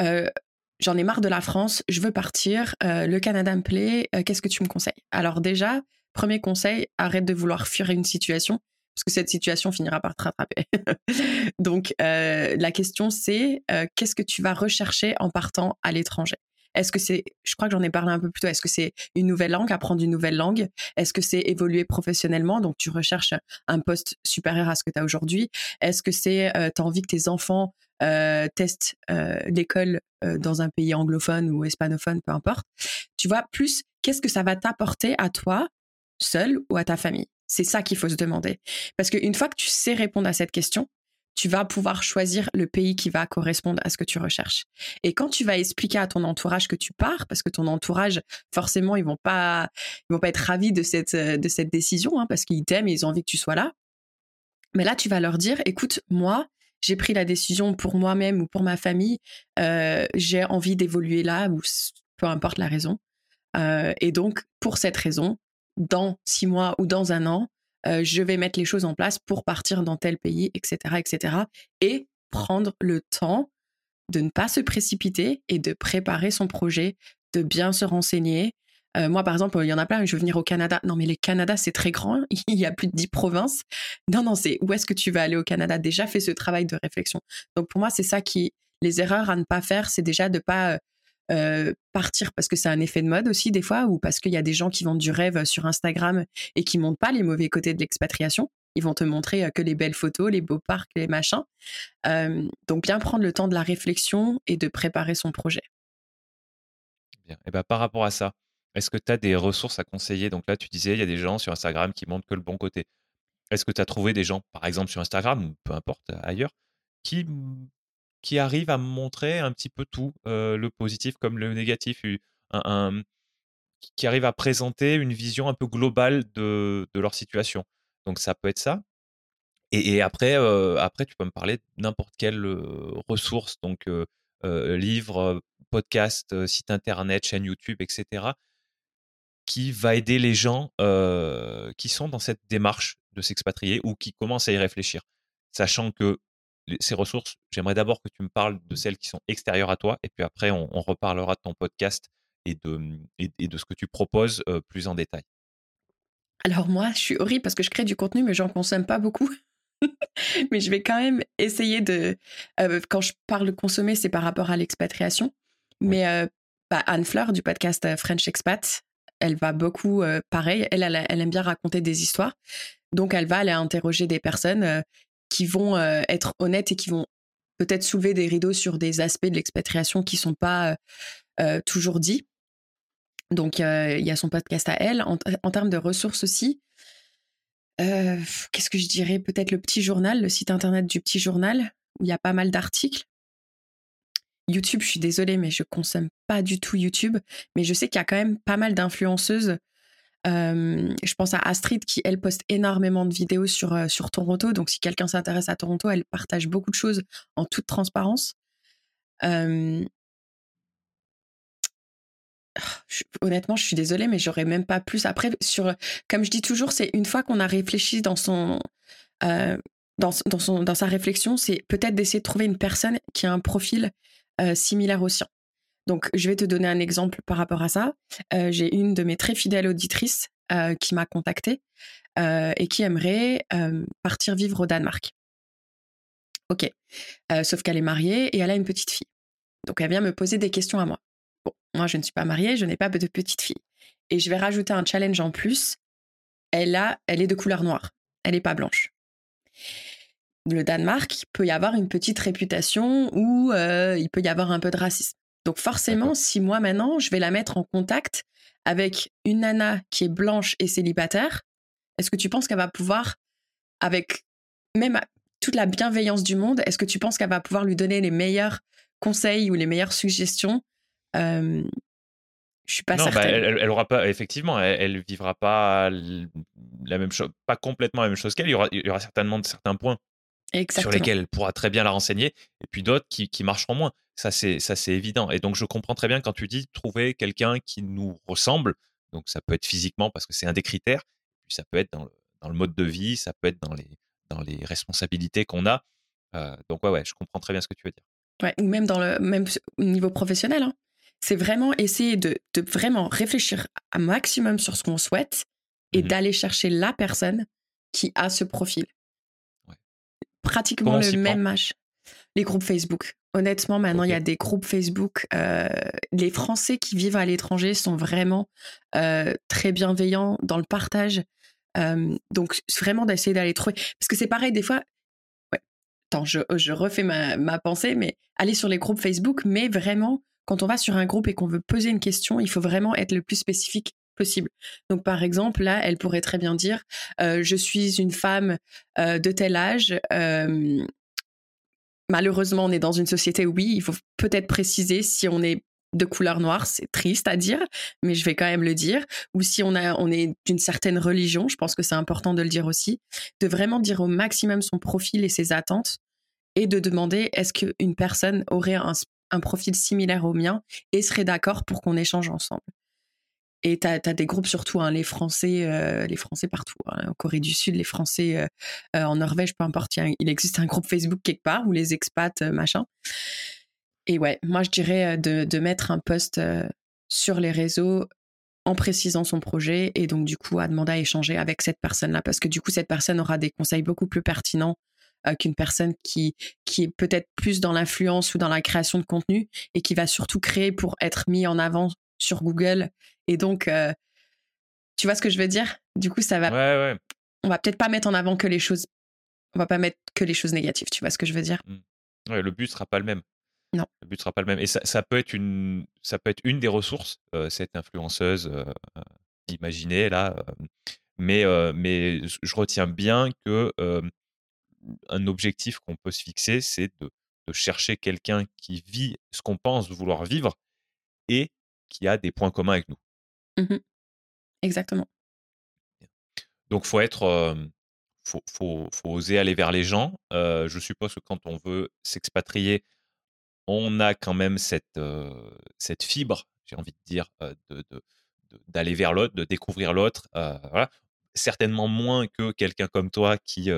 j'en ai marre de la France je veux partir le Canada me plaît qu'est-ce que tu me conseilles? Alors déjà premier conseil arrête de vouloir fuir une situation parce que cette situation finira par te rattraper. Donc, euh, la question, c'est euh, qu'est-ce que tu vas rechercher en partant à l'étranger? Est-ce que c'est, je crois que j'en ai parlé un peu plus tôt, est-ce que c'est une nouvelle langue, apprendre une nouvelle langue? Est-ce que c'est évoluer professionnellement? Donc, tu recherches un poste supérieur à ce que tu as aujourd'hui. Est-ce que c'est, euh, tu as envie que tes enfants testent l'école dans un pays anglophone ou hispanophone, peu importe? Tu vois, plus, qu'est-ce que ça va t'apporter à toi, seul ou à ta famille? C'est ça qu'il faut se demander. Parce qu'une fois que tu sais répondre à cette question, tu vas pouvoir choisir le pays qui va correspondre à ce que tu recherches. Et quand tu vas expliquer à ton entourage que tu pars, parce que ton entourage, forcément, ils vont pas, ils vont pas être ravis de cette, de cette décision, hein, parce qu'ils t'aiment et ils ont envie que tu sois là. Mais là, tu vas leur dire, écoute, moi, j'ai pris la décision pour moi-même ou pour ma famille, euh, j'ai envie d'évoluer là, ou peu importe la raison. Euh, et donc, pour cette raison, dans six mois ou dans un an, euh, je vais mettre les choses en place pour partir dans tel pays, etc., etc. Et prendre le temps de ne pas se précipiter et de préparer son projet, de bien se renseigner. Euh, moi, par exemple, il y en a plein, je veux venir au Canada. Non, mais le Canada, c'est très grand. Il y a plus de dix provinces. Non, non, c'est où est-ce que tu vas aller au Canada? Déjà, fais ce travail de réflexion. Donc, pour moi, c'est ça qui, les erreurs à ne pas faire, c'est déjà de pas euh, euh, partir parce que c'est un effet de mode aussi des fois ou parce qu'il y a des gens qui vendent du rêve sur Instagram et qui montrent pas les mauvais côtés de l'expatriation. Ils vont te montrer euh, que les belles photos, les beaux parcs, les machins. Euh, donc bien prendre le temps de la réflexion et de préparer son projet. Et ben, par rapport à ça, est-ce que tu as des ressources à conseiller? Donc là, tu disais, il y a des gens sur Instagram qui montrent que le bon côté. Est-ce que tu as trouvé des gens, par exemple sur Instagram ou peu importe ailleurs, qui qui arrivent à montrer un petit peu tout, le positif comme le négatif, un, qui arrivent à présenter une vision un peu globale de, leur situation. Donc ça peut être ça. Et, après, après, tu peux me parler de n'importe quelle ressource, donc livre, podcast, site internet, chaîne YouTube, etc., qui va aider les gens qui sont dans cette démarche de s'expatrier ou qui commencent à y réfléchir, sachant que ces ressources, j'aimerais d'abord que tu me parles de celles qui sont extérieures à toi, et puis après, on, reparlera de ton podcast et de, et, de ce que tu proposes plus en détail. Alors moi, je suis horrible parce que je crée du contenu, mais j'en consomme pas beaucoup. mais je vais quand même essayer de... quand je parle de consommer, c'est par rapport à l'expatriation. Mais bah, Anne Fleur du podcast French Expat, elle va beaucoup, pareil, elle, elle, elle, aime bien raconter des histoires. Donc, elle va aller interroger des personnes qui vont euh, être honnêtes et qui vont peut-être soulever des rideaux sur des aspects de l'expatriation qui sont pas euh, euh, toujours dits. Donc, il y a son podcast à elle. En, termes de ressources aussi, qu'est-ce que je dirais? Peut-être le petit journal, le site internet du petit journal, où il y a pas mal d'articles. YouTube, je suis désolée, mais je consomme pas du tout YouTube. Mais je sais qu'il y a quand même pas mal d'influenceuses je pense à Astrid qui, elle, poste énormément de vidéos sur, euh, sur Toronto. Donc, si quelqu'un s'intéresse à Toronto, elle partage beaucoup de choses en toute transparence. honnêtement, je suis désolée, mais j'aurais même pas plus. Après, sur, comme je dis toujours, c'est une fois qu'on a réfléchi dans son, euh, dans, dans, son, dans sa réflexion, c'est peut-être d'essayer de trouver une personne qui a un profil euh, similaire au sien. Donc, je vais te donner un exemple par rapport à ça. Euh, j'ai une de mes très fidèles auditrices euh, qui m'a contactée euh, et qui aimerait partir vivre au Danemark. Ok. Sauf qu'elle est mariée et elle a une petite fille. Donc elle vient me poser des questions à moi. Bon, moi je ne suis pas mariée, je n'ai pas de petite fille. Et je vais rajouter un challenge en plus. Elle a, elle est de couleur noire. Elle n'est pas blanche. Le Danemark peut y avoir une petite réputation où il peut y avoir un peu de racisme. Donc forcément, si moi maintenant je vais la mettre en contact avec une nana qui est blanche et célibataire, est-ce que tu penses qu'elle va pouvoir, avec même toute la bienveillance du monde, est-ce que tu penses qu'elle va pouvoir lui donner les meilleurs conseils ou les meilleures suggestions? Euh, Je suis pas non, bah, elle, aura pas, effectivement, elle, vivra pas la même chose, pas complètement la même chose qu'elle. Il y aura, il y aura certainement certains points sur lesquels elle pourra très bien la renseigner, et puis d'autres qui, qui marcheront moins. Ça, c'est ça, c'est évident. Et donc, je comprends très bien quand tu dis trouver quelqu'un qui nous ressemble. Donc, ça peut être physiquement parce que c'est un des critères. Puis, ça peut être dans le, dans le mode de vie, ça peut être dans les, dans les responsabilités qu'on a. Euh, donc, ouais, ouais, je comprends très bien ce que tu veux dire. Ouais, ou même dans le même niveau professionnel. Hein. C'est vraiment essayer de, de, vraiment réfléchir un maximum sur ce qu'on souhaite et mmh d'aller chercher la personne qui a ce profil. Ouais. Pratiquement le même âge. Les groupes Facebook. Honnêtement, maintenant, il y a des groupes Facebook. Euh, les Français qui vivent à l'étranger sont vraiment euh, très bienveillants dans le partage. Euh, donc, vraiment d'essayer d'aller trouver. Parce que c'est pareil, des fois. Ouais. Attends, je, je refais ma, ma, pensée, mais aller sur les groupes Facebook, mais vraiment, quand on va sur un groupe et qu'on veut poser une question, il faut vraiment être le plus spécifique possible. Donc, par exemple, là, elle pourrait très bien dire Je suis une femme de tel âge malheureusement, on est dans une société où oui, il faut peut-être préciser si on est de couleur noire, c'est triste à dire, mais je vais quand même le dire. Ou si on, a, on est d'une certaine religion, je pense que c'est important de le dire aussi, de vraiment dire au maximum son profil et ses attentes et de demander est-ce qu'une personne aurait un, un profil similaire au mien et serait d'accord pour qu'on échange ensemble. Et tu as, des groupes surtout, hein, les Français, euh, les Français partout, hein, en Corée du Sud, les Français euh, euh, en Norvège, peu importe, il, existe un groupe Facebook quelque part où les expats, machin. Et ouais, moi je dirais de, de mettre un post sur les réseaux en précisant son projet et donc du coup à demander à échanger avec cette personne-là parce que du coup cette personne aura des conseils beaucoup plus pertinents qu'une personne qui, qui est peut-être plus dans l'influence ou dans la création de contenu et qui va surtout créer pour être mis en avant sur Google. Et donc, euh, tu vois ce que je veux dire? Du coup, ça va. Ouais, ouais. On va peut-être pas mettre en avant que les choses. On va pas mettre que les choses négatives. Tu vois ce que je veux dire? Mmh. Ouais, le but sera pas le même. Non. Le but sera pas le même. Et ça, ça peut être une, ça peut être une des ressources, euh, cette influenceuse euh, imaginée là. mais, mais je retiens bien que un objectif qu'on peut se fixer, c'est de, de chercher quelqu'un qui vit ce qu'on pense vouloir vivre et qui a des points communs avec nous. Mmh Exactement. Donc, faut être, faut, faut, faut, oser aller vers les gens. je suppose que quand on veut s'expatrier, on a quand même cette, cette fibre, j'ai envie de dire, de, d'aller vers l'autre, de découvrir l'autre. Voilà. Certainement moins que quelqu'un comme toi qui,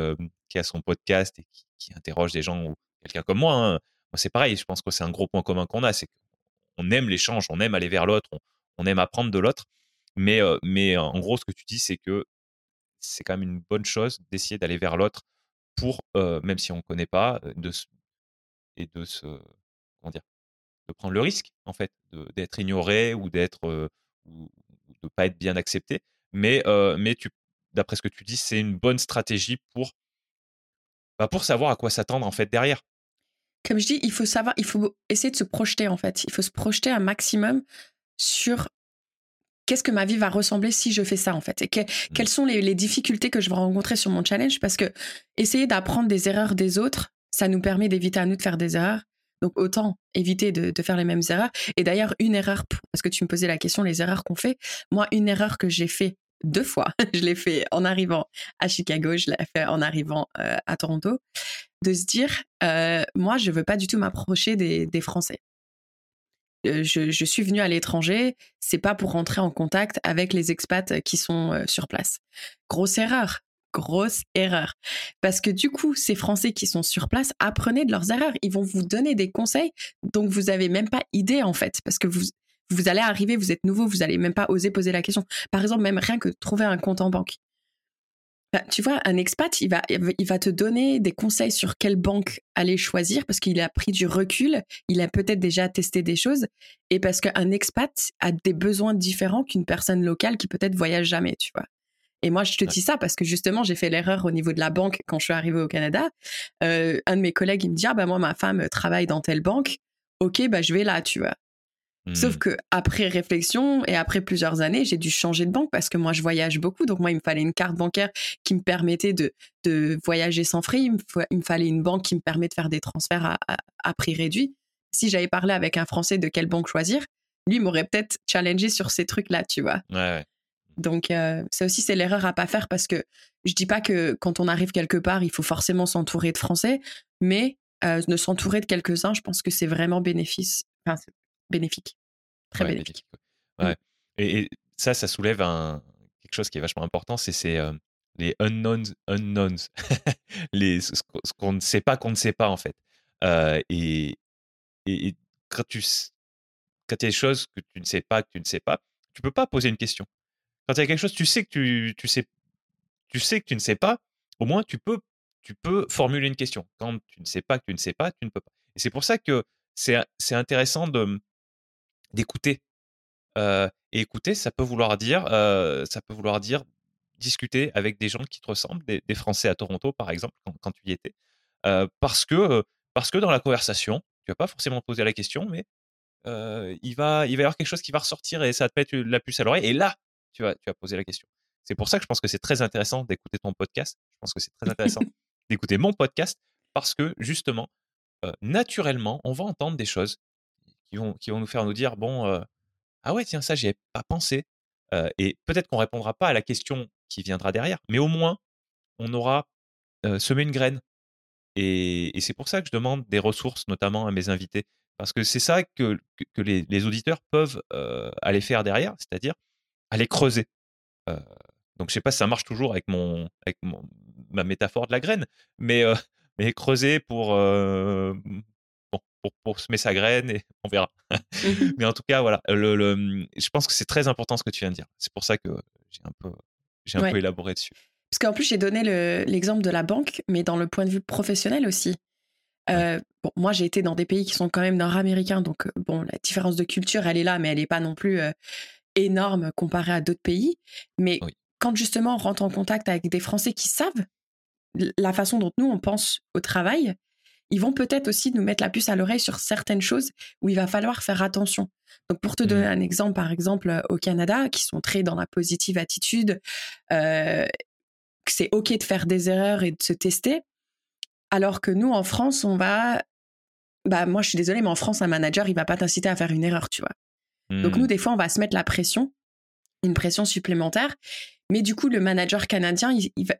qui a son podcast et qui, interroge des gens ou quelqu'un comme moi. Hein. Moi, c'est pareil. Je pense que c'est un gros point commun qu'on a, c'est on aime l'échange, on aime aller vers l'autre, on, aime apprendre de l'autre. Mais, euh, mais en gros, ce que tu dis, c'est que c'est quand même une bonne chose d'essayer d'aller vers l'autre pour, euh, même si on ne connaît pas, euh, de, et de se, comment dire, de prendre le risque, en fait, d'être ignoré ou d'être, de pas être bien accepté. Mais, mais tu, d'après ce que tu dis, c'est une bonne stratégie pour, bah, pour savoir à quoi s'attendre, en fait, derrière comme je dis, il faut savoir, il faut essayer de se projeter en fait. Il faut se projeter un maximum sur qu'est-ce que ma vie va ressembler si je fais ça en fait et mmh. quelles sont les, difficultés que je vais rencontrer sur mon challenge? Parce que essayer d'apprendre des erreurs des autres, ça nous permet d'éviter à nous de faire des erreurs. Donc autant éviter de, de faire les mêmes erreurs. Et d'ailleurs, une erreur, parce que tu me posais la question, les erreurs qu'on fait, moi, une erreur que j'ai fait deux fois. je l'ai fait en arrivant à Chicago, je l'ai fait en arrivant euh, à Toronto, de se dire, euh, moi, je veux pas du tout m'approcher des, Français. Euh, je, suis venue à l'étranger, c'est pas pour rentrer en contact avec les expats qui sont sur place. Grosse erreur, grosse erreur. Parce que du coup, ces Français qui sont sur place, apprenez de leurs erreurs. Ils vont vous donner des conseils dont vous avez même pas idée en fait, parce que vous vous allez arriver, vous êtes nouveau, vous allez même pas oser poser la question. Par exemple, même rien que trouver un compte en banque. bah, tu vois, un expat, il va, il va te donner des conseils sur quelle banque aller choisir parce qu'il a pris du recul, il a peut-être déjà testé des choses et parce qu'un expat a des besoins différents qu'une personne locale qui peut-être voyage jamais, tu vois. Et moi, je te dis ça parce que justement, j'ai fait l'erreur au niveau de la banque quand je suis arrivée au Canada. Euh, un de mes collègues, il me dit, ah bah moi, ma femme travaille dans telle banque. Ok, bah je vais là, tu vois. Sauf mmh. que après réflexion et après plusieurs années, j'ai dû changer de banque parce que moi je voyage beaucoup, donc moi il me fallait une carte bancaire qui me permettait de, de voyager sans frais. Il me, fallait une banque qui me permet de faire des transferts à, prix réduit. Si j'avais parlé avec un Français de quelle banque choisir, lui m'aurait peut-être challengé sur ces trucs-là, tu vois. Ouais, Donc euh, ça aussi c'est l'erreur à pas faire parce que je dis pas que quand on arrive quelque part il faut forcément s'entourer de Français, mais euh, de s'entourer de quelques-uns, je pense que c'est vraiment bénéfice, enfin, bénéfique. Très bénéfique. Ouais. Et, ça, ça soulève un, quelque chose qui est vachement important, c'est les unknowns unknowns, les, ce, qu'on ne sait pas qu'on ne sait pas en fait. et, et, quand tu quand il y a des choses que tu ne sais pas, que tu ne sais pas, tu peux pas poser une question. Quand il y a quelque chose, tu sais que tu, tu sais, tu sais que tu ne sais pas, au moins tu peux, tu peux formuler une question. Quand tu ne sais pas que tu ne sais pas, tu ne peux pas. Et c'est pour ça que c'est intéressant de, d'écouter. et écouter, ça peut vouloir dire, ça peut vouloir dire discuter avec des gens qui te ressemblent, des, Français à Toronto par exemple, quand, tu y étais, parce que parce que dans la conversation, tu vas pas forcément poser la question, mais il va il va y avoir quelque chose qui va ressortir et ça va te mettre la puce à l'oreille. Et là, tu vas tu vas poser la question. C'est pour ça que je pense que c'est très intéressant d'écouter ton podcast. Je pense que c'est très intéressant d'écouter mon podcast parce que justement, naturellement, on va entendre des choses qui vont, nous faire nous dire bon, ah ouais, tiens, ça, j'y avais pas pensé. et peut-être qu'on répondra pas à la question qui viendra derrière, mais au moins, on aura semé une graine. Et, c'est pour ça que je demande des ressources, notamment à mes invités, parce que c'est ça que, que, les, les, auditeurs peuvent aller faire derrière, c'est-à-dire aller creuser. donc, je sais pas si ça marche toujours avec mon, avec mon, ma métaphore de la graine, mais, mais creuser pour, pour, semer sa graine et on verra. Mmh Mais en tout cas, voilà, le, mmh, je pense que c'est très important ce que tu viens de dire. C'est pour ça que j'ai un peu, j'ai un peu élaboré dessus. Parce qu'en plus, j'ai donné l'exemple de la banque, mais dans le point de vue professionnel aussi. Euh, bon, moi, j'ai été dans des pays qui sont quand même nord-américains, donc euh, bon, la différence de culture, elle est là, mais elle n'est pas non plus euh, énorme comparée à d'autres pays. Mais quand justement on rentre en contact avec des Français qui savent la façon dont nous on pense au travail, ils vont peut-être aussi nous mettre la puce à l'oreille sur certaines choses où il va falloir faire attention. Donc pour te donner mmh. un exemple, par exemple euh, au Canada, qui sont très dans la positive attitude, euh, c'est ok de faire des erreurs et de se tester, alors que nous en France, on va, bah moi je suis désolée, mais en France un manager il va pas t'inciter à faire une erreur, tu vois. Donc nous mmh. des fois on va se mettre la pression, une pression supplémentaire, mais du coup le manager canadien,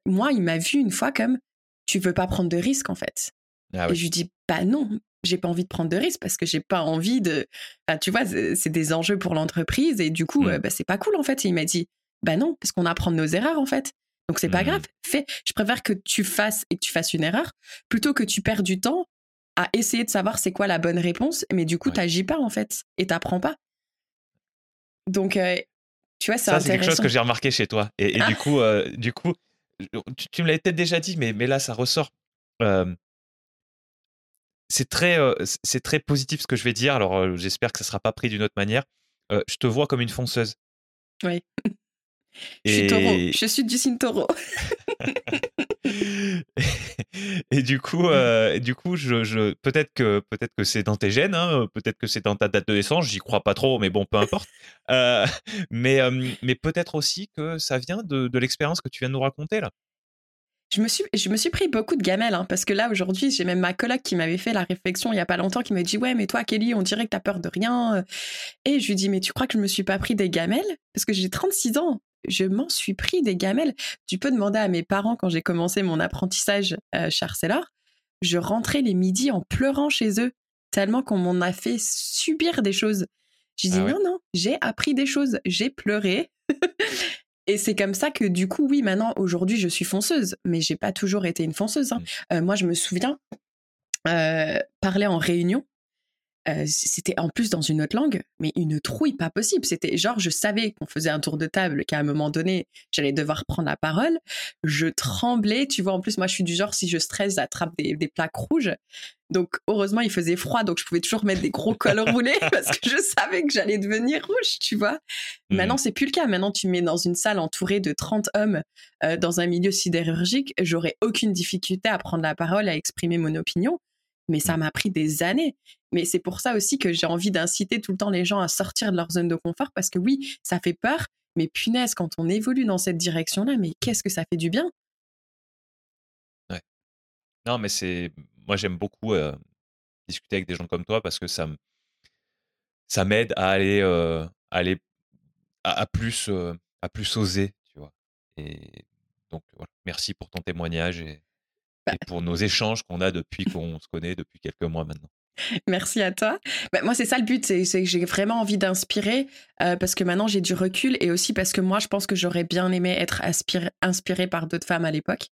moi il m'a vu une fois comme tu veux pas prendre de risques en fait. Ah et je lui dis, bah non, j'ai pas envie de prendre de risques parce que j'ai pas envie de. tu vois, c'est des enjeux pour l'entreprise et du coup, mmh. bah, c'est pas cool en fait. Et il m'a dit, bah non, parce qu'on apprend de nos erreurs en fait. Donc c'est pas grave. Mmh. Fais. Je préfère que tu fasses et que tu fasses une erreur plutôt que tu perds du temps à essayer de savoir c'est quoi la bonne réponse, mais du coup, tu t'agis pas en fait et t'apprends pas. Donc, tu vois, c'est Ça, c'est quelque chose que j'ai remarqué chez toi. Et, du ah! coup, du coup, tu, me l'avais peut-être déjà dit, mais, mais là, ça ressort c'est très, c'est très positif ce que je vais dire. Alors, j'espère que ça ne sera pas pris d'une autre manière. je te vois comme une fonceuse. Oui. Je suis taureau. Je suis du signe taureau. et du coup, du coup, je, peut-être que peut-être que c'est dans tes gènes, hein, peut-être que c'est dans ta date de naissance. J'y crois pas trop, mais bon, peu importe. mais mais peut-être aussi que ça vient de, de l'expérience que tu viens de nous raconter là je me suis, je me suis pris beaucoup de gamelles, hein, parce que là, aujourd'hui, j'ai même ma coloc qui m'avait fait la réflexion il y a pas longtemps, qui m'a dit Ouais, mais toi, Kelly, on dirait que t'as peur de rien. Et je lui dis Mais tu crois que je me suis pas pris des gamelles? Parce que j'ai 36 ans, je m'en suis pris des gamelles. Tu peux demander à mes parents quand j'ai commencé mon apprentissage euh, chez Arcelor, je rentrais les midis en pleurant chez eux, tellement qu'on m'en a fait subir des choses. J'ai dit ah Non, non, j'ai appris des choses, j'ai pleuré. Et c'est comme ça que du coup, oui, maintenant, aujourd'hui, je suis fonceuse, mais j'ai pas toujours été une fonceuse. Hein. Mmh. Euh, moi, je me souviens euh, parler en réunion. Euh, c'était en plus dans une autre langue, mais une trouille pas possible. C'était genre, je savais qu'on faisait un tour de table, qu'à un moment donné, j'allais devoir prendre la parole. Je tremblais, tu vois. En plus, moi, je suis du genre, si je stresse, j'attrape des, des plaques rouges. Donc, heureusement, il faisait froid, donc je pouvais toujours mettre des gros cols roulés parce que je savais que j'allais devenir rouge, tu vois. Mmh. Maintenant, c'est plus le cas. Maintenant, tu me mets dans une salle entourée de 30 hommes euh, dans un milieu sidérurgique, j'aurais aucune difficulté à prendre la parole, à exprimer mon opinion. Mais ça mmh. m'a pris des années. Mais c'est pour ça aussi que j'ai envie d'inciter tout le temps les gens à sortir de leur zone de confort parce que oui, ça fait peur, mais punaise, quand on évolue dans cette direction-là, mais qu'est-ce que ça fait du bien? Ouais. Non, mais c'est. Moi, j'aime beaucoup discuter avec des gens comme toi parce que ça ça m'aide à aller, aller à, plus, à plus oser, tu vois? Et donc, voilà. merci pour ton témoignage et, et pour nos échanges qu'on a depuis qu'on se connaît depuis quelques mois maintenant. Merci à toi. Bah, moi, c'est ça le but, c'est que j'ai vraiment envie d'inspirer euh, parce que maintenant j'ai du recul et aussi parce que moi, je pense que j'aurais bien aimé être inspirée par d'autres femmes à l'époque.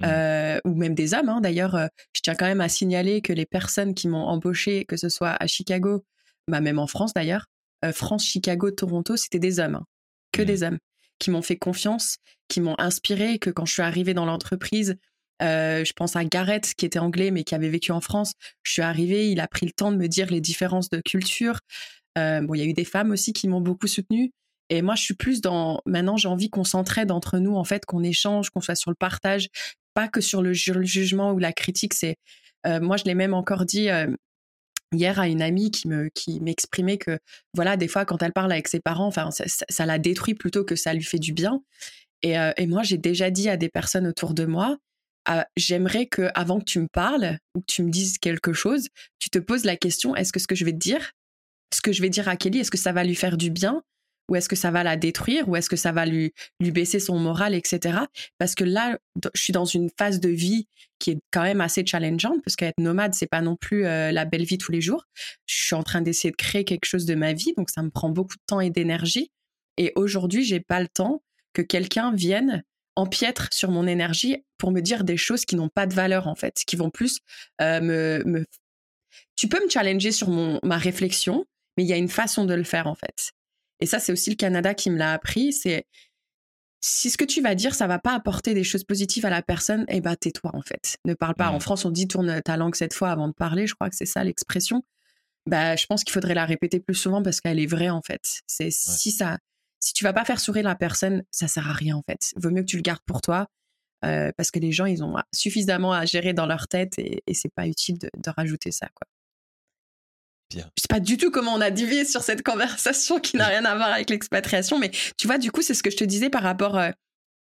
Mmh. Euh, ou même des hommes. Hein. D'ailleurs, euh, je tiens quand même à signaler que les personnes qui m'ont embauché, que ce soit à Chicago, bah, même en France d'ailleurs, France, Chicago, Toronto, c'était des hommes, hein. que mmh. des hommes, qui m'ont fait confiance, qui m'ont inspiré, que quand je suis arrivée dans l'entreprise, euh, je pense à Gareth qui était anglais mais qui avait vécu en France. Je suis arrivée, il a pris le temps de me dire les différences de culture. Euh, bon, il y a eu des femmes aussi qui m'ont beaucoup soutenue. Et moi, je suis plus dans. Maintenant, j'ai envie qu'on s'entraide entre nous, en fait, qu'on échange, qu'on soit sur le partage, pas que sur le, jugement ou la critique. C'est euh, moi, je l'ai même encore dit hier à une amie qui me qui m'exprimait que voilà, des fois, quand elle parle avec ses parents, enfin, ça, la détruit plutôt que ça lui fait du bien. Et moi, j'ai déjà dit à des personnes autour de moi, j'aimerais que avant que tu me parles ou que tu me dises quelque chose, tu te poses la question est-ce que ce que je vais te dire, ce que je vais dire à Kelly, est-ce que ça va lui faire du bien ou est-ce que ça va la détruire ou est-ce que ça va lui lui baisser son moral, etc. Parce que là, je suis dans une phase de vie qui est quand même assez challengeante parce qu'être nomade, c'est pas non plus euh, la belle vie tous les jours. Je suis en train d'essayer de créer quelque chose de ma vie, donc ça me prend beaucoup de temps et d'énergie. Et aujourd'hui, j'ai pas le temps que quelqu'un vienne empiètre sur mon énergie pour me dire des choses qui n'ont pas de valeur en fait, qui vont plus euh, me, Tu peux me challenger sur mon ma réflexion, mais il y a une façon de le faire en fait. Et ça, c'est aussi le Canada qui me l'a appris. C'est si ce que tu vas dire, ça va pas apporter des choses positives à la personne, eh ben tais-toi en fait. Ne parle pas. En mmh. France, on dit tourne ta langue cette fois avant de parler. Je crois que c'est ça l'expression. Bah, je pense qu'il faudrait la répéter plus souvent parce qu'elle est vraie en fait. C'est si ça si tu vas pas faire sourire la personne, ça sert à rien en fait. Vaut mieux que tu le gardes pour toi euh, parce que les gens ils ont suffisamment à gérer dans leur tête et, et c'est pas utile de, rajouter ça quoi. Bien. Je sais pas du tout comment on a dévié sur cette conversation qui n'a rien à voir avec l'expatriation, mais tu vois, du coup, c'est ce que je te disais par rapport. à euh,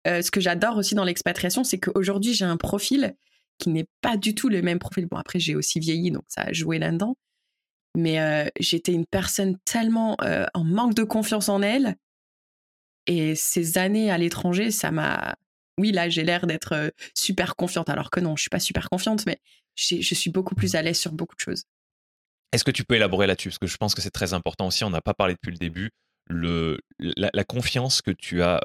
euh, ce que j'adore aussi dans l'expatriation, c'est qu'aujourd'hui, j'ai un profil qui n'est pas du tout le même profil. Bon, après, j'ai aussi vieilli, donc ça a joué là-dedans. Mais j'étais une personne tellement en manque de confiance en elle et ces années à l'étranger, ça m'a. Oui, là, j'ai l'air d'être super confiante, alors que non, je suis pas super confiante, mais je suis beaucoup plus à l'aise sur beaucoup de choses. Est-ce que tu peux élaborer là-dessus? Parce que je pense que c'est très important aussi. On n'a pas parlé depuis le début. Le, la, confiance que tu as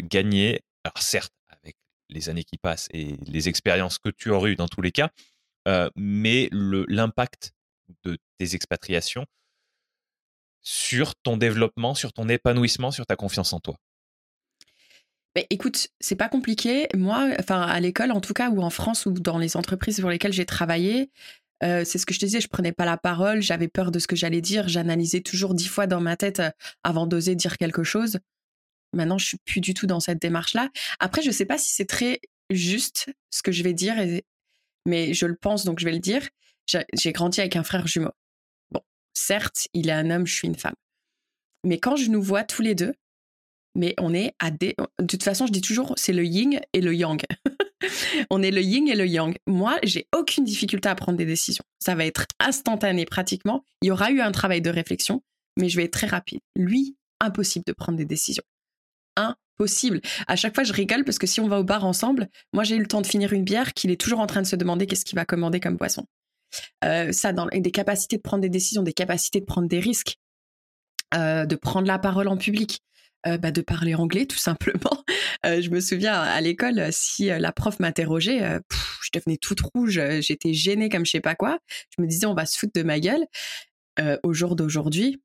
gagnée, alors certes, avec les années qui passent et les expériences que tu aurais eues dans tous les cas, mais l'impact de tes expatriations sur ton développement, sur ton épanouissement, sur ta confiance en toi? Mais écoute, c'est pas compliqué. Moi, enfin à l'école en tout cas, ou en France, ou dans les entreprises pour lesquelles j'ai travaillé, euh, c'est ce que je te disais, je prenais pas la parole, j'avais peur de ce que j'allais dire, j'analysais toujours dix fois dans ma tête euh, avant d'oser dire quelque chose. Maintenant, je suis plus du tout dans cette démarche-là. Après, je sais pas si c'est très juste ce que je vais dire, mais je le pense, donc je vais le dire. J'ai grandi avec un frère jumeau. Certes, il est un homme, je suis une femme. Mais quand je nous vois tous les deux, mais on est à des... De toute façon, je dis toujours, c'est le yin et le yang. on est le yin et le yang. Moi, j'ai aucune difficulté à prendre des décisions. Ça va être instantané pratiquement. Il y aura eu un travail de réflexion, mais je vais être très rapide. Lui, impossible de prendre des décisions. Impossible. À chaque fois, je rigole parce que si on va au bar ensemble, moi, j'ai eu le temps de finir une bière qu'il est toujours en train de se demander qu'est-ce qu'il va commander comme boisson. Euh, ça, dans des capacités de prendre des décisions, des capacités de prendre des risques, euh, de prendre la parole en public, euh, bah, de parler anglais tout simplement. je me souviens à l'école, si la prof m'interrogeait, je devenais toute rouge, j'étais gênée comme je sais pas quoi. Je me disais on va se foutre de ma gueule. au jour d'aujourd'hui,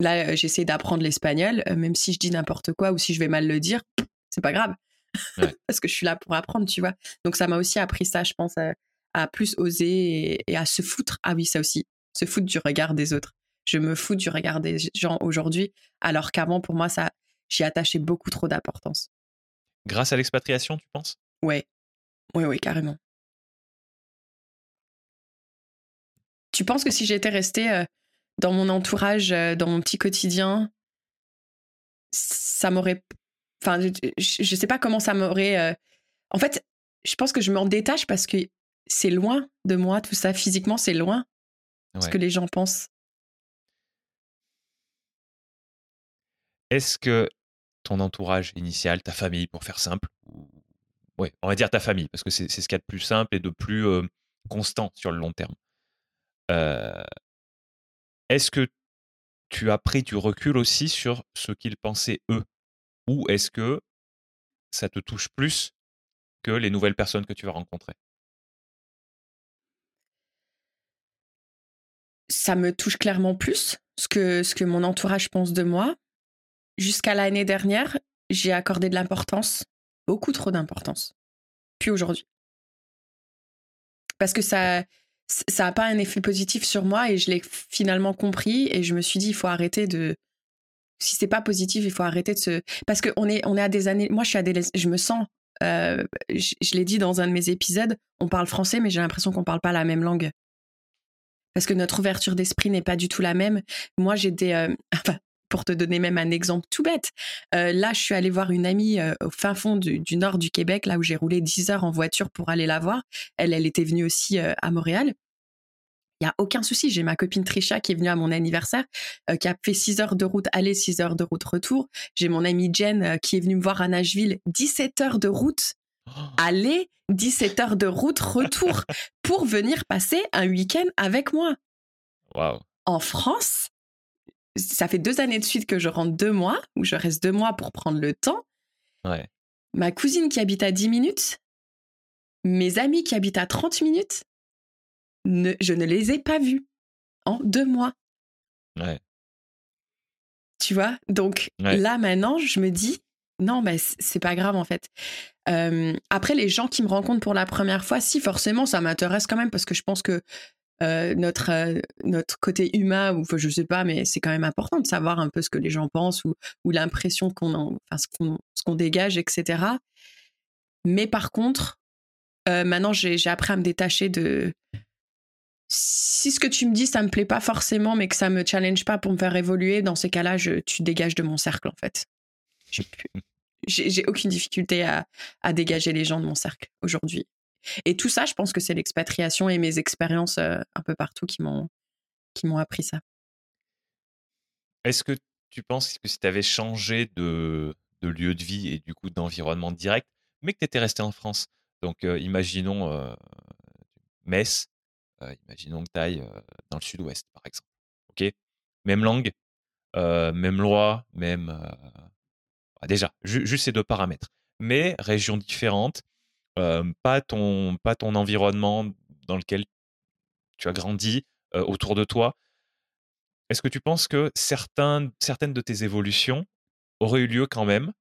là, j'essaie d'apprendre l'espagnol, même si je dis n'importe quoi ou si je vais mal le dire, c'est pas grave. Parce que je suis là pour apprendre, tu vois. Donc ça m'a aussi appris ça, je pense, à, plus oser et, à se foutre. Ah oui, ça aussi, se foutre du regard des autres. Je me fous du regard des gens aujourd'hui, alors qu'avant, pour moi, ça, j'y attachais beaucoup trop d'importance. Grâce à l'expatriation, tu penses? Ouais, oui, oui, carrément. Tu penses que si j'étais restée dans mon entourage, dans mon petit quotidien, ça m'aurait Enfin, je, ne sais pas comment ça m'aurait. Euh, en fait, je pense que je m'en détache parce que c'est loin de moi, tout ça. Physiquement, c'est loin. Ce que les gens pensent. Est-ce que ton entourage initial, ta famille, pour faire simple, ouais, on va dire ta famille, parce que c'est ce qu'il y a de plus simple et de plus euh, constant sur le long terme. Euh, est-ce que tu as pris du recul aussi sur ce qu'ils pensaient eux? Ou est-ce que ça te touche plus que les nouvelles personnes que tu vas rencontrer? Ça me touche clairement plus ce que, ce que mon entourage pense de moi. Jusqu'à l'année dernière, j'ai accordé de l'importance, beaucoup trop d'importance. Puis aujourd'hui. Parce que ça ça n'a pas un effet positif sur moi et je l'ai finalement compris et je me suis dit il faut arrêter de si c'est pas positif, il faut arrêter de se. Parce qu'on est, on est à des années. Moi, je suis à des. Je me sens. Euh, je, l'ai dit dans un de mes épisodes, on parle français, mais j'ai l'impression qu'on parle pas la même langue. Parce que notre ouverture d'esprit n'est pas du tout la même. Moi, des. Euh, pour te donner même un exemple tout bête, euh, là, je suis allée voir une amie au fin fond du, nord du Québec, là où j'ai roulé 10 heures en voiture pour aller la voir. Elle, elle était venue aussi à Montréal il y a aucun souci. J'ai ma copine Trisha qui est venue à mon anniversaire, euh, qui a fait 6 heures de route aller, 6 heures de route retour. J'ai mon amie Jen euh, qui est venue me voir à Nashville, 17 heures de route. Aller, 17 heures de route retour pour venir passer un week-end avec moi. En France, ça fait deux années de suite que je rentre deux mois, ou je reste deux mois pour prendre le temps. Ma cousine qui habite à 10 minutes, mes amis qui habitent à 30 minutes, je ne les ai pas vus en deux mois. Ouais. Tu vois? Donc là, maintenant, je me dis, non, mais c'est pas grave en fait. après, les gens qui me rencontrent pour la première fois, si forcément, ça m'intéresse quand même parce que je pense que notre, notre côté humain, ou je sais pas, mais c'est quand même important de savoir un peu ce que les gens pensent ou, l'impression qu'on enfin, ce qu'on dégage, etc. Mais par contre, maintenant, j'ai appris à me détacher de, si ce que tu me dis, ça me plaît pas forcément, mais que ça me challenge pas pour me faire évoluer, dans ces cas-là, tu dégages de mon cercle, en fait. J'ai aucune difficulté à, dégager les gens de mon cercle aujourd'hui. Et tout ça, je pense que c'est l'expatriation et mes expériences euh, un peu partout qui m'ont qui m'ont appris ça. Est-ce que tu penses que si tu avais changé de, lieu de vie et du coup d'environnement direct, mais que tu étais resté en France, donc euh, imaginons euh, Metz, euh, imaginons que tu ailles dans le sud-ouest, par exemple. OK? Même langue, même loi, même. Bah, déjà, juste ces deux paramètres. Mais région différente, pas, ton, pas ton environnement dans lequel tu as grandi autour de toi. Est-ce que tu penses que certains, certaines de tes évolutions auraient eu lieu quand même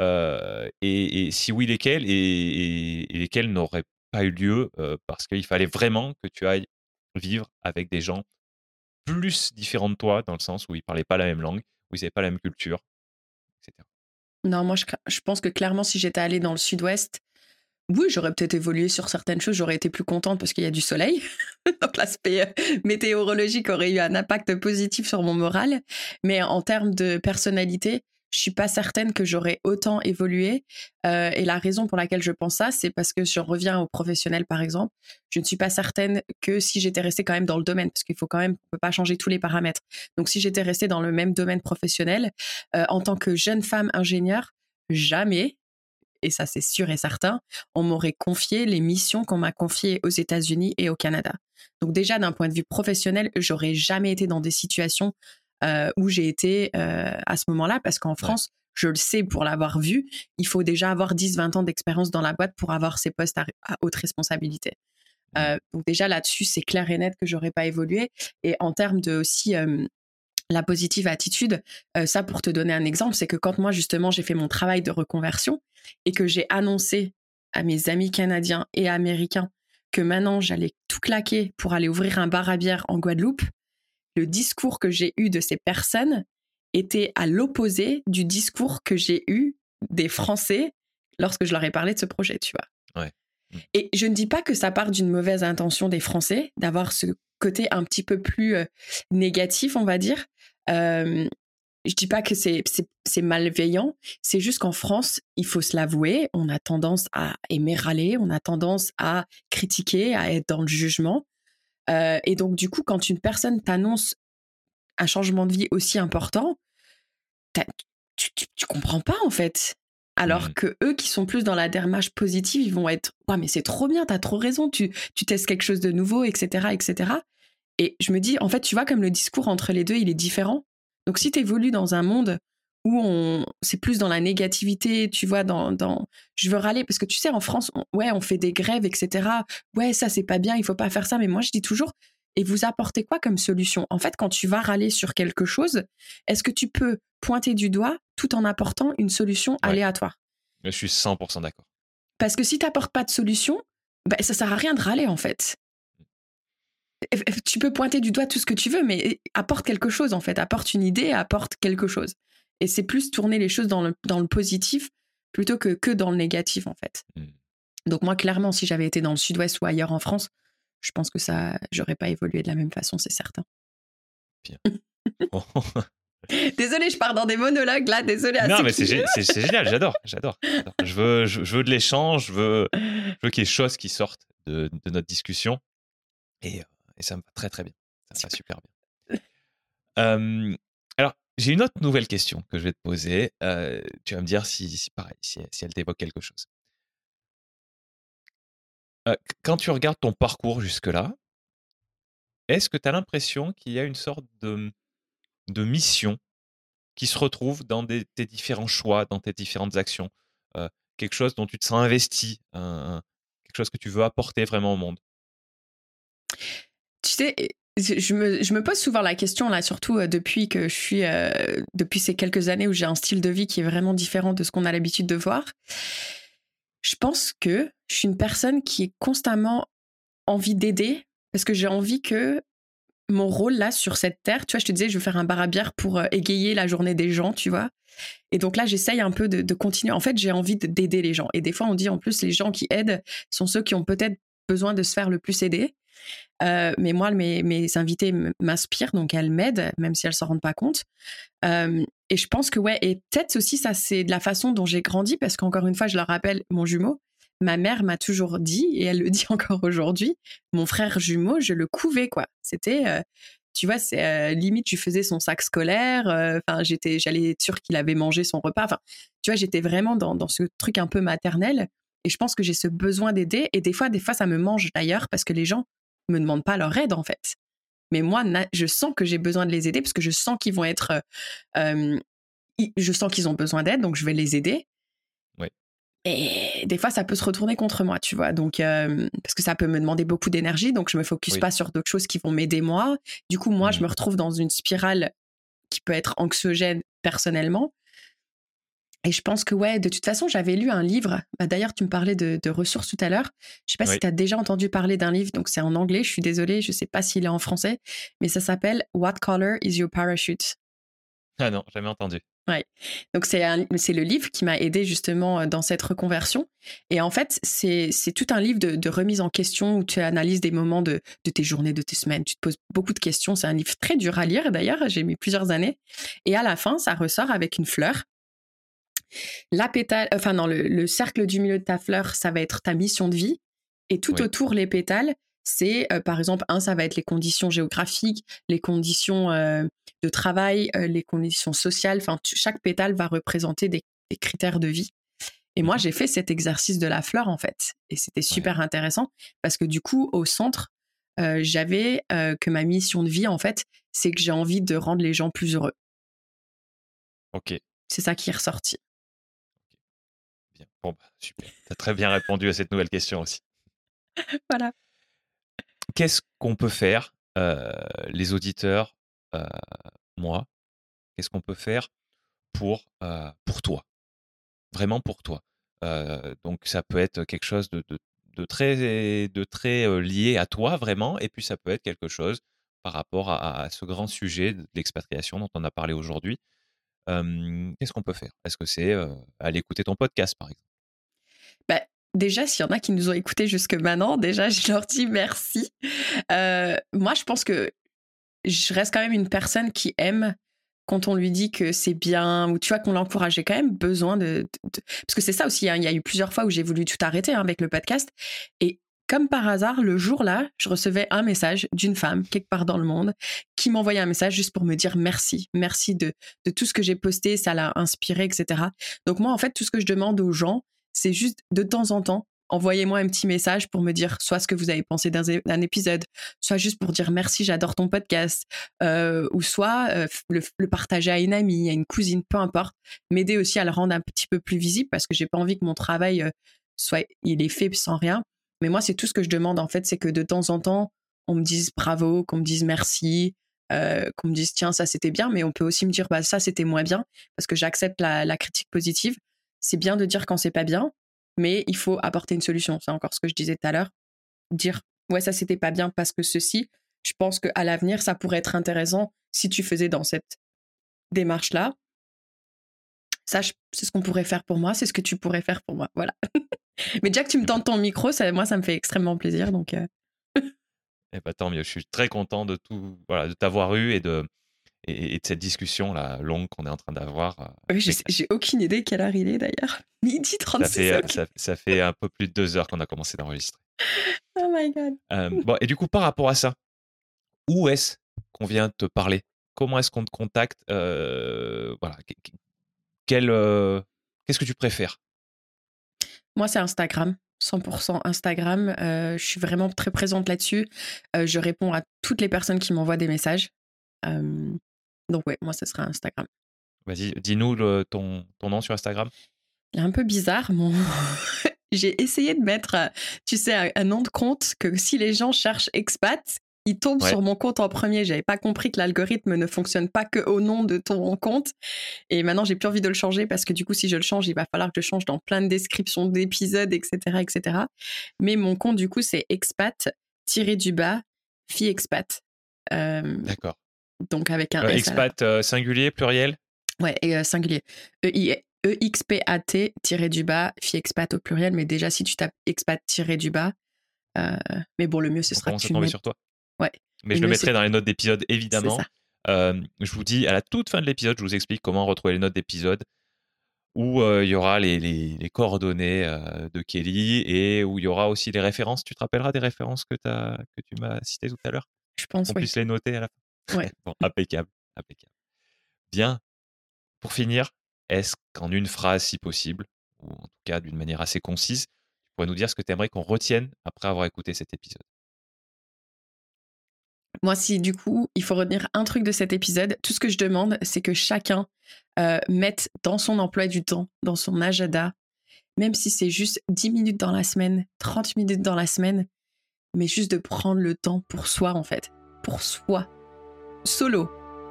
et, si oui, lesquelles et, lesquelles n'auraient pas eu lieu parce qu'il fallait vraiment que tu ailles vivre avec des gens plus différents de toi, dans le sens où ils parlaient pas la même langue, où ils n'avaient pas la même culture. Non, moi, je, pense que clairement, si j'étais allée dans le sud-ouest, oui, j'aurais peut-être évolué sur certaines choses, j'aurais été plus contente parce qu'il y a du soleil. Donc l'aspect météorologique aurait eu un impact positif sur mon moral. Mais en termes de personnalité, je suis pas certaine que j'aurais autant évolué. Euh, et la raison pour laquelle je pense ça, c'est parce que je reviens au professionnel, par exemple. Je ne suis pas certaine que si j'étais restée quand même dans le domaine, parce qu'il faut quand même, on peut pas changer tous les paramètres. Donc, si j'étais restée dans le même domaine professionnel, euh, en tant que jeune femme ingénieure, jamais, et ça c'est sûr et certain, on m'aurait confié les missions qu'on m'a confiées aux États-Unis et au Canada. Donc déjà d'un point de vue professionnel, j'aurais jamais été dans des situations euh, où j'ai été euh, à ce moment-là, parce qu'en France, je le sais pour l'avoir vu, il faut déjà avoir 10-20 ans d'expérience dans la boîte pour avoir ces postes à, haute responsabilité. Euh, donc déjà là-dessus, c'est clair et net que j'aurais pas évolué. Et en termes de aussi la positive attitude, ça pour te donner un exemple, c'est que quand moi justement j'ai fait mon travail de reconversion et que j'ai annoncé à mes amis canadiens et américains que maintenant j'allais tout claquer pour aller ouvrir un bar à bière en Guadeloupe, le discours que j'ai eu de ces personnes était à l'opposé du discours que j'ai eu des Français lorsque je leur ai parlé de ce projet, tu vois. Mmh. Et je ne dis pas que ça part d'une mauvaise intention des Français, d'avoir ce côté un petit peu plus négatif, on va dire. Euh, je dis pas que c'est malveillant, c'est juste qu'en France, il faut se l'avouer, on a tendance à aimer râler, on a tendance à critiquer, à être dans le jugement. Euh, et donc, du coup, quand une personne t'annonce un changement de vie aussi important, tu, tu, comprends pas en fait. Alors mmh. que eux qui sont plus dans la dermage positive, ils vont être ouais mais c'est trop bien, t'as trop raison, tu, tu testes quelque chose de nouveau, etc., etc. Et je me dis en fait, tu vois comme le discours entre les deux, il est différent. Donc si tu évolues dans un monde où on c'est plus dans la négativité, tu vois, dans, dans je veux râler parce que tu sais en France, ouais, on fait des grèves, etc. Ouais, ça c'est pas bien, il faut pas faire ça. Mais moi je dis toujours, et vous apportez quoi comme solution? En fait, quand tu vas râler sur quelque chose, est-ce que tu peux pointer du doigt tout en apportant une solution aléatoire? Je suis 100% d'accord. Parce que si tu n'apportes pas de solution, bah, ça sert à rien de râler en fait. Tu peux pointer du doigt tout ce que tu veux, mais apporte quelque chose en fait, apporte une idée, apporte quelque chose. Et c'est plus tourner les choses dans le, dans le positif plutôt que, que dans le négatif en fait. Mmh. Donc moi, clairement, si j'avais été dans le sud-ouest ou ailleurs en France, je pense que ça, j'aurais pas évolué de la même façon, c'est certain. Bien. Désolé, je pars dans des monologues là, désolé. Non, mais c'est génial, j'adore, j'adore. Je veux, je, veux de l'échange, je veux, je veux qu'il y ait des choses qui sortent de, de notre discussion. Et, euh, et, ça me va très très bien. Ça me va super bien. Euh, j'ai une autre nouvelle question que je vais te poser. Euh, tu vas me dire si, pareil, si, elle t'évoque quelque chose quand tu regardes ton parcours jusque-là, est-ce que tu as l'impression qu'il y a une sorte de, de mission qui se retrouve dans tes différents choix, dans tes différentes actions? Quelque chose dont tu te sens investi, quelque chose que tu veux apporter vraiment au monde? Tu sais, je me, pose souvent la question là, surtout depuis que je suis, depuis ces quelques années où j'ai un style de vie qui est vraiment différent de ce qu'on a l'habitude de voir je pense que je suis une personne qui est constamment envie d'aider parce que j'ai envie que mon rôle là sur cette terre, tu vois, je te disais, je veux faire un bar à bière pour euh, égayer la journée des gens, tu vois. Et donc là, j'essaye un peu de, continuer. En fait, j'ai envie d'aider les gens. Et des fois, on dit en plus, les gens qui aident sont ceux qui ont peut-être besoin de se faire le plus aider. Euh, mais moi, mes, mes invités m'inspirent, donc elles m'aident, même si elles s'en rendent pas compte. Euh, et je pense que ouais, et peut-être aussi ça, c'est de la façon dont j'ai grandi, parce qu'encore une fois, je leur rappelle mon jumeau. Ma mère m'a toujours dit, et elle le dit encore aujourd'hui, mon frère jumeau, je le couvais quoi. C'était, euh, tu vois, c'est limite, tu faisais son sac scolaire. Enfin, j'étais, j'allais être sûre qu'il avait mangé son repas. Enfin, tu vois, j'étais vraiment dans, dans ce truc un peu maternel. Et je pense que j'ai ce besoin d'aider. Et des fois, des fois, ça me mange d'ailleurs parce que les gens me demandent pas leur aide en fait. Mais moi, je sens que j'ai besoin de les aider parce que je sens qu'ils vont être, euh, je sens qu'ils ont besoin d'aide, donc je vais les aider. Et des fois, ça peut se retourner contre moi, tu vois. Donc, euh, parce que ça peut me demander beaucoup d'énergie, donc je me focus pas sur d'autres choses qui vont m'aider moi. Du coup, moi, je mmh. me retrouve dans une spirale qui peut être anxiogène personnellement et je pense que, ouais, de toute façon, j'avais lu un livre. Bah, d'ailleurs, tu me parlais de, ressources tout à l'heure. Je sais pas si tu as déjà entendu parler d'un livre, donc c'est en anglais, je suis désolée, je sais pas s'il est en français, mais ça s'appelle What Color is Your Parachute? Ah non, jamais entendu. Ouais. Donc c'est le livre qui m'a aidé justement euh, dans cette reconversion. Et en fait, c'est tout un livre de, remise en question où tu analyses des moments de, de, tes journées, de tes semaines. Tu te poses beaucoup de questions. C'est un livre très dur à lire d'ailleurs. J'ai mis plusieurs années. Et à la fin, ça ressort avec une fleur la pétale, enfin non, le, cercle du milieu de ta fleur, ça va être ta mission de vie. Et tout autour, les pétales, c'est euh, par exemple, un, ça va être les conditions géographiques, les conditions euh, de travail, euh, les conditions sociales. Enfin, chaque pétale va représenter des, critères de vie. Et moi, mmh j'ai fait cet exercice de la fleur, en fait. Et c'était super intéressant parce que du coup, au centre, j'avais que ma mission de vie, en fait, c'est que j'ai envie de rendre les gens plus heureux. Ok. C'est ça qui est ressorti. Bon, bah, super. Tu as très bien répondu à cette nouvelle question aussi. voilà. qu'est-ce qu'on peut faire, les auditeurs, moi, qu'est-ce qu'on peut faire pour, pour toi? Vraiment pour toi. donc ça peut être quelque chose de, de, très, de très lié à toi vraiment, et puis ça peut être quelque chose par rapport à, ce grand sujet de l'expatriation dont on a parlé aujourd'hui. Qu'est-ce qu'on peut faire? Est-ce que c'est aller écouter ton podcast, par exemple? Bah, Déjà, s'il y en a qui nous ont écoutés jusque maintenant, déjà, je leur dis merci. moi, je pense que je reste quand même une personne qui aime quand on lui dit que c'est bien ou tu vois qu'on l'encourage. J'ai quand même besoin de, parce que c'est ça aussi. Hein, il y a eu plusieurs fois où j'ai voulu tout arrêter hein, avec le podcast et comme par hasard, le jour-là, je recevais un message d'une femme quelque part dans le monde qui m'envoyait un message juste pour me dire merci, merci de, de tout ce que j'ai posté, ça l'a inspiré, etc. Donc moi, en fait, tout ce que je demande aux gens, c'est juste de temps en temps, envoyez-moi un petit message pour me dire soit ce que vous avez pensé d'un épisode, soit juste pour dire merci, j'adore ton podcast, euh, ou soit euh, le, partager à une amie, à une cousine, peu importe. M'aider aussi à le rendre un petit peu plus visible parce que j'ai pas envie que mon travail euh, soit il est fait sans rien. Mais moi, c'est tout ce que je demande en fait, c'est que de temps en temps, on me dise bravo, qu'on me dise merci, qu'on me dise tiens ça c'était bien, mais on peut aussi me dire bah ça c'était moins bien parce que j'accepte la, la critique positive. C'est bien de dire quand c'est pas bien, mais il faut apporter une solution. C'est encore ce que je disais tout à l'heure. Dire, ouais, ça c'était pas bien parce que ceci, je pense qu'à l'avenir, ça pourrait être intéressant si tu faisais dans cette démarche-là. Ça, c'est ce qu'on pourrait faire pour moi, c'est ce que tu pourrais faire pour moi. Voilà. mais déjà que tu me tentes ton micro, ça, moi, ça me fait extrêmement plaisir. Donc, euh. eh ben, tant mieux. Je suis très content de tout, voilà, de t'avoir eu et de, et, de cette discussion là longue qu'on est en train d'avoir. Euh, oui, j'ai aucune idée quelle heure il est d'ailleurs. Midi 36. Ça fait, euh, ça, fait un peu plus de deux heures qu'on a commencé d'enregistrer. Oh my god. Euh, bon, et du coup, par rapport à ça, où est-ce qu'on vient te parler? Comment est-ce qu'on te contacte? Voilà. Quel, qu'est-ce que tu préfères? Moi, c'est Instagram. 100% Instagram. je suis vraiment très présente là-dessus. je réponds à toutes les personnes qui m'envoient des messages. Donc ouais, moi, ce sera Instagram. Vas-y, dis-nous ton, ton nom sur Instagram. Il est un peu bizarre, mon... J'ai essayé de mettre, tu sais, un, nom de compte que si les gens cherchent expat, ils tombent sur mon compte en premier. J'avais pas compris que l'algorithme ne fonctionne pas que au nom de ton compte. Et maintenant, j'ai plus envie de le changer parce que du coup, si je le change, il va falloir que je change dans plein de descriptions d'épisodes, etc., etc. Mais mon compte, du coup, c'est expat tiré du bas fille expat. D'accord. Donc avec un euh, expat euh, singulier, pluriel? Ouais, et, euh, singulier. E-X-P-A-T tiré du bas, fille expat au pluriel, mais déjà si tu tapes expat tiré du bas, mais bon, le mieux ce sera que tu sur toi. Ouais. Mais je le mettrai dans les notes d'épisode évidemment. je vous dis à la toute fin de l'épisode, je vous explique comment retrouver les notes d'épisode où il y aura les, les, coordonnées de Kelly et où il y aura aussi les références. Tu te rappelleras des références que, as, que tu m'as citées tout à l'heure? Je pense, On oui. puisse les noter à la fin. Ouais. bon, impeccable, impeccable. Bien. Pour finir, est-ce qu'en une phrase, si possible, ou en tout cas d'une manière assez concise, tu pourrais nous dire ce que tu aimerais qu'on retienne après avoir écouté cet épisode? Moi, si du coup, il faut retenir un truc de cet épisode, tout ce que je demande, c'est que chacun euh, mette dans son emploi du temps, dans son agenda, même si c'est juste 10 minutes dans la semaine, 30 minutes dans la semaine, mais juste de prendre le temps pour soi, en fait. Pour soi solo.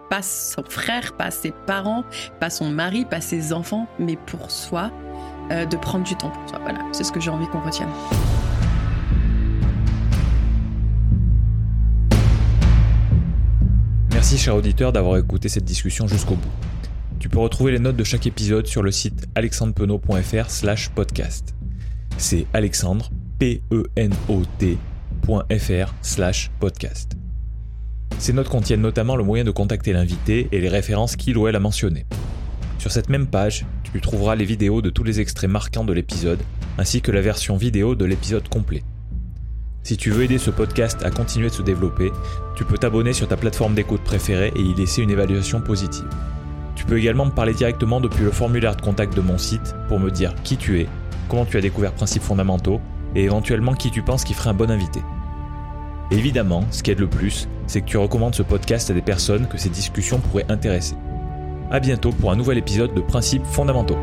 Pas son frère, pas ses parents, pas son mari, pas ses enfants, mais pour soi, euh, de prendre du temps pour soi. Voilà, c'est ce que j'ai envie qu'on retienne. Merci cher auditeur d'avoir écouté cette discussion jusqu'au bout. Tu peux retrouver les notes de chaque épisode sur le site alexandrepenot.fr slash podcast. C'est alexandre, P-E-N-O-T.fr slash podcast. Ces notes contiennent notamment le moyen de contacter l'invité et les références qu'il ou elle a mentionnées. Sur cette même page, tu trouveras les vidéos de tous les extraits marquants de l'épisode, ainsi que la version vidéo de l'épisode complet. Si tu veux aider ce podcast à continuer de se développer, tu peux t'abonner sur ta plateforme d'écoute préférée et y laisser une évaluation positive. Tu peux également me parler directement depuis le formulaire de contact de mon site pour me dire qui tu es, comment tu as découvert Principes fondamentaux et éventuellement qui tu penses qui ferait un bon invité évidemment, ce qui aide le plus, c'est que tu recommandes ce podcast à des personnes que ces discussions pourraient intéresser. A bientôt pour un nouvel épisode de Principes fondamentaux.